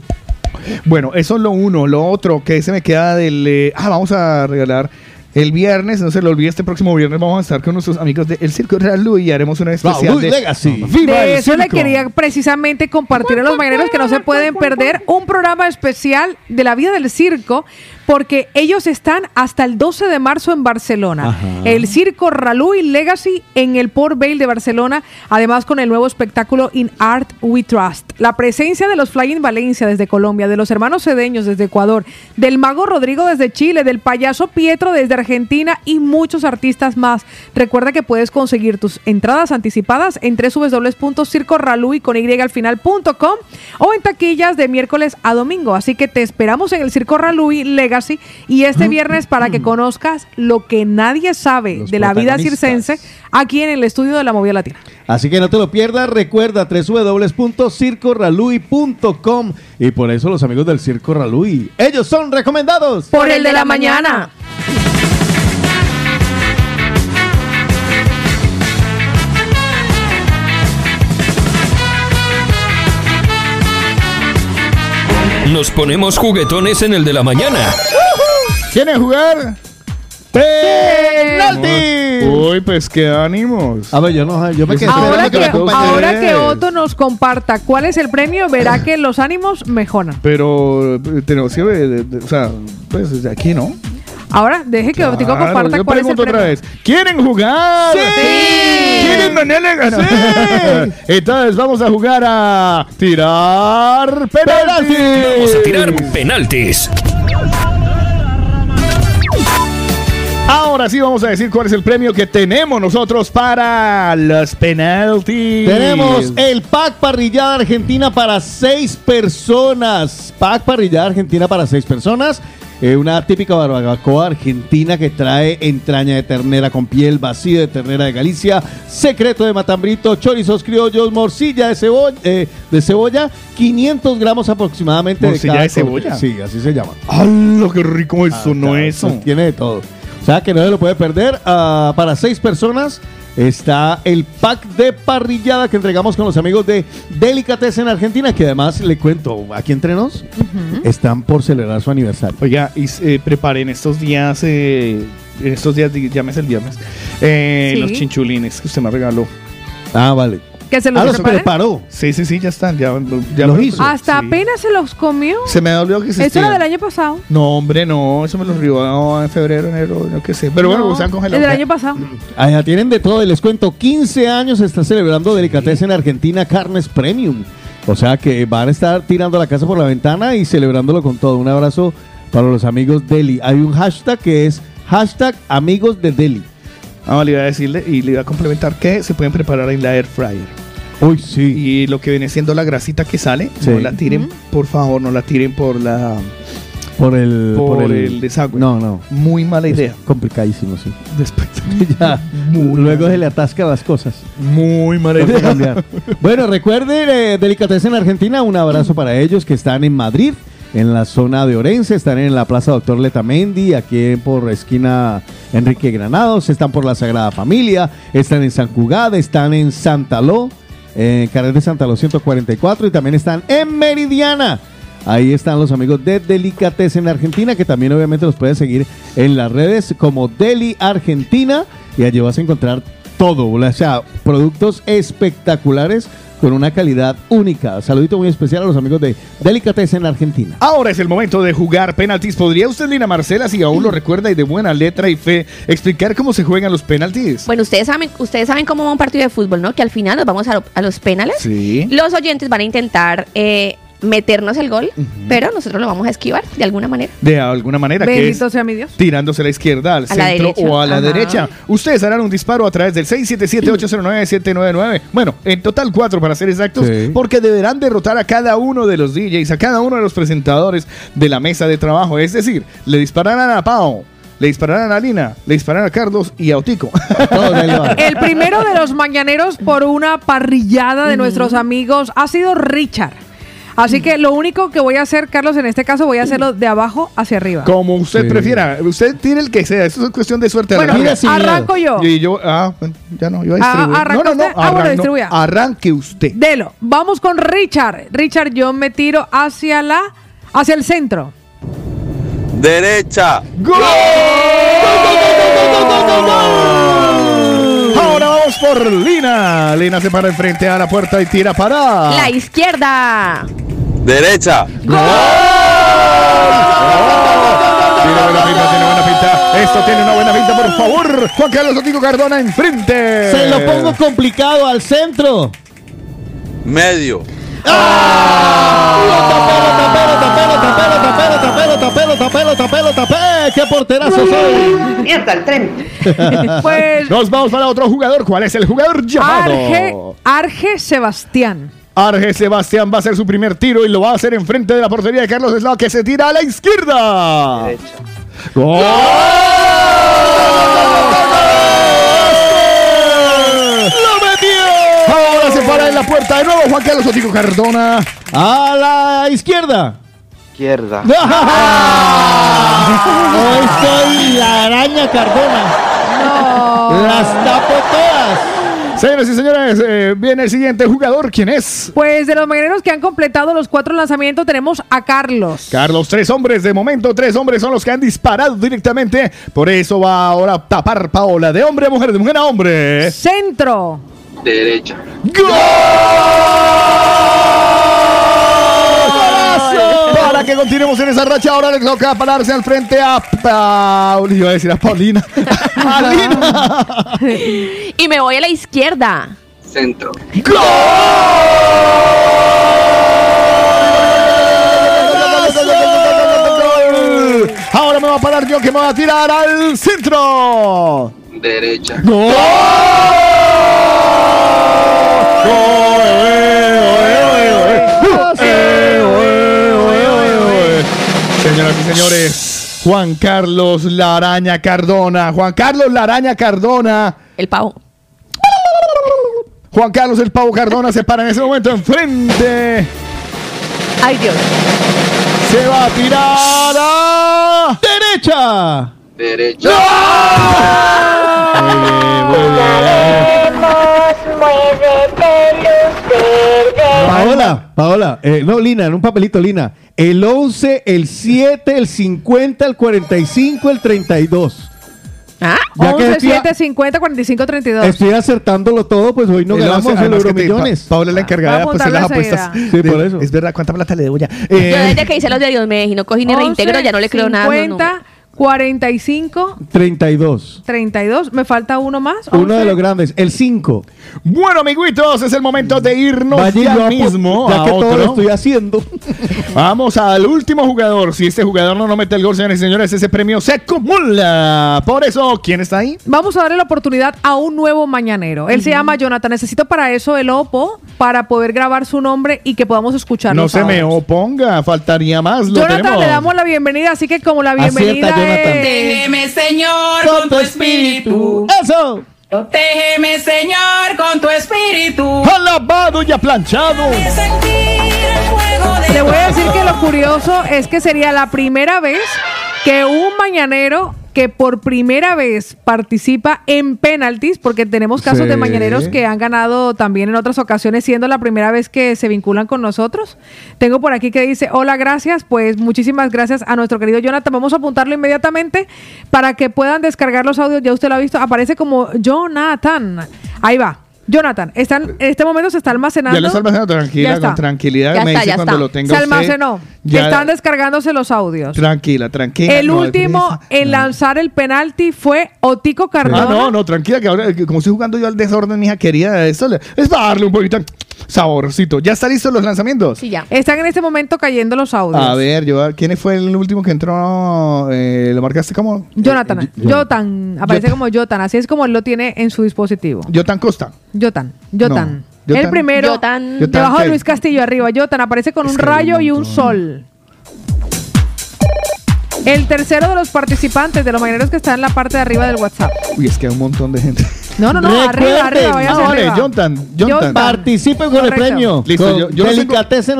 Bueno, eso es lo uno. Lo otro que se me queda del. eh, ah, vamos a regalar el viernes. No se lo olvide, este próximo viernes vamos a estar con nuestros amigos de El Circo Ralu y haremos una especial Raúl de Legacy. ¡Viva De el eso le quería precisamente compartir a los mañaneros que no se pueden perder un programa especial de la vida del circo, porque ellos están hasta el 12 de marzo en Barcelona. Ajá. El circo Raluy Legacy en el Port Vale de Barcelona, además con el nuevo espectáculo In Art We Trust. La presencia de los Flying Valencia desde Colombia, de los hermanos Cedeños desde Ecuador, del mago Rodrigo desde Chile, del payaso Pietro desde Argentina y muchos artistas más. Recuerda que puedes conseguir tus entradas anticipadas en www.circorraluy con y al final.com o en taquillas de miércoles a domingo. Así que te esperamos en el Circo Raluy Legacy y este viernes para que conozcas lo que nadie sabe Los de la vida circense aquí en el estudio de la Movida Latina. Así que no te lo pierdas. Recuerda www.circorraluy.com y por eso los amigos del Circo Raluy. Ellos son recomendados. Por el de la mañana. Nos ponemos juguetones en el de la mañana. ¿Quieren jugar? ¡Penalti! Uy, pues qué ánimos. A ver, yo no, yo me quedé Ahora que, ahora que Otto nos comparta cuál es el premio, verá que los ánimos mejoran. Pero eh, tenemos que ver, de- de- o sea, pues desde aquí, ¿no? Ahora deje que Otico Claro, comparta yo cuál es el premio. otra vez. ¿Quieren jugar? ¡Sí! ¿Quieren ganarle ganar? Entonces vamos a jugar a tirar penaltis. Vamos a tirar penaltis. Ahora sí vamos a decir cuál es el premio que tenemos nosotros para los penaltis. Tenemos el pack parrillada argentina para seis personas. Pack parrillada argentina para seis personas. Eh, una típica barbacoa argentina que trae entraña de ternera con piel, vacío de ternera de Galicia, secreto de matambrito, chorizos criollos, morcilla de cebolla, eh, de cebolla 500 gramos aproximadamente. ¿Morcilla cada de cebolla? Sí, así se llama. ¡Hala, qué rico eso! Ah, no claro, eso. Tiene de todo. O sea que no se lo puede perder. ah, para seis personas, está el pack de parrillada que entregamos con los amigos de Delicatessen Argentina, que además le cuento, aquí entre nos, están por celebrar su aniversario. Oiga, y eh, preparen estos días, eh, en estos días, llámese el viernes, eh, Sí. los chinchulines que usted me regaló. Ah, vale. ¿Que se los Ah, prepare? preparó. Sí, sí, sí, ya están. Ya, ya Los lo hizo. Hasta apenas se los comió. Se me olvidó que Eso existía. era del año pasado. No, hombre, no. Eso me lo rió en febrero, enero, no qué sé. Pero bueno, No, se han es congelado. del año pasado. Allá tienen de todo, y les cuento, 15 años se está celebrando Delicatessen Argentina Carnes Premium. O sea que van a estar tirando la casa por la ventana y celebrándolo con todo. Un abrazo para los amigos Deli. Hay un hashtag que es hashtag amigos de Deli. Ah, le iba a decirle y le iba a complementar que se pueden preparar en la air fryer. Uy, sí. Y lo que viene siendo la grasita que sale, Sí. no la tiren, por favor, no la tiren por la Por el, por, el, desagüe. No, no. Muy mala idea. Complicadísimo, sí. Después. ya, luego se le atascan las cosas. Muy mala idea. cambiar. bueno, recuerden, eh, Delicatessen Argentina, un abrazo para ellos que están en Madrid, en la zona de Orense, están en la Plaza Doctor Letamendi, aquí por esquina Enrique Granados, están por la Sagrada Familia, están en San Cugada, están en Santa Ló, en Carrera de Santa Ló 144 y también están en Meridiana. Ahí están los amigos de Delicatessen Argentina, que también obviamente los pueden seguir en las redes como Deli Argentina. Y allí vas a encontrar todo, o sea, productos espectaculares con una calidad única. Saludito muy especial a los amigos de Delicatessen Argentina. Ahora es el momento de jugar penaltis. ¿Podría usted, Lina Marcela, si aún lo recuerda y de buena letra y fe, explicar cómo se juegan los penaltis? Bueno, ustedes saben, ustedes saben cómo va un partido de fútbol, ¿no? Que al final nos vamos a, lo- a los penales. Sí. Los oyentes van a intentar eh, meternos el gol, pero nosotros lo vamos a esquivar de alguna manera. De alguna manera, que Bendito sea mi Dios. tirándose a la izquierda, al A centro o a la Ajá. derecha. Ustedes harán un disparo a través del 677-809-799. Bueno, en total cuatro para ser exactos, Sí. porque deberán derrotar a cada uno de los DJs, a cada uno de los presentadores de la mesa de trabajo. Es decir, le dispararán a Pau, le dispararán a Lina, le dispararán a Carlos y a Otico. El primero de los mañaneros por una parrillada de nuestros amigos ha sido Richard. Así que lo único que voy a hacer, Carlos, en este caso voy a hacerlo de abajo hacia arriba. Como usted Sí. prefiera, usted tire el que sea, eso es cuestión de suerte. a la Bueno, larga. Mira, sin arranco yo. Y yo, ah, bueno, ya no, yo Ah, distribuir. ¿arranca no, no, no, usted? Ah, bueno, arran- no, distribuya. arranque usted. Delo. Vamos con Richard. Richard, yo me tiro hacia la hacia el centro. Derecha. Ahora vamos por Lina. Lina se para enfrente a la puerta y tira para. La izquierda. Derecha. Tiene buena pinta, tiene buena pinta. Esto tiene una buena pinta, por favor. Juan Carlos Otico Cardona enfrente. Se lo pongo complicado al centro. Medio. Tapelo, tapelo, tapelo, tapelo, tapelo, tapelo, tapelo. ¡Qué porterazo soy! Mierda, el tren. Pues Nos vamos para otro jugador. ¿Cuál es el jugador llamado? Arge, Arge Sebastián. Arge Sebastián va a hacer su primer tiro y lo va a hacer enfrente de la portería de Carlos Eslao que se tira a la izquierda. ¡Gol! ¡Lo metió! Ahora se para en la puerta de nuevo Juan Carlos Otico Cardona. A la izquierda. Izquierda. Hoy soy la araña Cardona. Las tapo todas. Señores y señores, eh, viene el siguiente jugador. ¿Quién es? Pues de los mañaneros que han completado los cuatro lanzamientos tenemos a Carlos. Carlos, tres hombres. De momento, tres hombres son los que han disparado directamente. Por eso va ahora a tapar Paola. De hombre a mujer, de mujer a hombre. Centro. Derecha. Para que continuemos en esa racha, ahora le toca pararse al frente a Paul. Iba a decir a Paulina. Y me voy a la izquierda. Centro. Ahora me va a parar yo que me va a tirar al centro. Derecha. ¡Gol! Señoras y señores, Juan Carlos La Araña Cardona. Juan Carlos La Araña Cardona. El pavo. Juan Carlos el Pavo Cardona se para en ese momento enfrente. Ay, Dios. Se va a tirar a... Derecha. Derecha. Paola, Paola, eh, no, Lina, en un papelito, Lina. El 11, el 7, el 50, el 45, el 32. ¿Ah? Ya que 11, estoy- 7, 50, 45, 32. Estoy acertándolo todo, pues hoy no El ganamos once, el Euromillones. Pa- Paola es la encargada de pues, las apuestas. Sí, por eso. Es verdad, ¿cuánta plata le debo ya? Yo Eh, desde que hice los de Dios me no cogí ni reintegro, ya no le creo nada. a los 50, números. 45, 32. 32. Me falta uno más. Uno de 11. los grandes, el 5. Bueno, amiguitos, es el momento de irnos Vaya, ya mismo ya a que todo lo estoy haciendo. Vamos al último jugador. Si este jugador no, no mete el gol, señores y señores, ese premio se acumula. Por eso, ¿quién está ahí? Vamos a darle la oportunidad a un nuevo mañanero. Él se llama Jonathan. Necesito para eso el OPO para poder grabar su nombre y que podamos escucharlo. No se me oponga, faltaría más. Lo Jonathan, tenemos. le damos la bienvenida, así que como la Acierta, bienvenida Jonathan. Protégeme, Señor, con tu espíritu. ¡Eso! Protégeme, Señor, con tu espíritu. Alabado y aplanchado. Le voy a decir que lo curioso es que sería la primera vez que un mañanero que por primera vez participa en penaltis, porque tenemos casos Sí. de mañaneros que han ganado también en otras ocasiones, siendo la primera vez que se vinculan con nosotros. Tengo por aquí que dice, hola, gracias, pues muchísimas gracias a nuestro querido Jonathan. Vamos a apuntarlo inmediatamente para que puedan descargar los audios, ya usted lo ha visto, aparece como Jonathan. Ahí va. Jonathan, están, en este momento se está almacenando. Ya lo está almacenando, tranquila, Ya está. con tranquilidad. Ya me está, dice ya cuando está. lo tenga Se usted. Ya- Están descargándose los audios. Tranquila, tranquila. el no último en lanzar el penalti fue Otico Cardona. Ah, no, no, tranquila, que ahora, como estoy jugando yo al desorden, mija querida, eso le- es para darle un poquito saborcito. ¿Ya están listos los lanzamientos? Sí, ya. Están en este momento cayendo los audios. A ver, yo, ¿quién fue el último que entró? Eh, ¿Lo marcaste como? Jonathan, Jotan, aparece como Jotan, así es como él lo tiene en su dispositivo. Jotan Costa. Jotan, Jotan. No, El primero, debajo de. Luis Castillo, arriba. Jotan aparece con Es un rayo y un sol. El tercero de los participantes, de los mañaneros que está en la parte de arriba del WhatsApp. Uy, es que hay un montón de gente. No, no, no, arriba, Recuerden. arriba, vaya Ah, hacia vale, arriba. Jonathan, Jonathan. Jotan. Participen con el premio. Listo, Con yo, yo los, tengo,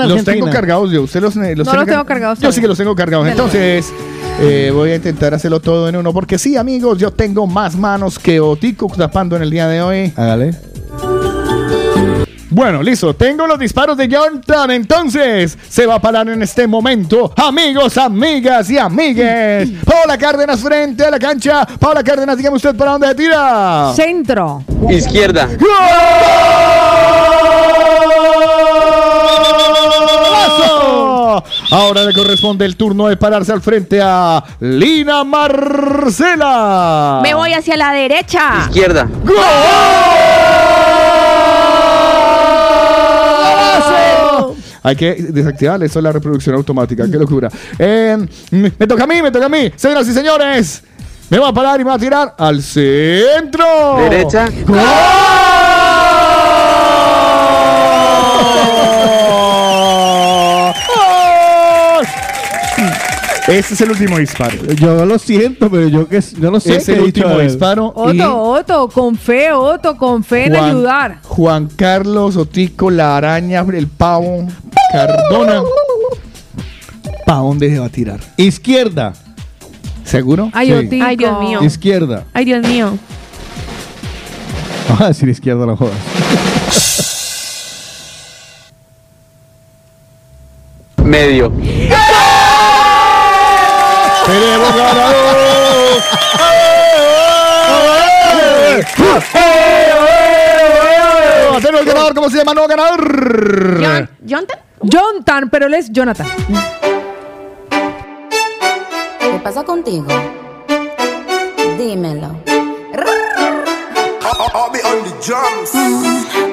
los tengo cargados yo. Usted los, los No los tengo cargados Yo sí que los tengo cargados. Entonces, eh, voy a intentar hacerlo todo en uno. Porque sí, amigos, yo tengo más manos que Otico tapando en el día de hoy. Hágale. Bueno, listo. Tengo los disparos de Jonathan. Entonces, se va a parar en este momento. Amigos, amigas y amigues. Paola Cárdenas frente a la cancha. Paola Cárdenas, dígame usted para dónde tira. Centro. Izquierda. ¡Golazo! Ahora le corresponde el turno de pararse al frente a Lina Marcela. Me voy hacia la derecha. Izquierda. ¡Golazo! Hay que desactivar eso es la reproducción automática. Qué locura. Eh, me toca a mí, me toca a mí. Señoras y señores, me voy a parar y me voy a tirar al centro. Derecha. ¡Gol! Este es el último disparo. Yo lo siento, pero yo que yo no sé Es el último disparo. y Otto, Otto, con fe, Otto, con fe en ayudar. Juan Carlos Otico, la araña, el pavo, Cardona. ¿Para dónde se va a tirar? Izquierda. ¿Seguro? Ay, Sí. Otico. Ay, Dios mío. Izquierda. Ay, Dios mío. Vamos a decir izquierda, no jodas. Medio. ¡Tenemos ganador! ¡Tenemos el ganador! ¿Cómo se llama? ¿No ganador? Jon- ¿Jonathan? Jonathan, pero él es Jonathan. ¿Qué pasa contigo? Dímelo.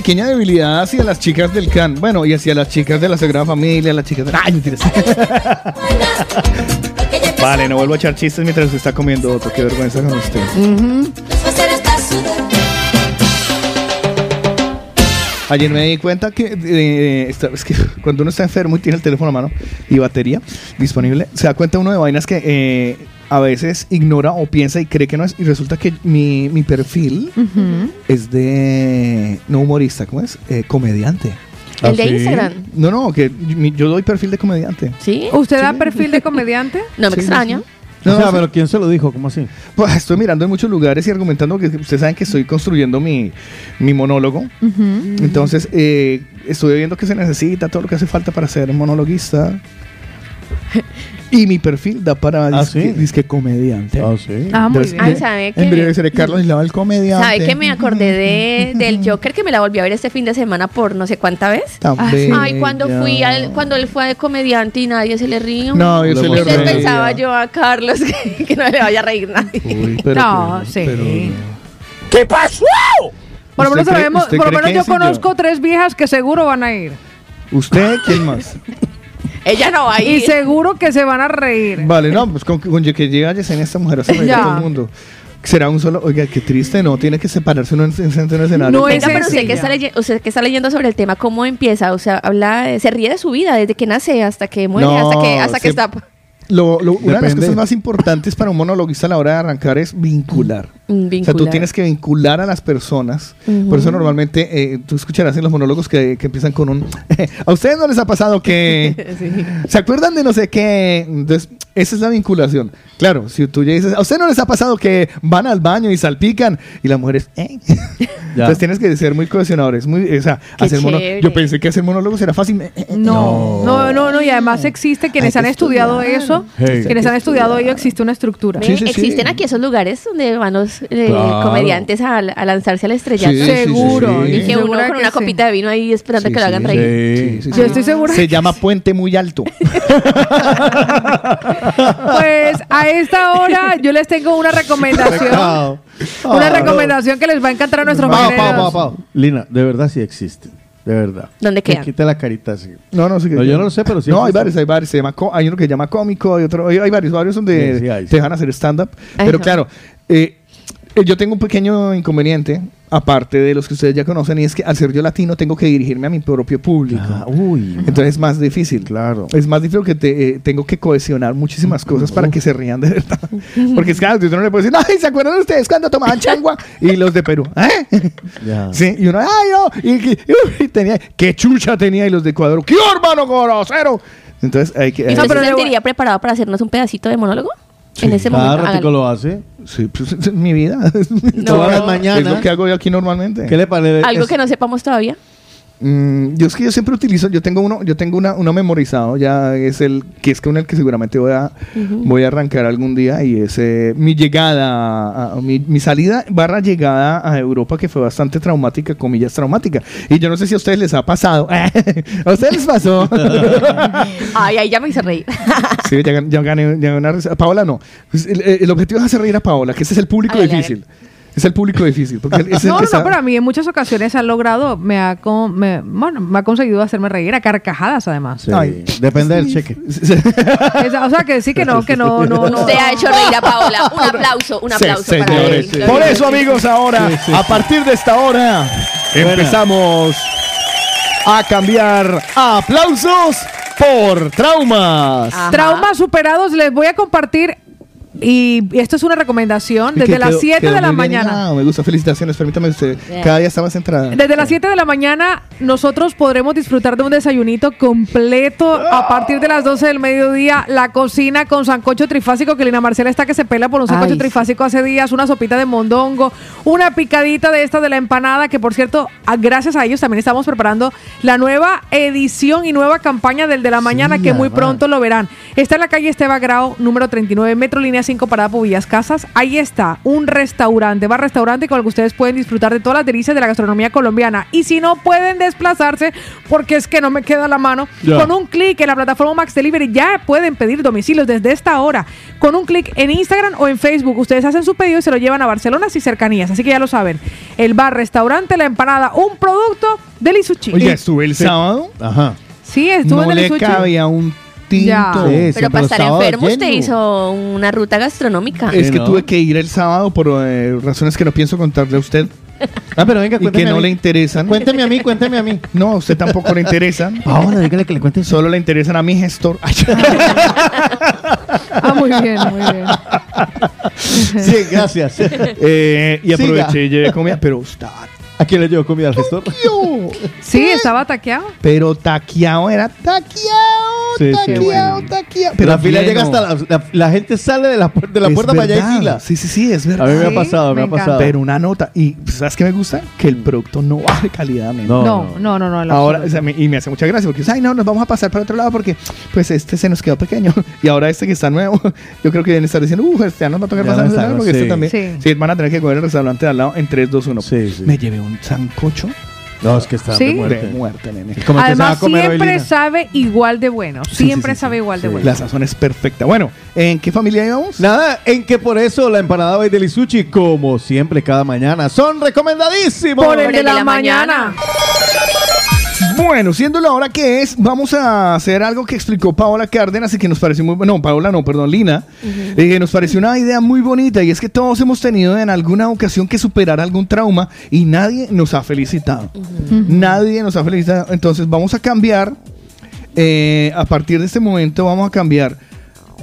Pequeña debilidad hacia las chicas del CAN. Bueno, y hacia las chicas de la Sagrada Familia, las chicas de... ¡Ay, mentiras! Vale, no vuelvo a echar chistes mientras se está comiendo otro. Qué vergüenza con usted. Ayer me di cuenta que, eh, es que cuando uno está enfermo y tiene el teléfono a mano y batería disponible, se da cuenta uno de vainas que eh, a veces ignora o piensa y cree que no es. Y resulta que mi, mi perfil es de. No humorista, ¿cómo es? Eh, comediante. ¿El de Instagram? No, no, que mi- yo doy perfil de comediante. ¿Sí? ¿Usted da perfil de comediante? No me Sí, extraña. sí, o sea, pero ¿quién se lo dijo? ¿Cómo así? Pues estoy mirando en muchos lugares y argumentando que ustedes saben que estoy construyendo mi, mi monólogo. Entonces, eh, estuve viendo que se necesita todo lo que hace falta para ser monologuista. Y mi perfil da para ¿Ah, disque, sí? disque comediante. Ah, sí. Ah, muy Entonces, bien. Ay, ¿sabe En qué? breve seré Carlos Islava el comediante. ¿Sabe que me acordé de, del Joker que me la volví a ver este fin de semana por no sé cuánta vez? Tan Ay, cuando fui al, cuando él fue de comediante y nadie se le rió. No, yo se le Entonces reía. pensaba yo a Carlos que, que no le vaya a reír nadie. Uy, pero- No, pero- sí. pero- ¿Qué pasó? Por lo ¿Usted menos, cree- sabemos- por lo menos que yo? conozco tres viejas que seguro van a ir. ¿Usted? ¿Quién más? Ella no va a Y seguro que se van a reír. Vale, no, pues con, con que llega Yesenia, esta mujer hace reír a todo el mundo. Será un solo. Oiga, qué triste, ¿no? Tiene que separarse uno en, en, en un escenario. No es Venga, pero usted que, está leye- usted que está leyendo sobre el tema, ¿cómo empieza? O sea, habla, se ríe de su vida desde que nace hasta que muere, No, hasta que, hasta que se- está. Lo- lo- una de las cosas más importantes para un monologuista a la hora de arrancar es vincular. Mm, O sea, tú tienes que vincular a las personas. Por eso normalmente eh, tú escucharás en los monólogos que, que empiezan con un... ¿A ustedes no les ha pasado que... ¿Se acuerdan de no sé qué? Entonces, esa es la vinculación. Claro, si tú ya dices, ¿a ustedes no les ha pasado que van al baño y salpican? Y las mujeres, ¿eh? Entonces tienes que ser muy cohesionadores. Muy, o sea, Qué hacer mono-. Yo pensé que hacer monólogos era fácil. Eh, eh, No, no, no, no, y además existe quienes han estudiado estudiar. eso, Hey. quienes han estudiado ello existe una estructura. Sí, sí. Existen aquí esos lugares donde van los eh, Claro. comediantes a, a lanzarse al estrellato. Sí, sí, sí, Seguro, sí. Y que uno con que una sí. copita de vino ahí esperando Sí, que lo hagan sí. reír. Sí, sí, Yo estoy segura. Se llama Puente Muy Alto. Pues a esta hora yo les tengo una recomendación. Una Ah, recomendación que les va a encantar a nuestros pau. Lina, de verdad sí existe. De verdad. ¿Dónde Que quedan? Quita la carita así. No, no sé qué. No, yo no lo sé, pero sí No, hay varios, hay varios. Se llama hay uno que se llama cómico, hay otro, hay, varios, varios donde Sí, sí, hay, sí. te dejan hacer stand-up. Pero claro, eh, yo tengo un pequeño inconveniente, aparte de los que ustedes ya conocen, y es que al ser yo latino tengo que dirigirme a mi propio público. Ah, uy. Entonces es más difícil. Claro. Es más difícil que te, eh, tengo que cohesionar muchísimas cosas para que se rían de verdad. Porque es claro, tú no le puedes decir, ay, ¿se acuerdan ustedes cuando tomaban changua? Y los de Perú, ¿eh? Ya. Sí, y uno, ay, no, y, y- tenía, qué chucha tenía, y los de Ecuador, qué hermano grosero. Entonces hay que... ¿Y hay usted que- se sentiría preparado para hacernos un pedacito de monólogo? en ese Cada momento. ratico hágalo. lo hace. Sí, pues es mi vida. Todas las Es mañanas. lo que hago yo aquí normalmente. ¿Qué le parece? Algo Es- que no sepamos todavía. Mm, yo es que yo siempre utilizo, yo tengo uno, yo tengo una, uno memorizado, ya es el que es con el que seguramente voy a, voy a arrancar algún día y es eh, mi llegada, a- mi, mi salida barra llegada a Europa que fue bastante traumática, comillas traumática. Y yo no sé si a ustedes les ha pasado. ¿A ustedes les pasó? Ay, ahí ya me hice reír. sí, ya, gan- ya gané, ya gané una. Paola no. Pues el, el objetivo es hacer reír a Paola, que ese es el público difícil. Es el público difícil. Porque es el No, que no, sabe- pero a mí en muchas ocasiones ha logrado, me ha, con- me, bueno, me ha conseguido hacerme reír a carcajadas además. Sí, Ay. Depende del cheque. O sea, que sí que no, que no, no, no. Usted ha hecho reír a Paola. Un aplauso, un Sí, aplauso para señores. él. Por eso, amigos, ahora, Sí, sí, a partir de esta hora, empezamos a cambiar aplausos por traumas. Ajá. Traumas superados, les voy a compartir, y esto es una recomendación, desde las quedó- 7 quedó de la mañana. Ah, me gusta, felicitaciones. Permítame usted. Cada día está más centrada. Desde las 7 de la mañana nosotros podremos disfrutar de un desayunito completo a partir de las 12 del mediodía. La cocina con sancocho trifásico, que Lina Marcela está que se pela por un sancocho Ay, trifásico hace días, una sopita de mondongo, una picadita de esta de la empanada, que por cierto, a- gracias a ellos también estamos preparando la nueva edición y nueva campaña del de la mañana, que muy además. pronto lo verán. Está en la calle Esteba Grau, número 39, Metro Línea línea 5 Parada Pubillas Casas. Ahí está, un restaurante, bar restaurante con el que ustedes pueden disfrutar de todas las delicias de la gastronomía colombiana. Y si no pueden desplazarse, porque es que no me queda la mano, con un clic en la plataforma Max Delivery ya pueden pedir domicilios desde esta hora. Con un clic en Instagram o en Facebook, ustedes hacen su pedido y se lo llevan a Barcelona y cercanías. Así que ya lo saben. El bar, restaurante, la empanada, un producto del Isuchi. Oye, estuve el sábado. Ajá. Sí, estuvo No en el le Isuchi. cabía un tinto. Ya. Sí, Pero para estar enfermo usted lleno. hizo una ruta gastronómica. Es que ¿no? tuve que ir el sábado por eh, razones que no pienso contarle a usted Ah, pero venga, y cuénteme que a no mí. le interesan. Cuénteme a mí, cuénteme a mí. No, a usted tampoco le interesan. Ahora, dígale que le cuente. Solo le interesan a mi gestor. Ah, muy bien, muy bien. Sí, gracias. eh, y Siga. aproveché y llevé comida, pero está ¿A quién le llevó comida al gestor? Sí, estaba taqueado. Pero taqueado era taqueado, Sí, sí. taqueado, taqueado. Pero la fila lleno. llega hasta la, la, la gente sale de la, puer- de la Es puerta para allá verdad. y fila. Sí, sí, sí, es verdad. A mí me ha Sí, pasado, me, me ha pasado. Pero una nota. Y ¿sabes qué me gusta? Que el producto no baje calidad. men. No, No, no, no, no. en lo Ahora, o absoluto. sea, me- y me hace mucha gracia porque, ay, no, nos vamos a pasar para otro lado porque, pues, este se nos quedó pequeño. Y ahora este que está nuevo, yo creo que deben estar diciendo, uh, este ya nos va a tocar Ya pasar no está, lado porque sí. este también. Sí. Sí. van a tener que coger el restaurante de al lado en 3, 2, 1. Sí, sí. Me llevé un sancocho No, es que está ¿Sí? de muerte. de muerte, nene. Como que va a Además, siempre sabe igual de bueno. Siempre sí, sí, sabe sí. igual de Sí. bueno. La sazón es perfecta. Bueno, ¿en qué familia íbamos? Nada, en que por eso la empanada Bay del Isuchi, como siempre cada mañana, son recomendadísimos. Por el de la mañana. Bueno, siendo la hora que es, vamos a hacer algo que explicó Paola Cárdenas y que nos pareció muy bueno. No, Paola no, perdón, Lina. Eh, nos pareció una idea muy bonita y es que todos hemos tenido en alguna ocasión que superar algún trauma y nadie nos ha felicitado. Nadie nos ha felicitado. Entonces vamos a cambiar, eh, a partir de este momento vamos a cambiar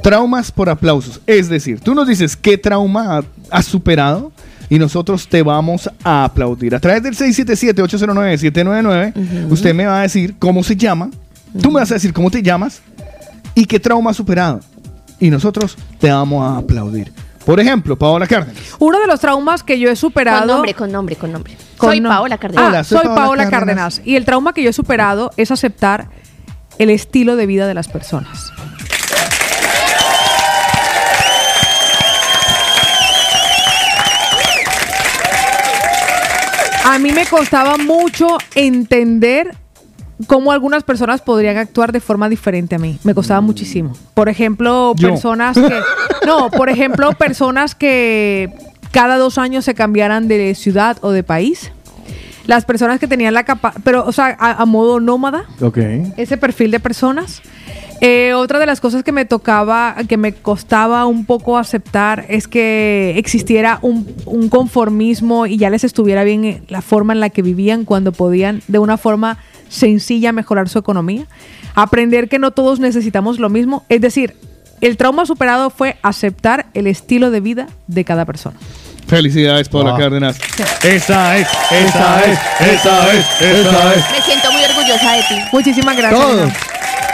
traumas por aplausos. Es decir, tú nos dices qué trauma ha- has superado y nosotros te vamos a aplaudir. A través del 677-809-799, usted me va a decir cómo se llama, tú me vas a decir cómo te llamas y qué trauma has superado. Y nosotros te vamos a aplaudir. Por ejemplo, Paola Cárdenas. Uno de los traumas que yo he superado. Con nombre, con nombre, con nombre. con Soy no- Paola Cárdenas. Ah, soy, Paola, Cárdenas. Y el trauma que yo he superado es aceptar el estilo de vida de las personas. A mí me costaba mucho entender cómo algunas personas podrían actuar de forma diferente a mí. Me costaba muchísimo. Por ejemplo, Yo. personas que... No, por ejemplo, personas que cada dos años se cambiaran de ciudad o de país. Las personas que tenían la capa... Pero, o sea, a, a modo nómada Ok. ese perfil de personas. Eh, otra de las cosas que me tocaba, que me costaba un poco aceptar, es que existiera un, un conformismo y ya les estuviera bien eh, la forma en la que vivían cuando podían de una forma sencilla mejorar su economía. Aprender que no todos necesitamos lo mismo. Es decir, el trauma superado fue aceptar el estilo de vida de cada persona. Felicidades, Paola Wow. Cárdenas. Esa es, esa es, esa es, esa es. Me siento muy orgullosa de ti. Muchísimas gracias. Todos.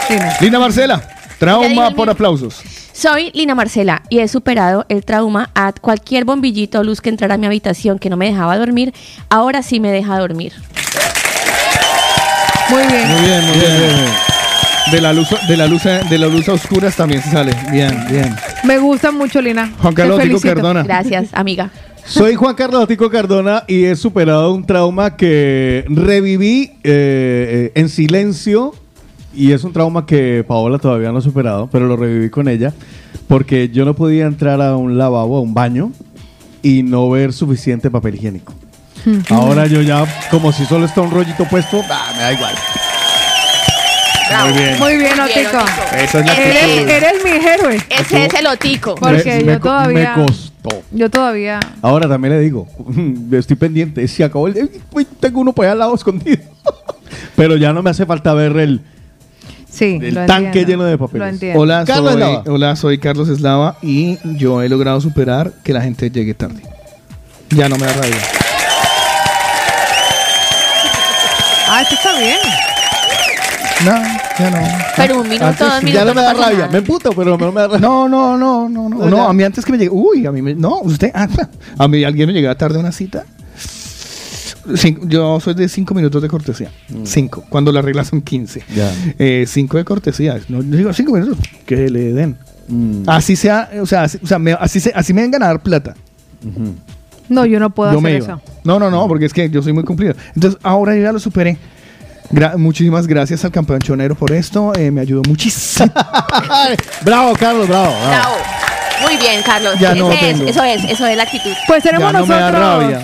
Lina. Lina. Lina Marcela, trauma por aplausos. Soy Lina Marcela y he superado el trauma a cualquier bombillito o luz que entrara a mi habitación que no me dejaba dormir. Ahora sí me deja dormir. Muy bien. Muy bien, muy bien. De la luz, de la luz, de la luz a oscuras también se sale. Bien, bien. Me gusta mucho, Lina. Juan Carlos Tico. Cardona. Gracias, amiga. Soy Juan Carlos Tico Cardona y he superado un trauma que reviví eh, en silencio y es un trauma que Paola todavía no ha superado, pero lo reviví con ella porque yo no podía entrar a un lavabo, a un baño y no ver suficiente papel higiénico. Ahora yo ya, como si solo está un rollito puesto, ah, me da igual. Bravo. Muy bien. Muy bien, Otico. Otico. Esa es la Eres, mi héroe. Ese es el otico. Porque Me- yo todavía- Me costó. Yo todavía. Ahora también le digo, estoy pendiente, si acabó el... Tengo uno por allá al lado escondido. Pero ya no me hace falta ver el, Sí. el lo tanque entiendo. lleno de papeles. Lo entiendo. Hola soy, hola, soy Carlos Eslava y yo he logrado superar que la gente llegue tarde. Ya no me da rabia. Ah, eso está bien. No, ya no. Pero un minuto, Antes dos minutos. ya no me da rabia, nada. me emputo, pero no me da rabia. No, no, no, no, no. No, a mí antes que me llegue. Uy, a mí me. No, usted. ah, a mí alguien me llegaba tarde a una cita. Cinco- yo soy de cinco minutos de cortesía. Cinco. Cuando las reglas son 15. Ya. Eh, cinco de cortesía. No, yo digo cinco minutos. Que le den. Así sea, o sea, así, o sea, me- así, se- así me vengan a dar plata. No, yo no puedo yo hacer me eso. No, no, no, porque es que yo soy muy cumplido. Entonces, ahora yo ya lo superé. Gra- muchísimas gracias al campeón chonero por esto. eh, me ayudó muchísimo. bravo, Carlos, bravo. Bravo. Muy bien, Carlos. Ya no es, eso es, eso es la actitud. Pues tenemos Ya no nosotros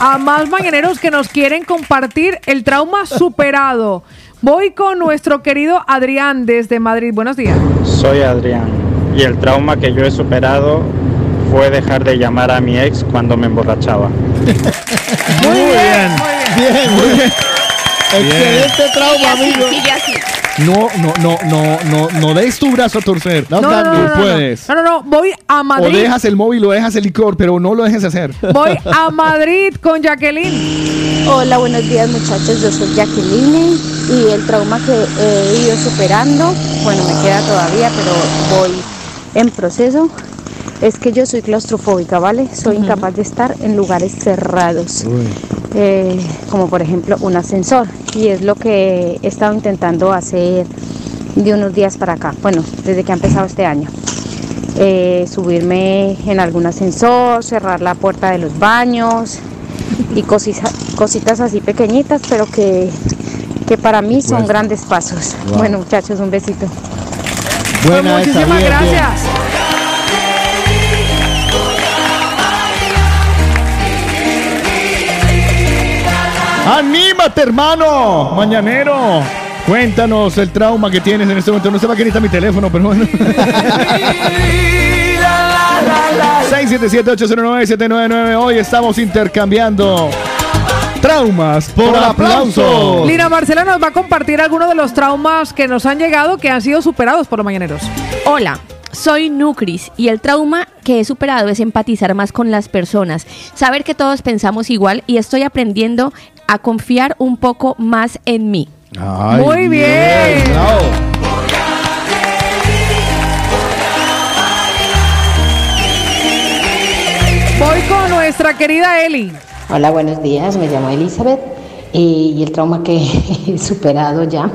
a más mañaneros que nos quieren compartir el trauma superado. Voy con nuestro querido Adrián desde Madrid. Buenos días. Soy Adrián y el trauma que yo he superado fue dejar de llamar a mi ex cuando me emborrachaba. Muy bien. Bien, muy bien. Excelente trauma, amigo. sigue así. No, no, no, no, no, no des tu brazo a torcer. No, no, no, no, no, puedes. No, no, no. Voy a O Madrid. dejas el móvil o dejas el licor, pero no lo dejes hacer. Voy a Madrid con Jacqueline. Hola, buenos días muchachos, yo soy Jacqueline y el trauma que he ido superando, bueno, me queda todavía, pero voy en proceso, es que yo soy claustrofóbica, ¿vale? Soy incapaz de estar en lugares cerrados, eh, como por ejemplo un ascensor, y es lo que he estado intentando hacer de unos días para acá, bueno, desde que ha empezado este año. Eh, subirme en algún ascensor, cerrar la puerta de los baños, y cosita- cositas así pequeñitas, pero que, que para mí son grandes pasos. Wow. Bueno, muchachos, un besito. Buena Pues muchísimas bien, bien. gracias. ¡Anímate, hermano! Mañanero. Cuéntanos el trauma que tienes en este momento. No sé para qué necesita mi teléfono, pero bueno. 677-809-799. Hoy estamos intercambiando traumas por, aplausos. Lina Marcela nos va a compartir algunos de los traumas que nos han llegado que han sido superados por los mañaneros. Hola, soy Nucris y el trauma que he superado es empatizar más con las personas, saber que todos pensamos igual y estoy aprendiendo a confiar un poco más en mí. Ay, Muy bien. bravo. Voy con nuestra querida Eli. Hola, buenos días. Me llamo Elizabeth y el trauma que he superado ya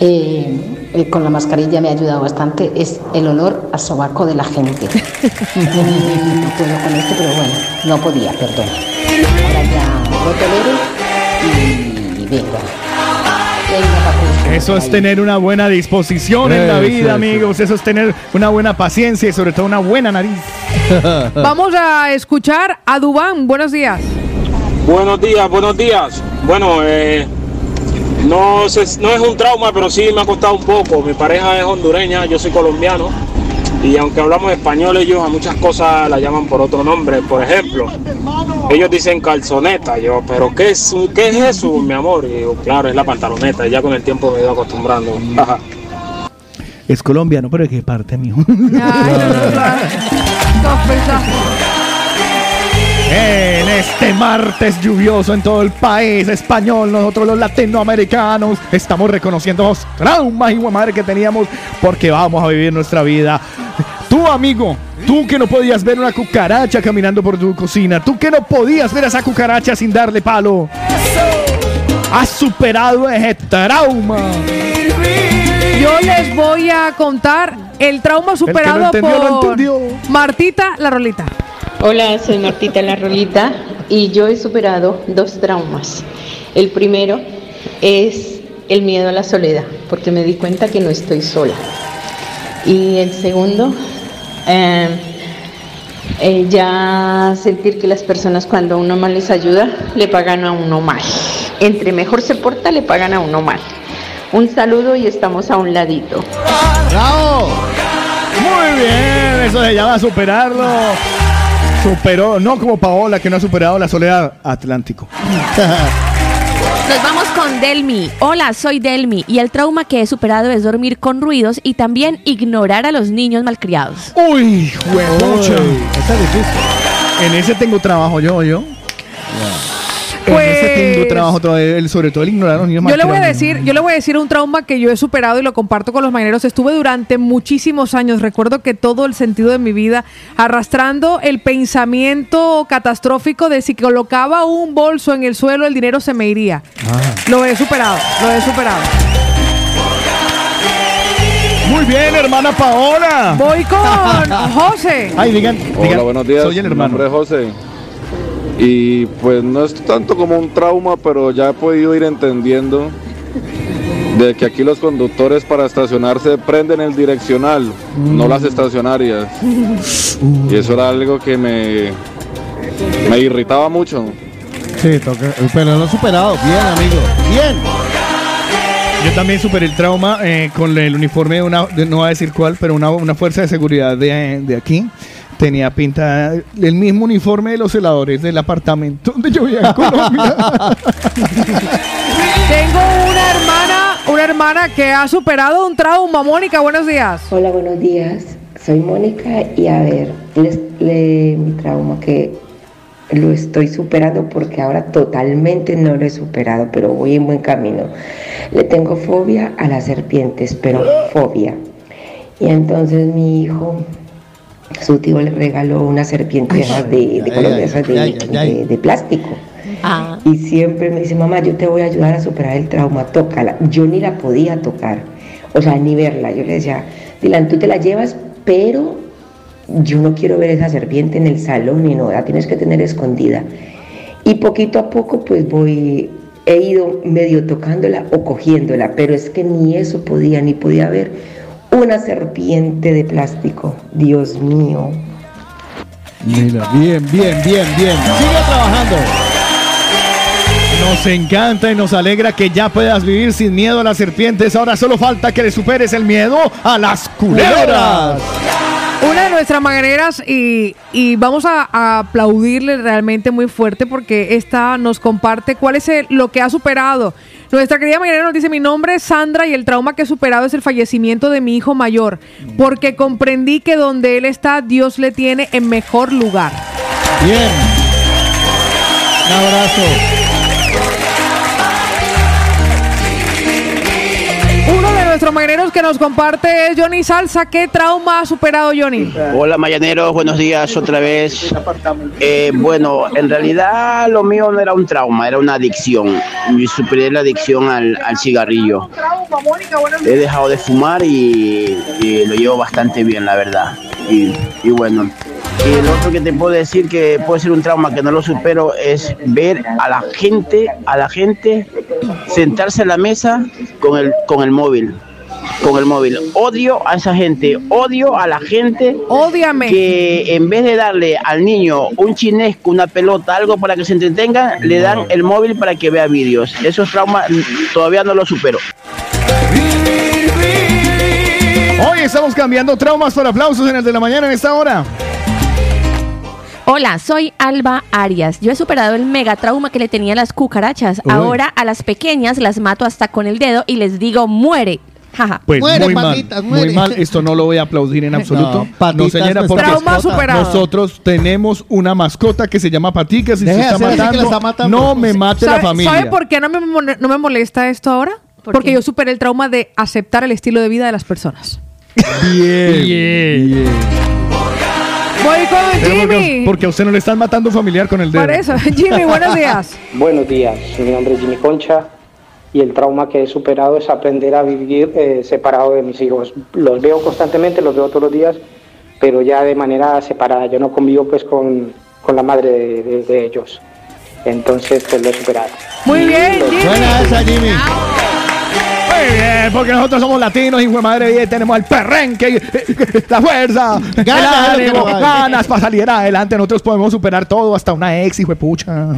eh, eh, con la mascarilla me ha ayudado bastante es el olor a sobaco de la gente. no puedo con esto, pero bueno, no podía, perdón. Ahora ya lo tolero Eso es tener una buena disposición en la vida, eso. amigos. Eso es tener una buena paciencia y sobre todo una buena nariz. Vamos a escuchar a Dubán. Buenos días. Buenos días, buenos días. Bueno, eh, no, no es un trauma, pero sí me ha costado un poco. Mi pareja es hondureña, yo soy colombiano. Y aunque hablamos español, ellos a muchas cosas la llaman por otro nombre. Por ejemplo, ellos dicen calzoneta. Yo, ¿pero qué es, qué es eso, mi amor? Y yo, claro, es la pantaloneta. Y ya con el tiempo me he ido acostumbrando. Es colombiano, pero ¿de qué parte, mijo? En este martes lluvioso en todo el país español, nosotros los latinoamericanos estamos reconociendo los traumas y madre que teníamos porque vamos a vivir nuestra vida. Tú, amigo, tú que no podías ver una cucaracha caminando por tu cocina, tú que no podías ver a esa cucaracha sin darle palo, has superado ese trauma. Yo les voy a contar el trauma superado entendió, por. Martita la Rolita. Hola, soy Martita La Rolita y yo he superado dos traumas. El primero es el miedo a la soledad, porque me di cuenta que no estoy sola. Y el segundo, eh, eh, ya sentir que las personas cuando uno mal les ayuda, le pagan a uno mal. Entre mejor se porta, le pagan a uno mal. Un saludo y estamos a un ladito. ¡Bravo! Muy bien, eso se llama superarlo. Superó, no como Paola que no ha superado la soledad Atlántico. Nos vamos con Delmi. Hola, soy Delmi y el trauma que he superado es dormir con ruidos y también ignorar a los niños malcriados. Uy, huevucha. En ese tengo trabajo yo, yo. Pues- trabajo todavía, el- sobre todo el ignorar a los niños Yo le voy a decir, yo le voy a decir un trauma que yo he superado y lo comparto con los mañaneros. Estuve durante muchísimos años, recuerdo que todo el sentido de mi vida arrastrando el pensamiento catastrófico de si colocaba un bolso en el suelo el dinero se me iría. Lo he superado, lo he superado. Muy bien, hermana Paola. Voy con José. Ay, digan, Hola, buenos días. Soy el Mi hermano. nombre es José. Y pues no es tanto como un trauma, pero ya he podido ir entendiendo de que aquí los conductores para estacionarse prenden el direccional, no las estacionarias. Y eso era algo que me, me irritaba mucho. Sí, toca, pero lo he superado. Bien, amigo. Bien. Yo también superé el trauma eh, con el uniforme de una, de- no voy a decir cuál, pero una, una fuerza de seguridad de, de aquí. Tenía pinta el mismo uniforme de los heladores del apartamento donde yo vivía en Colombia. Tengo una hermana, una hermana que ha superado un trauma. Mónica, buenos días. Hola, buenos días. Soy Mónica y a ver, les, le- mi trauma que lo estoy superando porque ahora totalmente no lo he superado, pero voy en buen camino. Le tengo fobia a las serpientes, pero fobia. Y entonces mi hijo, su tío le regaló una serpiente de, de de- ay, ay, ay. de- de plástico. Y siempre me dice, mamá, yo te voy a ayudar a superar el trauma, tócala. Yo ni la podía tocar, o sea, ni verla. Yo le decía, Dylan, tú te la llevas, pero yo no quiero ver esa serpiente en el salón ni no, la tienes que tener escondida. Y poquito a poco, pues voy, he ido medio tocándola o cogiéndola, pero es que ni eso podía, ni podía ver una serpiente de plástico. Dios mío. Mira, bien, bien, bien, bien. Sigue trabajando. Nos encanta y nos alegra que ya puedas vivir sin miedo a las serpientes. Ahora solo falta que le superes el miedo a las culebras. Una de nuestras mañaneras y, y vamos a, a aplaudirle realmente muy fuerte porque esta nos comparte cuál es el- lo que ha superado. Nuestra querida mañanera nos dice, mi nombre es Sandra y el trauma que he superado es el fallecimiento de mi hijo mayor, porque comprendí que donde él está, Dios le tiene en mejor lugar. Bien. Un abrazo. Uno de nuestros mañaneros que nos comparte es Johnny Salsa. ¿Qué trauma ha superado Johnny? Hola Mayaneros, buenos días otra vez. Eh, bueno, en realidad lo mío no era un trauma, era una adicción. Yo superé la adicción al, cigarrillo. He dejado de fumar y, lo llevo bastante bien, la verdad. Y bueno, y lo otro que te puedo decir que puede ser un trauma que no lo supero es ver a la gente, a la gente sentarse a la mesa con el, con el móvil. Con el móvil. Odio a esa gente, odio a la gente Ódiame. que en vez de darle al niño un chinesco, una pelota, algo para que se entretenga, le dan el móvil para que vea vídeos. Esos traumas todavía no los supero. Hoy estamos cambiando traumas por aplausos en el de la mañana en esta hora. Hola, soy Alba Arias. Yo he superado el mega trauma que le tenía a las cucarachas. Uy. Ahora a las pequeñas las mato hasta con el dedo y les digo muere. Jaja. Pues muy mal, muy mal. Esto no lo voy a aplaudir en absoluto. No, patitas señora, porque Trauma superado. nosotros tenemos una mascota que se llama Patica. Si Deje se está matando, la está matando. no me mate la ¿Sabe, familia. sabe por qué no me, no me molesta esto ahora? Porque yo superé el trauma de aceptar el estilo de vida de las personas. Bien, bien. Voy con Pero porque, Jimmy. porque a usted no le están matando familiar con el dedo. Por eso, Jimmy, buenos días. Buenos días, mi nombre es Jimmy Concha y el trauma que he superado es aprender a vivir eh, separado de mis hijos. Los veo constantemente, los veo todos los días, pero ya de manera separada. Yo no convivo pues con, con la madre de, de- de ellos. Entonces pues lo he superado. Muy bien, Jimmy. Buena esa, Jimmy. Muy bien, porque nosotros somos latinos, hijo de madre, y tenemos el perrenque, la fuerza, Ganas, el ánimo, ganas para salir adelante. Nosotros podemos superar todo, hasta una ex, hijo de pucha.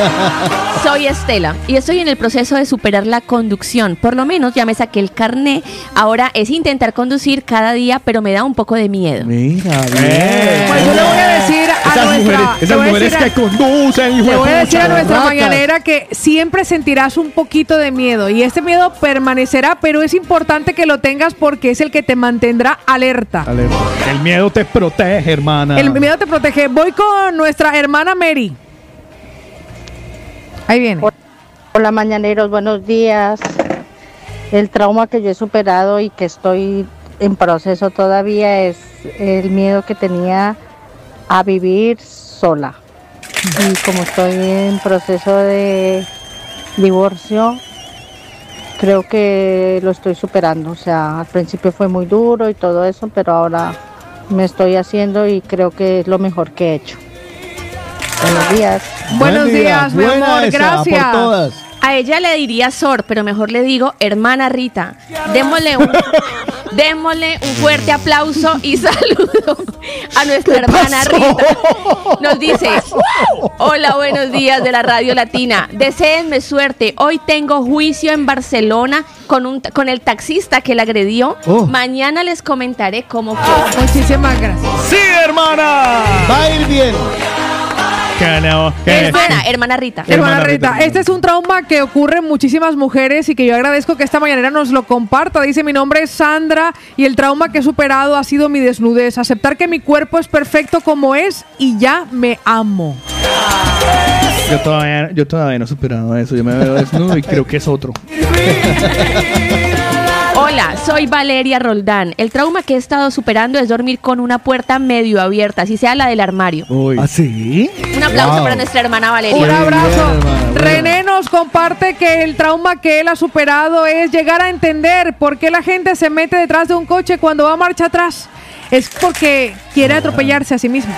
Soy Estela y estoy en el proceso de superar la conducción. Por lo menos ya me saqué el carné. Ahora es intentar conducir cada día, pero me da un poco de miedo. Mira, Pues yo le voy a decir Esas nuestra, mujeres, esas mujeres decir a- que conducen, hijo Le de voy a decir a nuestra mañanera que siempre sentirás un poquito de miedo y este miedo permanecerá, pero es importante que lo tengas porque es el que te mantendrá alerta. Alerta. El miedo te protege, hermana. El miedo te protege. Voy con nuestra hermana Mary. Ahí viene. Hola mañaneros, buenos días. El trauma que yo he superado y que estoy en proceso todavía es el miedo que tenía a vivir sola. Y como estoy en proceso de divorcio, creo que lo estoy superando. O sea, al principio fue muy duro y todo eso, pero ahora me estoy haciendo y creo que es lo mejor que he hecho. Buenos días. Buenos días, mi amor, gracias. A ella le diría Sor, pero mejor le digo hermana Rita. Démosle un, démosle un fuerte aplauso y saludo a nuestra hermana Rita. Nos dice, hola, buenos días de la Radio Latina. Deseenme suerte. Hoy tengo juicio en Barcelona con, un, con el taxista que la agredió. Oh. Mañana les comentaré cómo fue. Muchísimas gracias. ¡Sí, hermana! Va a ir bien. Hermana, hermana Rita. Hermana Rita, este es un trauma que ocurre en muchísimas mujeres y que yo agradezco que esta mañanera nos lo comparta. Dice, mi nombre es Sandra y el trauma que he superado ha sido mi desnudez. Aceptar que mi cuerpo es perfecto como es y ya me amo. Yo todavía, yo todavía no he superado eso. Yo me veo desnudo y creo que es otro. Hola, soy Valeria Roldán. El trauma que he estado superando es dormir con una puerta medio abierta, así sea la del armario. ¿Ah, sí? Un aplauso Wow. para nuestra hermana Valeria. Un abrazo. René nos comparte que el trauma que él ha superado es llegar a entender por qué la gente se mete detrás de un coche cuando va a marcha atrás. Es porque quiere atropellarse a sí mismo.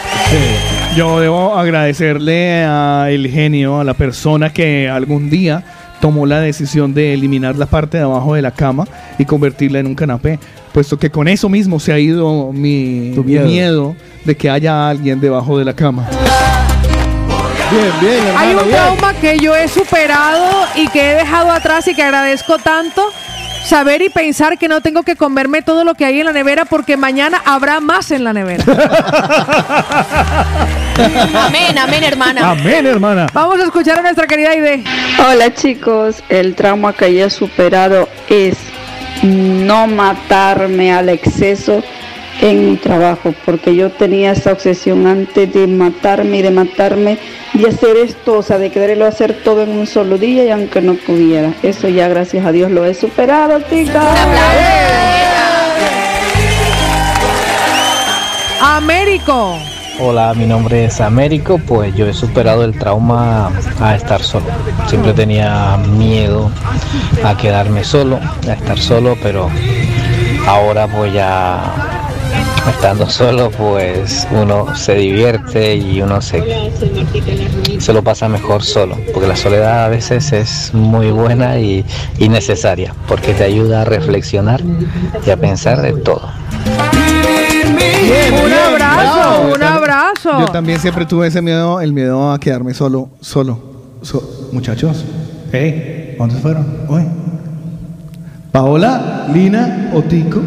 Yo debo agradecerle a el genio, a la persona que algún día tomó la decisión de eliminar la parte de abajo de la cama y convertirla en un canapé, puesto que con eso mismo se ha ido mi, mi miedo. miedo. de que haya alguien debajo de la cama. Bien, bien, Hay hermano, un bien. trauma que yo he superado y que he dejado atrás y que agradezco tanto. Saber y pensar que no tengo que comerme todo lo que hay en la nevera porque mañana habrá más en la nevera. Amén, amén, hermana. Amén, hermana. Vamos a escuchar a nuestra querida Ide. Hola chicos, el trauma que yo he superado es no matarme al exceso en mi trabajo, porque yo tenía esa obsesión antes de matarme y de matarme, de hacer esto, o sea, de quererlo hacer todo en un solo día y aunque no pudiera. Eso ya gracias a Dios lo he superado, chicas. Américo. Hola, mi nombre es Américo, pues yo he superado el trauma a estar solo. Siempre tenía miedo a quedarme solo, a estar solo, pero ahora pues ya estando solo pues uno se divierte y uno se, se lo pasa mejor solo, porque la soledad a veces es muy buena y, y necesaria, porque te ayuda a reflexionar y a pensar de todo. Un abrazo, un abrazo. Yo también siempre tuve ese miedo, el miedo a quedarme solo, solo. So- muchachos, hey, ¿dónde fueron? Hoy. Paola, Lina, Otico.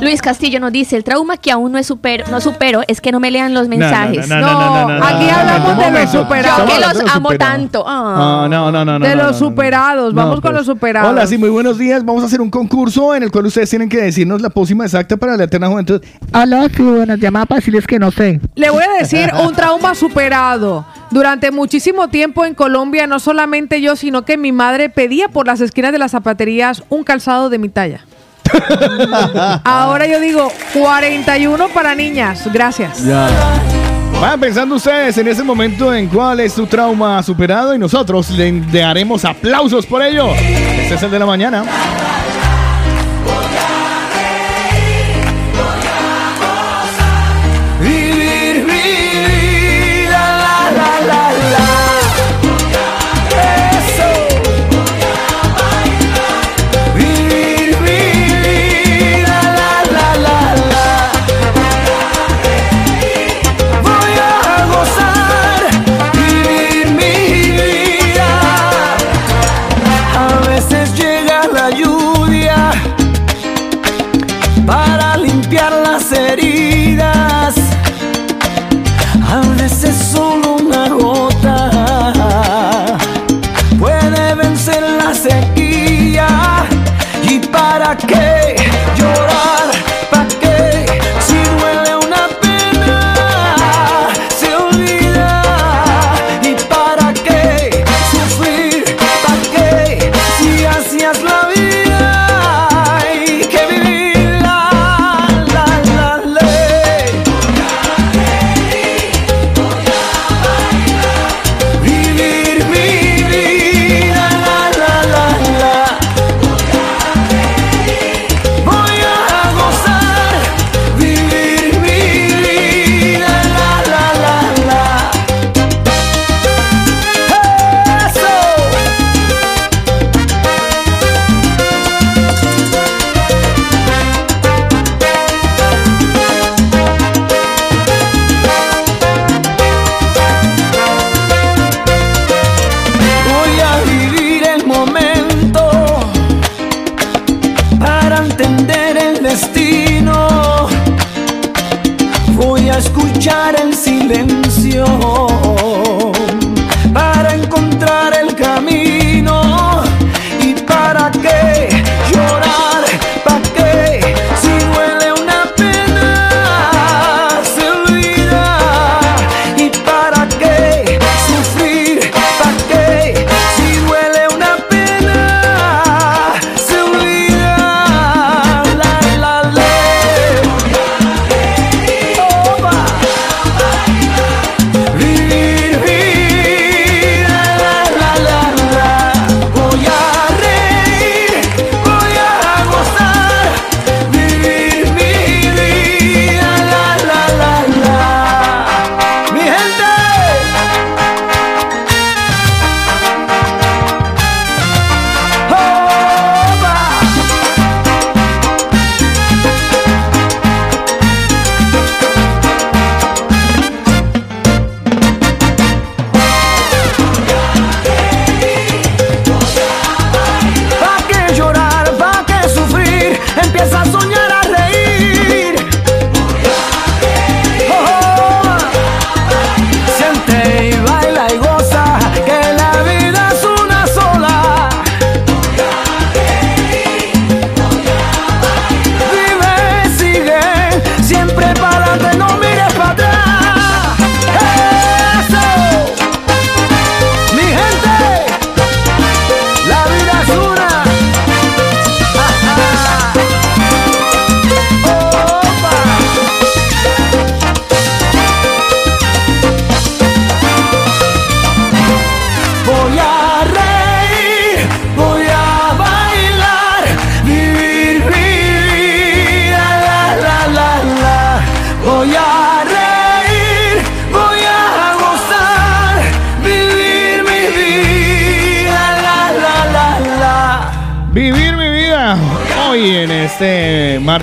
Luis Castillo nos dice, el trauma que aún no, he supero, no supero es que no me lean los mensajes. no, aquí hablamos de los superados. Yo que los amo tanto. Ah. Ah, no, no, no, no. de los superados. Vamos con pues. los superados. Hola, sí, muy buenos días. Vamos a hacer un concurso en el cual ustedes tienen que decirnos la pócima exacta para la eterna juventud. Hola, sí, buenas llamadas para decirles que no sé. Le voy a decir un trauma superado. Durante muchísimo tiempo en Colombia, no solamente yo, sino que mi madre pedía por las esquinas de las zapaterías un calzado de mi talla. Ahora yo digo 41 para niñas. Gracias. Ya. Vayan pensando ustedes en ese momento en cuál es su trauma superado y nosotros le le daremos aplausos por ello. Este es el de la mañana.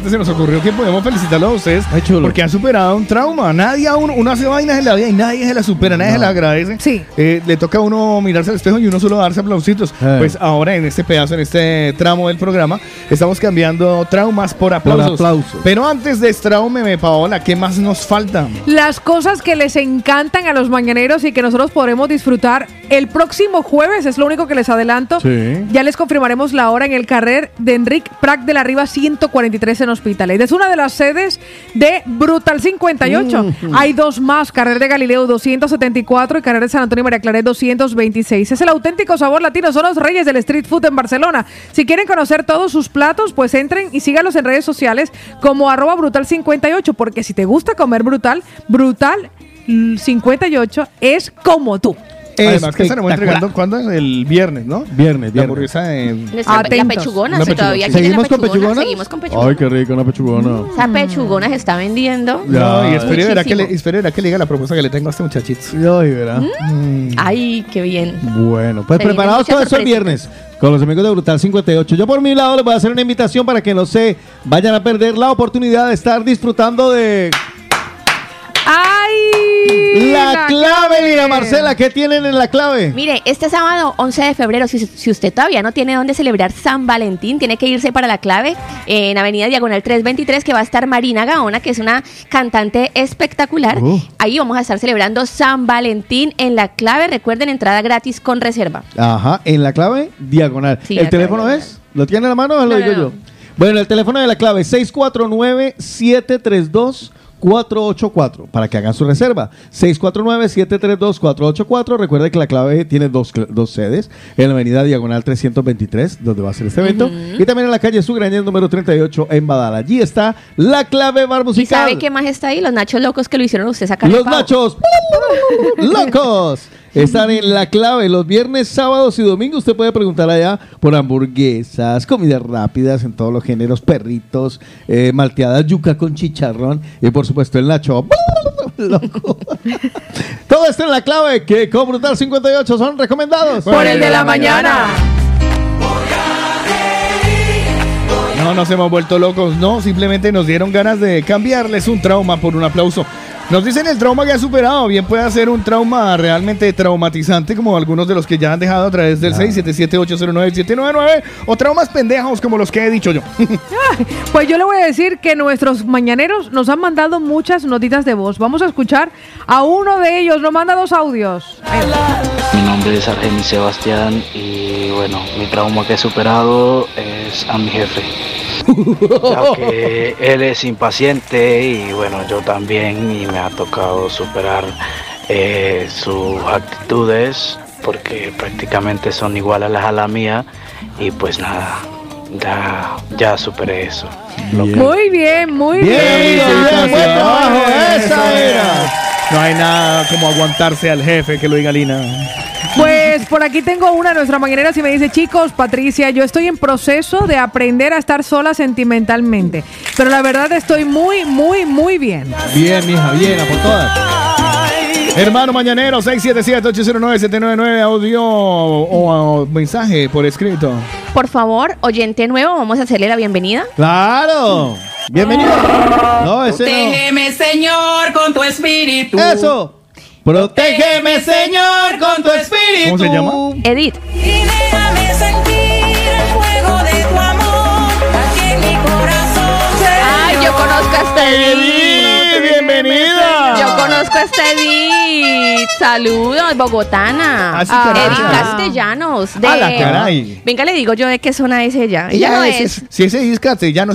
Se nos ocurrió. Que a ustedes porque han superado un trauma. Nadie aún, uno hace vainas en la vida y nadie se la supera, nadie se la agradece. Sí. Eh, le toca a uno mirarse al espejo y uno solo darse aplausitos. Eh. Pues ahora en este pedazo, en este tramo del programa, estamos cambiando traumas por aplausos. aplausos. Pero antes de Traumeme, Paola, ¿qué más nos falta? Las cosas que les encantan a los mañaneros y que nosotros podremos disfrutar el próximo jueves, es lo único que les adelanto. Sí. Ya les confirmaremos la hora en el carrer de Enric Prat de la Riva 143 en Hospitalet. Es una de las sedes de Brutal 58. Hay dos más, carrer de Galileo 274 y carrer de San Antonio María Claret 226. Es el auténtico sabor latino, son los reyes del street food en Barcelona. Si quieren conocer todos sus platos, pues entren y síganlos en redes sociales como arroba brutal 58, porque si te gusta comer brutal, brutal mm, 58 es como tú. Además que estaremos entregando cuando el viernes, ¿no? Viernes, La viernes. hamburguesa de... Nuestra- la pechugona, Una si todavía pechugona. quieren la ¿Seguimos con pechugona? Seguimos con pechugona. Ay, qué rico, una pechugona. Esa pechugona se está vendiendo. No, y espere verá que, le, muchísimo. espere verá que le diga la propuesta que le tengo a este muchachito. Ay, verá. Ay, qué bien. Bueno, pues Se vienen preparados muchas todo eso el viernes con los amigos de Brutal 58. Yo por mi lado les voy a hacer una invitación para que no se vayan a perder la oportunidad de estar disfrutando de ¡Ay! la clave, Lina Marcela. ¿Qué tienen en la clave? Mire, este sábado 11 de febrero, si, si usted todavía no tiene dónde celebrar San Valentín, tiene que irse para la clave en Avenida Diagonal 323, que va a estar Marina Gaona, que es una cantante espectacular. Oh. Ahí vamos a estar celebrando San Valentín en la clave. Recuerden, entrada gratis con reserva. Ajá, en la clave diagonal. Sí, ¿El teléfono clave es? ¿Lo tiene en la mano o lo No, digo no, yo? Bueno, el teléfono de la clave es 649-732. 484 para que hagan su reserva. 649-732-484. Recuerde que la clave tiene dos, dos sedes: en la avenida Diagonal 323, donde va a ser este evento, y también en la calle Sugrañez número 38 en Badal. Allí está la clave bar ¿Y musical. sabe qué más está ahí? Los nachos locos que lo hicieron usted sacar el Los nachos locos están en la clave. Los viernes, sábados y domingos usted puede preguntar allá por hamburguesas, comidas rápidas en todos los géneros, perritos, eh, malteadas, yuca con chicharrón y por supuesto el nacho. loco. Todo esto en la clave que con Brutal 58 son recomendados. Por el de la mañana. No nos hemos vuelto locos, no, simplemente nos dieron ganas de cambiarles un trauma por un aplauso. Nos dicen el trauma que ha superado. Bien puede ser un trauma realmente traumatizante, como algunos de los que ya han dejado a través del 677-809-799, o traumas pendejos, como los que he dicho yo. Pues yo le voy a decir que nuestros mañaneros nos han mandado muchas notitas de voz. Vamos a escuchar a uno de ellos. Nos manda dos audios. Mi nombre es Argenis Sebastián y bueno, mi trauma que he superado es a mi jefe. Ya que él es impaciente y bueno, yo también y me ha tocado superar eh, sus actitudes porque prácticamente son iguales a las a la mía y pues nada, ya, ya superé eso. Muy bien, muy bien. Bien, buen trabajo, esa era. No hay nada como aguantarse al jefe que lo diga Lina. Pues por aquí tengo una de nuestras mañaneras y me dice, chicos, Patricia, yo estoy en proceso de aprender a estar sola sentimentalmente. Pero la verdad estoy muy, muy, muy bien. Bien, mija, bien, a por todas. Hermano Mañanero, 677-809-799, audio o, o mensaje por escrito. Por favor, oyente nuevo, vamos a hacerle la bienvenida. ¡Claro! Bienvenido. No, ese no. Protégeme, Señor, con tu espíritu. Eso. Protégeme, Señor, con tu espíritu. ¿Cómo se llama? Edith. Y déjame sentir el fuego de tu amor aquí en mi corazón. Ay, yo conozco a esta Edith. Edith. Saludos, bogotana. Ah, sí, Ah, caray. Edith Castellanos. De... A la caray. Venga, le digo yo de qué zona es ella. Ella, no es, es. Si ese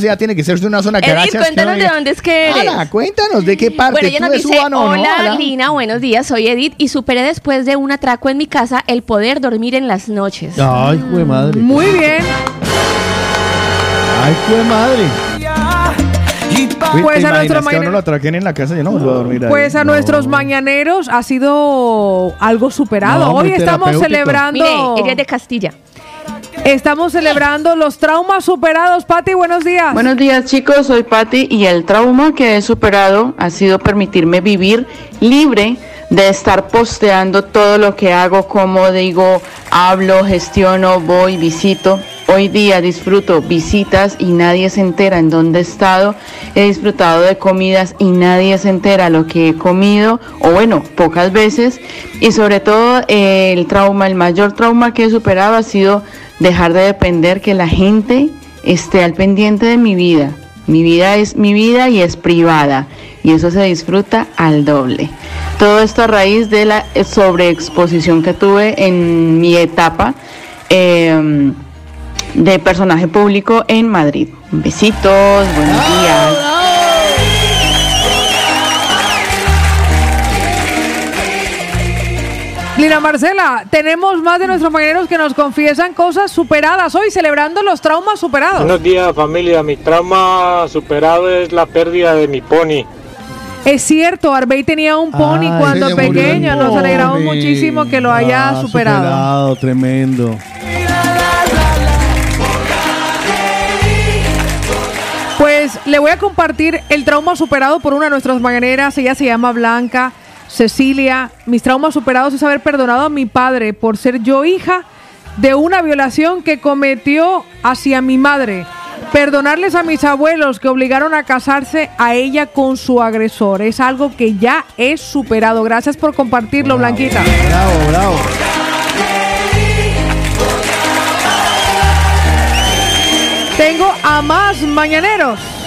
ya tiene que ser de una zona Edith, carachas. cuéntanos de dónde es que eres. Ala, cuéntanos de qué parte. Bueno, ella ¿Tú nos de dice, no? hola Ala. Lina, buenos días, soy Edith y superé después de un atraco en mi casa el poder dormir en las noches. Ay, jue madre. Muy bien. Ay, jue madre. Uy, Pues ¿te a nuestro imaginas que a uno mañanero- lo atraquen en la casa? Yo no vuelvo a dormir ahí. Pues a nuestros mañaneros ha sido algo superado. No, Hoy estamos celebrando. Mire, ella es de Castilla. Estamos celebrando los traumas superados. Pati, buenos días. Buenos días chicos, soy Patti y el trauma que he superado ha sido permitirme vivir libre de estar posteando todo lo que hago, como digo, hablo, gestiono, voy, visito. Hoy día disfruto visitas y nadie se entera en dónde he estado. He disfrutado de comidas y nadie se entera lo que he comido, o bueno, pocas veces. Y sobre todo eh, el trauma, el mayor trauma que he superado ha sido dejar de depender que la gente esté al pendiente de mi vida. Mi vida es mi vida y es privada y eso se disfruta al doble. Todo esto a raíz de la sobreexposición que tuve en mi etapa eh, de personaje público en Madrid. Besitos, buenos días. Lina Marcela, tenemos más de nuestros mañaneros que nos confiesan cosas superadas hoy, celebrando los traumas superados. Buenos días familia, mi trauma superado es la pérdida de mi pony. Es cierto, Arbey tenía un pony Ay, cuando pequeño. Nos alegramos muchísimo que lo haya Ah, superado. Tremendo. Pues le voy a compartir el trauma superado por una de nuestras mañaneras. Ella se llama Blanca Cecilia. Mis traumas superados es haber perdonado a mi padre por ser yo hija de una violación que cometió hacia mi madre. Perdonarles a mis abuelos que obligaron a casarse a ella con su agresor. Es algo que ya he superado. Gracias por compartirlo, Blanquita. Bravo, bravo. Tengo a más mañaneros.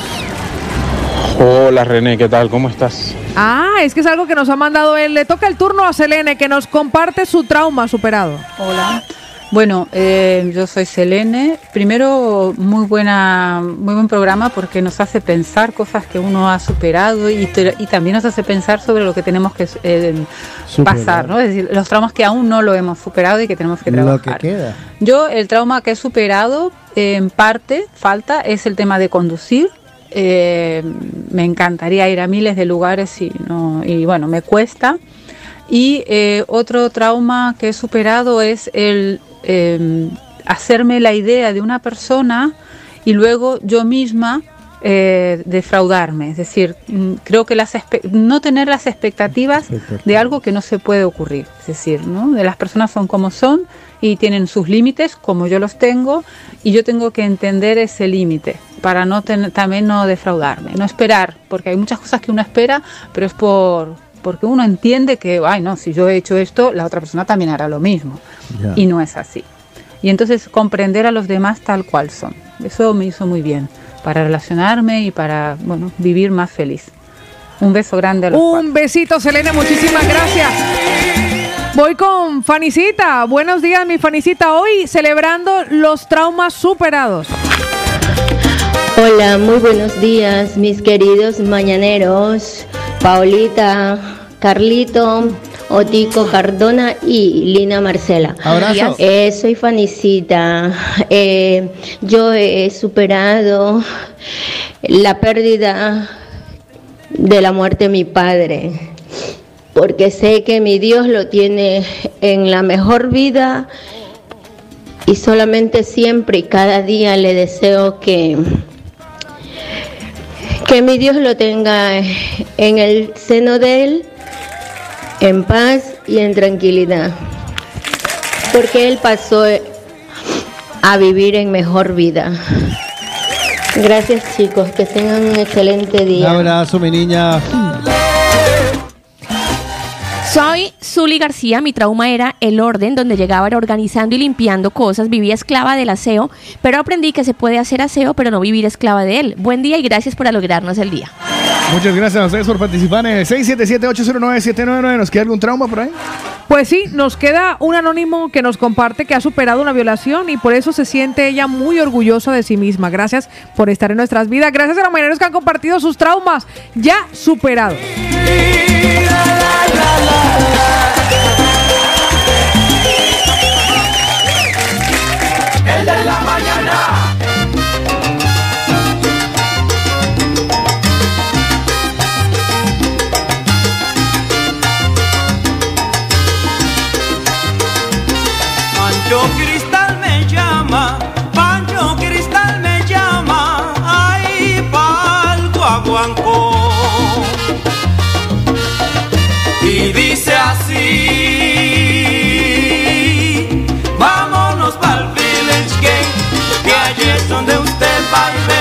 Hola René, ¿qué tal? ¿Cómo estás? Ah, es que es algo que nos ha mandado él. Le toca el turno a Selene que nos comparte su trauma superado. Hola. Bueno, eh, yo soy Selene. Primero, muy buena, muy buen programa porque nos hace pensar cosas que uno ha superado y, te- y también nos hace pensar sobre lo que tenemos que eh, pasar, ¿no? Es decir, los traumas que aún no lo hemos superado y que tenemos que Lo trabajar. que queda. Yo el trauma que he superado eh, en parte falta es el tema de conducir. Eh, me encantaría ir a miles de lugares y no y bueno me cuesta. Y eh, otro trauma que he superado es el eh, hacerme la idea de una persona y luego yo misma eh, defraudarme. Es decir, mm, creo que las no tener las expectativas de algo que no se puede ocurrir. Es decir, ¿no? de las personas son como son y tienen sus límites como yo los tengo y yo tengo que entender ese límite. Para no tener, también no defraudarme, no esperar, porque hay muchas cosas que uno espera, pero es por porque uno entiende que, ay, no, si yo he hecho esto, la otra persona también hará lo mismo. Y no es así. Y entonces comprender a los demás tal cual son. Eso me hizo muy bien para relacionarme y para, bueno, vivir más feliz. Un beso grande a los Un besito, Selene, muchísimas gracias. Voy con Fanicita. Buenos días, mi Fanicita. Hoy celebrando los traumas superados. Hola, muy buenos días, mis queridos mañaneros. Paulita, Carlito, Otico Cardona y Lina Marcela. Abrazo. Eh, soy Fanicita. Eh, yo he superado la pérdida de la muerte de mi padre. Porque sé que mi Dios lo tiene en la mejor vida y solamente siempre y cada día le deseo que que mi Dios lo tenga en el seno de Él, en paz y en tranquilidad. Porque Él pasó a vivir en mejor vida. Gracias chicos, que tengan un excelente Un día. abrazo, mi niña. Soy Zuli García, mi trauma era el orden, donde llegaba era organizando y limpiando cosas, vivía esclava del aseo, pero aprendí que se puede hacer aseo, pero no vivir esclava de él. Buen día y gracias por alegrarnos el día. Muchas gracias a ustedes por participar en el 677-809-799. ¿Nos queda algún trauma por ahí? Pues sí, nos queda un anónimo que nos comparte que ha superado una violación y por eso se siente ella muy orgullosa de sí misma. Gracias por estar en nuestras vidas. Gracias a los mañaneros que han compartido sus traumas ya superados. Usted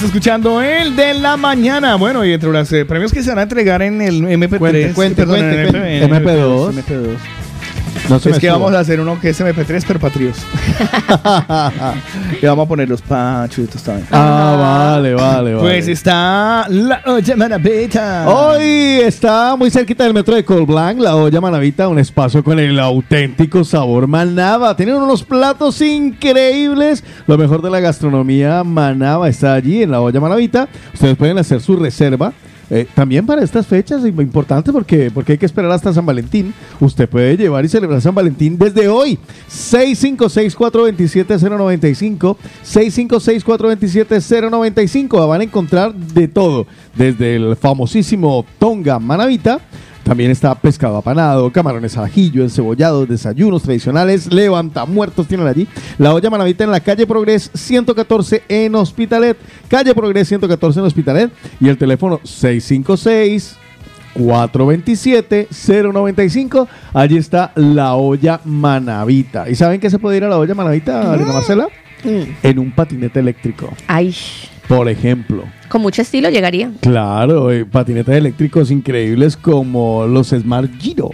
Estás escuchando el de la mañana. Bueno, y entre los eh, premios que se van a entregar en el MP3. Cuente, cuente, perdón, cuente, en cuente. en MP2. MP2. No es que vamos a hacer uno que es MP3, pero patrios. y vamos a poner los pachuitos también. Ah, vale, vale, vale. Pues está la olla manavita. Hoy está muy cerquita del metro de Colblanc, la olla Manavita, un espacio con el auténtico sabor Manaba. Tienen unos platos increíbles. Lo mejor de la gastronomía Manaba está allí en la olla Manavita. Ustedes pueden hacer su reserva. Eh, también para estas fechas es importante porque, porque hay que esperar hasta San Valentín. Usted puede llevar y celebrar San Valentín desde hoy. 656-427-095. 656-427-095. Van a encontrar de todo. Desde el famosísimo Tonga Manavita. También está pescado apanado, camarones al ajillo, encebollados, desayunos tradicionales, levanta muertos tienen allí. La olla Manavita en la calle Progres 114 en Hospitalet. Calle Progres 114 en Hospitalet. Y el teléfono 656 427-095. Allí está la olla Manavita. ¿Y saben qué se puede ir a la olla Manavita, Lina Marcela? En un patinete eléctrico. Ay, Por ejemplo. con mucho estilo llegaría. Claro, eh, patinetes eléctricos increíbles como los Smart Giro.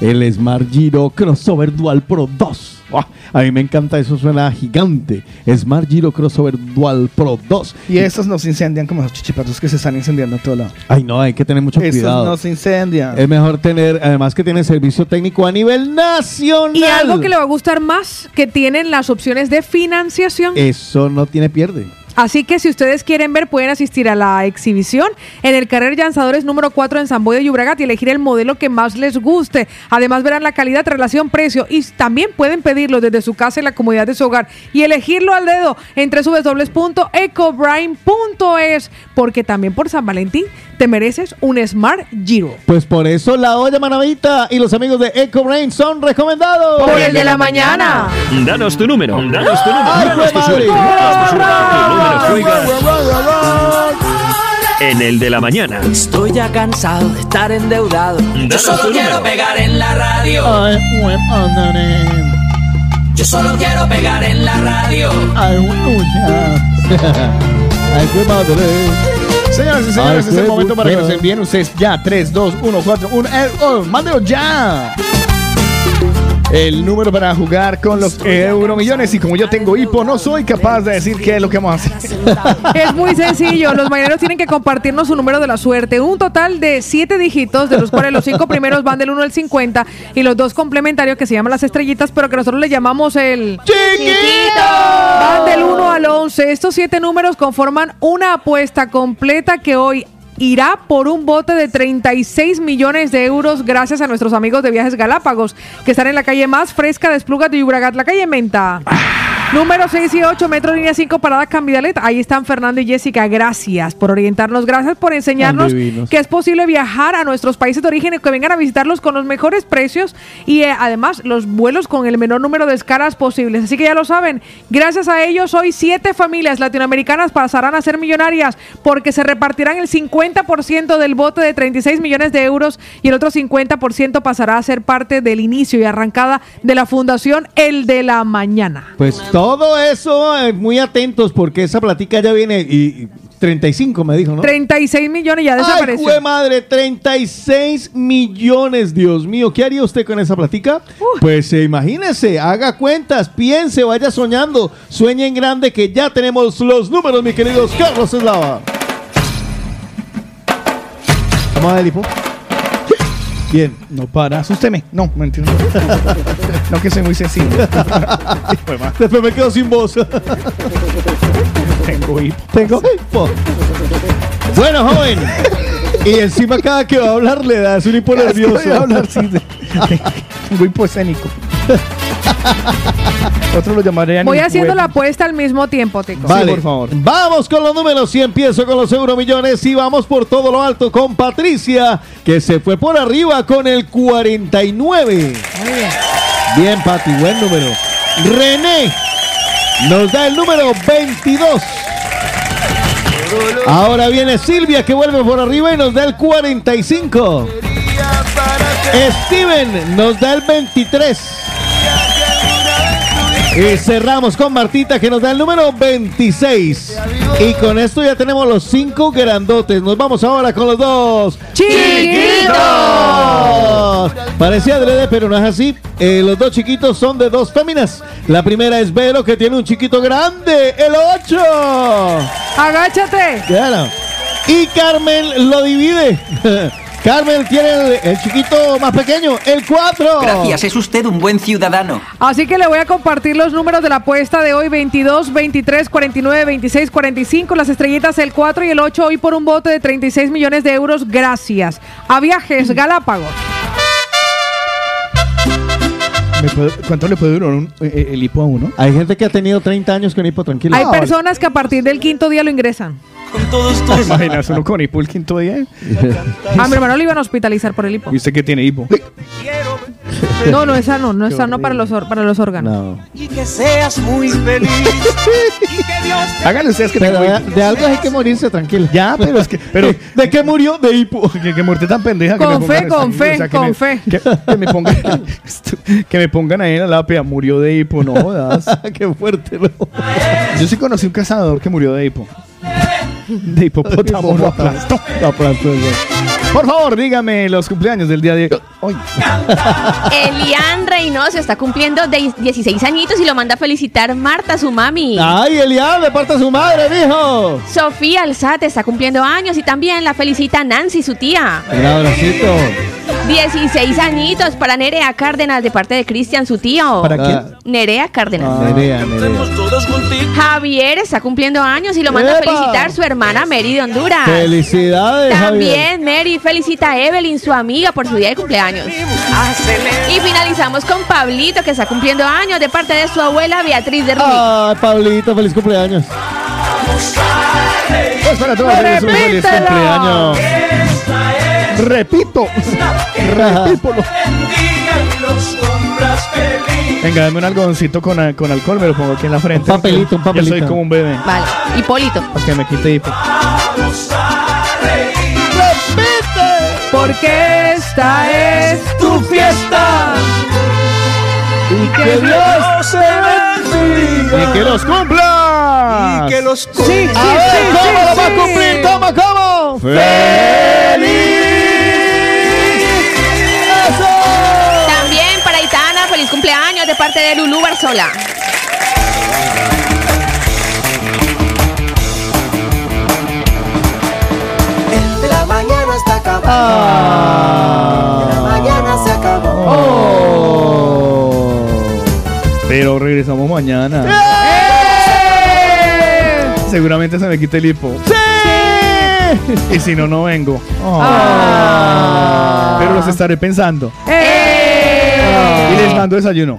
El Smart Giro Crossover Dual Pro 2. ¡Buah! A mí me encanta, eso suena gigante. Smart Giro Crossover Dual Pro 2. Y estos no se incendian como los chichipatos que se están incendiando a todo lado. Ay, no, hay que tener mucho Esos cuidado. no se incendian. Es mejor tener, además que tiene servicio técnico a nivel nacional. Y algo que le va a gustar más, que tienen las opciones de financiación. Eso no tiene pierde. Así que si ustedes quieren ver, pueden asistir a la exhibición en el Carrer Lanzadores número 4 en San Boy de y elegir el modelo que más les guste. Además verán la calidad, relación, precio y también pueden pedirlo desde su casa en la comodidad de su hogar y elegirlo al dedo en www.ecobrine.es porque también por San Valentín te mereces un Smart Giro. Pues por eso la olla manavita y los amigos de EcoBrain son recomendados. Por el de la mañana. Danos tu número, danos tu número, ¡Ay, danos tu madre! suerte, danos tu suerte. Tu número juega en el de la mañana. Estoy ya cansado de estar endeudado. Yo solo tu quiero número. pegar en la radio. Yo solo quiero pegar en la radio. Ay, qué madre. Señoras y Ay, señores, es el momento para que nos envíen ustedes ya. 3, 2, 1, 4, 1. Eh, oh, mándelo ya. El número para jugar con los euromillones. Y como yo tengo hipo, no soy capaz de decir qué es lo que vamos a hacer. Es muy sencillo. Los mañaneros tienen que compartirnos su número de la suerte. Un total de siete dígitos, de los cuales los cinco primeros van del 1 al 50 y los dos complementarios que se llaman las estrellitas, pero que nosotros le llamamos el ¡Chiquito! Van del 1 al 11. Estos siete números conforman una apuesta completa que hoy irá por un bote de 36 millones de euros gracias a nuestros amigos de Viajes Galápagos, que están en la calle más fresca de Esplugas de Llobregat, la calle Menta. Número 6 y 8, Metro Línea 5, Parada Cambidalet. Ahí están Fernando y Jessica. Gracias por orientarnos, gracias por enseñarnos que es posible viajar a nuestros países de origen y que vengan a visitarlos con los mejores precios y eh, además los vuelos con el menor número de escalas posibles. Así que ya lo saben, gracias a ellos hoy siete familias latinoamericanas pasarán a ser millonarias porque se repartirán el 50% del bote de 36 millones de euros y el otro 50% pasará a ser parte del inicio y arrancada de la fundación El de la Mañana. Pues todo eso, eh, muy atentos porque esa platica ya viene y, y 35 me dijo, ¿no? 36 millones ya ¡Ay, desapareció. jue madre! 36 millones, Dios mío. ¿Qué haría usted con esa platica? Pues eh, imagínese, haga cuentas, piense, vaya soñando. Sueñe en grande que ya tenemos los números, mi queridos Carlos Eslava. ¿Cómo va el hipo? Bien. No para, asústeme. No, mentira. No, que soy muy sensible. Después me quedo sin voz. Tengo hipo. Tengo hipo. Bueno, joven. Y encima cada que va a hablar le das un hipo nervioso. Voy a hablar, sí, de- Tengo hipo escénico. Otros lo llamarían. Voy haciendo web. la apuesta al mismo tiempo, Tico. Vale, por favor. Vamos con los números y empiezo con los euromillones y vamos por todo lo alto con Patricia, que se fue por arriba con el 49. Bien, Pati, buen número. René nos da el número 22. Ahora viene Silvia que vuelve por arriba y nos da el 45. Steven nos da el 23. Y cerramos con Martita que nos da el número 26. Y con esto ya tenemos los cinco grandotes. Nos vamos ahora con los dos ¡Chiquitos! Parecía adrede, pero no es así. Eh, los dos chiquitos son de dos féminas. La primera es Vero, que tiene un chiquito grande, el 8. Agáchate. Claro. Y Carmen lo divide. Carmen tiene el, el chiquito más pequeño, el 4. Gracias, es usted un buen ciudadano. Así que le voy a compartir los números de la apuesta de hoy: 22, 23, 49, 26, 45. Las estrellitas, el 4 y el 8, hoy por un bote de 36 millones de euros. Gracias. A viajes Galápagos. ¿Me puede- ¿Cuánto le puede durar un- eh, el hipo a uno? Hay gente que ha tenido 30 años con hipo tranquilo. Hay personas que a partir del quinto día lo ingresan. ¿Te imaginas uno con hipo el quinto día? A mi hermano lo iban a hospitalizar por el hipo. ¿Y usted qué tiene hipo? No, no es sano, no es sano para los, or- para los órganos. Y que seas muy feliz. Háganle ustedes que Pero de, de algo hay que morirse tranquilo. Ya, pero es que. Pero, ¿De qué murió? De hipo. Que, que muerte tan pendeja. Con fe, con fe, o sea, que con me- fe. Que, que me pongan, que me pongan ahí en la lápida. Murió de hipo, no jodas. qué fuerte, ¿no? Yo sí conocí un cazador que murió de hipo. De hipopótamo. ya. Por favor, dígame los cumpleaños del día de hoy. Elian Reynoso está cumpliendo de 16 añitos y lo manda a felicitar Marta, su mami. ¡Ay, Elian, de parte de su madre, mijo! Sofía Alzate está cumpliendo años y también la felicita Nancy, su tía. Un abracito. 16 añitos para Nerea Cárdenas de parte de Cristian, su tío. ¿Para quién? Nerea Cárdenas. Nerea, Nerea. Javier está cumpliendo años y lo manda a felicitar su hermana Mary de Honduras. Felicidades, Javier. También Mary felicita a Evelyn, su amiga, por su día de cumpleaños. Y finalizamos con Pablito, que está cumpliendo años de parte de su abuela Beatriz de Rubí. Ay, Pablito, feliz cumpleaños. Pues para todos ustedes, un feliz cumpleaños. Repito. Repítelo. Venga, dame un algodoncito con, con alcohol, me lo pongo aquí en la frente. Un papelito, un papelito. soy como un bebé. Vale, Hipólito. Para que me quite hipo. Porque esta es tu fiesta. Y que Dios te bendiga. ¡Y que los cumpla! Y que los Sí, sí, A ver, sí, ¿cómo sí, lo va a cumplir? ¿Cómo, cómo? También para Itana, feliz cumpleaños de parte de Lulú Barzola. Está acabando. Ah. La mañana se acabó. Oh. Pero regresamos mañana. ¡Eh! Seguramente se me quite el hipo. ¡Sí! Y si no, no vengo. Ah. Pero los estaré pensando. ¡Eh! Y les mando desayuno.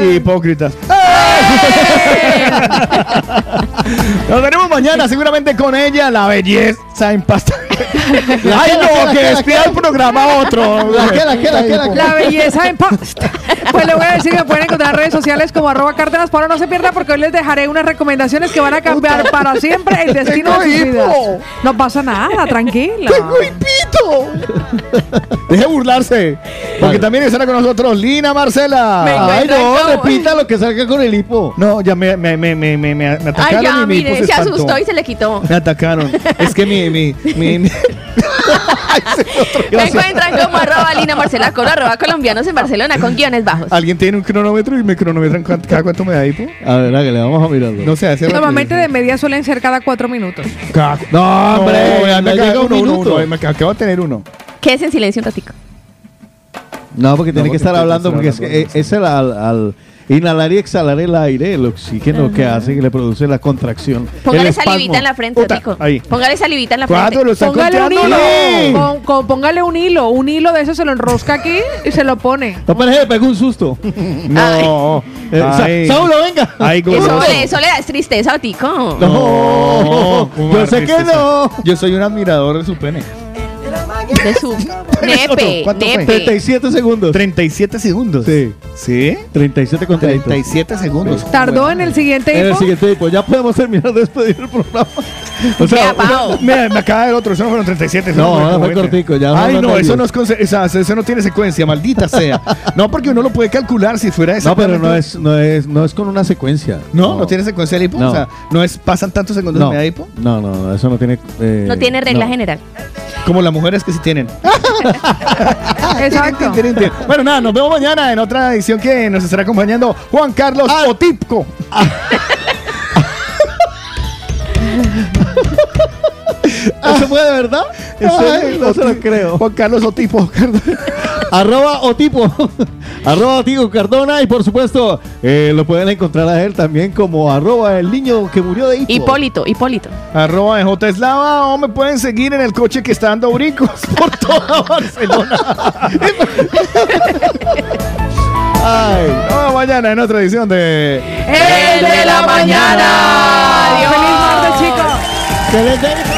Hipócritas. Nos veremos mañana seguramente con ella, la belleza en pasta. Ay, no, que despida el programa a otro. La que, la que, la que, la que. La belleza en pasta. Pues le voy a decir que me pueden encontrar en redes sociales como arroba Cárdenas. No se pierda porque hoy les dejaré unas recomendaciones que van a cambiar para siempre el destino de sus Tengo vidas. hipo. No pasa nada, tranquila. ¡Tengo hipito! Deje burlarse. Porque también estará con nosotros Lina Marcela. Me Ay, no, como- repita lo que salga con el hipo. No, ya me, me, me, me, me, me Ay, atacaron ya, y mi hipo mire, se se asustó y se le quitó. Me atacaron. Es que mi... mi, mi, mi- Me encuentran como arroba Lina Marcela arroba colombianos en Barcelona con guiones bajos. Alguien tiene un cronómetro y me cronometran cada cuánto me da hipo. A ver, hágale, vamos a mirarlo. No sé, hace Normalmente de media suelen ser cada cuatro minutos. Cada- No, hombre, No, me llega llega un uno, uno, acabo de tener uno. Quédese en silencio un ratico. No, porque tiene que estar hablando, porque es, que, eh, es el al, al inhalar y exhalar el aire, el oxígeno que hace que le produce la contracción. Póngale salivita en la frente, Puta, Ratico. ahí. Póngale salivita en la ¿Cuándo frente. lo está Póngale un hilo. contando? Con- con- póngale un hilo. Un hilo de eso se lo enrosca aquí y se lo pone. No, pero le pegó un susto. No. Eh. Saulo, venga. Ay, Eso, le- eso le da tristeza, Tico. No, ¿cómo yo a sé que no. Yo soy un admirador de su pene. De De su nepe, ¿Cuánto fue? nepe. 37 segundos. 37 segundos. Sí. ¿Sí? 37 con 37 segundos. Tardó en el siguiente En el siguiente tipo, ya podemos terminar de despedir el programa. O sea, Mira, mira, me acaba de ver otro, eso no fueron 37. eso No, fue 90. cortico, ya Ay, no, de eso no, es conse- sea, eso no tiene secuencia, maldita sea. No, porque uno lo puede calcular si fuera no, pero no es, no es, no es con una secuencia. No, no, tiene secuencia el hipo. No. O sea, no es, pasan tantos segundos No, en media hipo. no, no, no, eso no tiene. eh, No tiene regla no. general. Como las mujeres que sí tienen. Exacto. Bueno, nada, nos vemos mañana en otra edición que nos estará acompañando Juan Carlos Ah. Otipco. ¿Eso fue de verdad? ¿En serio? Ay, no se lo creo. Juan Carlos Otipo. Arroba o tipo. arroba Otico Cardona. Y por supuesto, eh, lo pueden encontrar a él también como arroba el niño que murió de hipo. Hipólito, Hipólito. Arroba de J Eslava o me pueden seguir en el coche que está dando brincos por toda Barcelona. Ay, nos vemos mañana en otra edición de El de la mañana. Adiós. Feliz martes, chicos.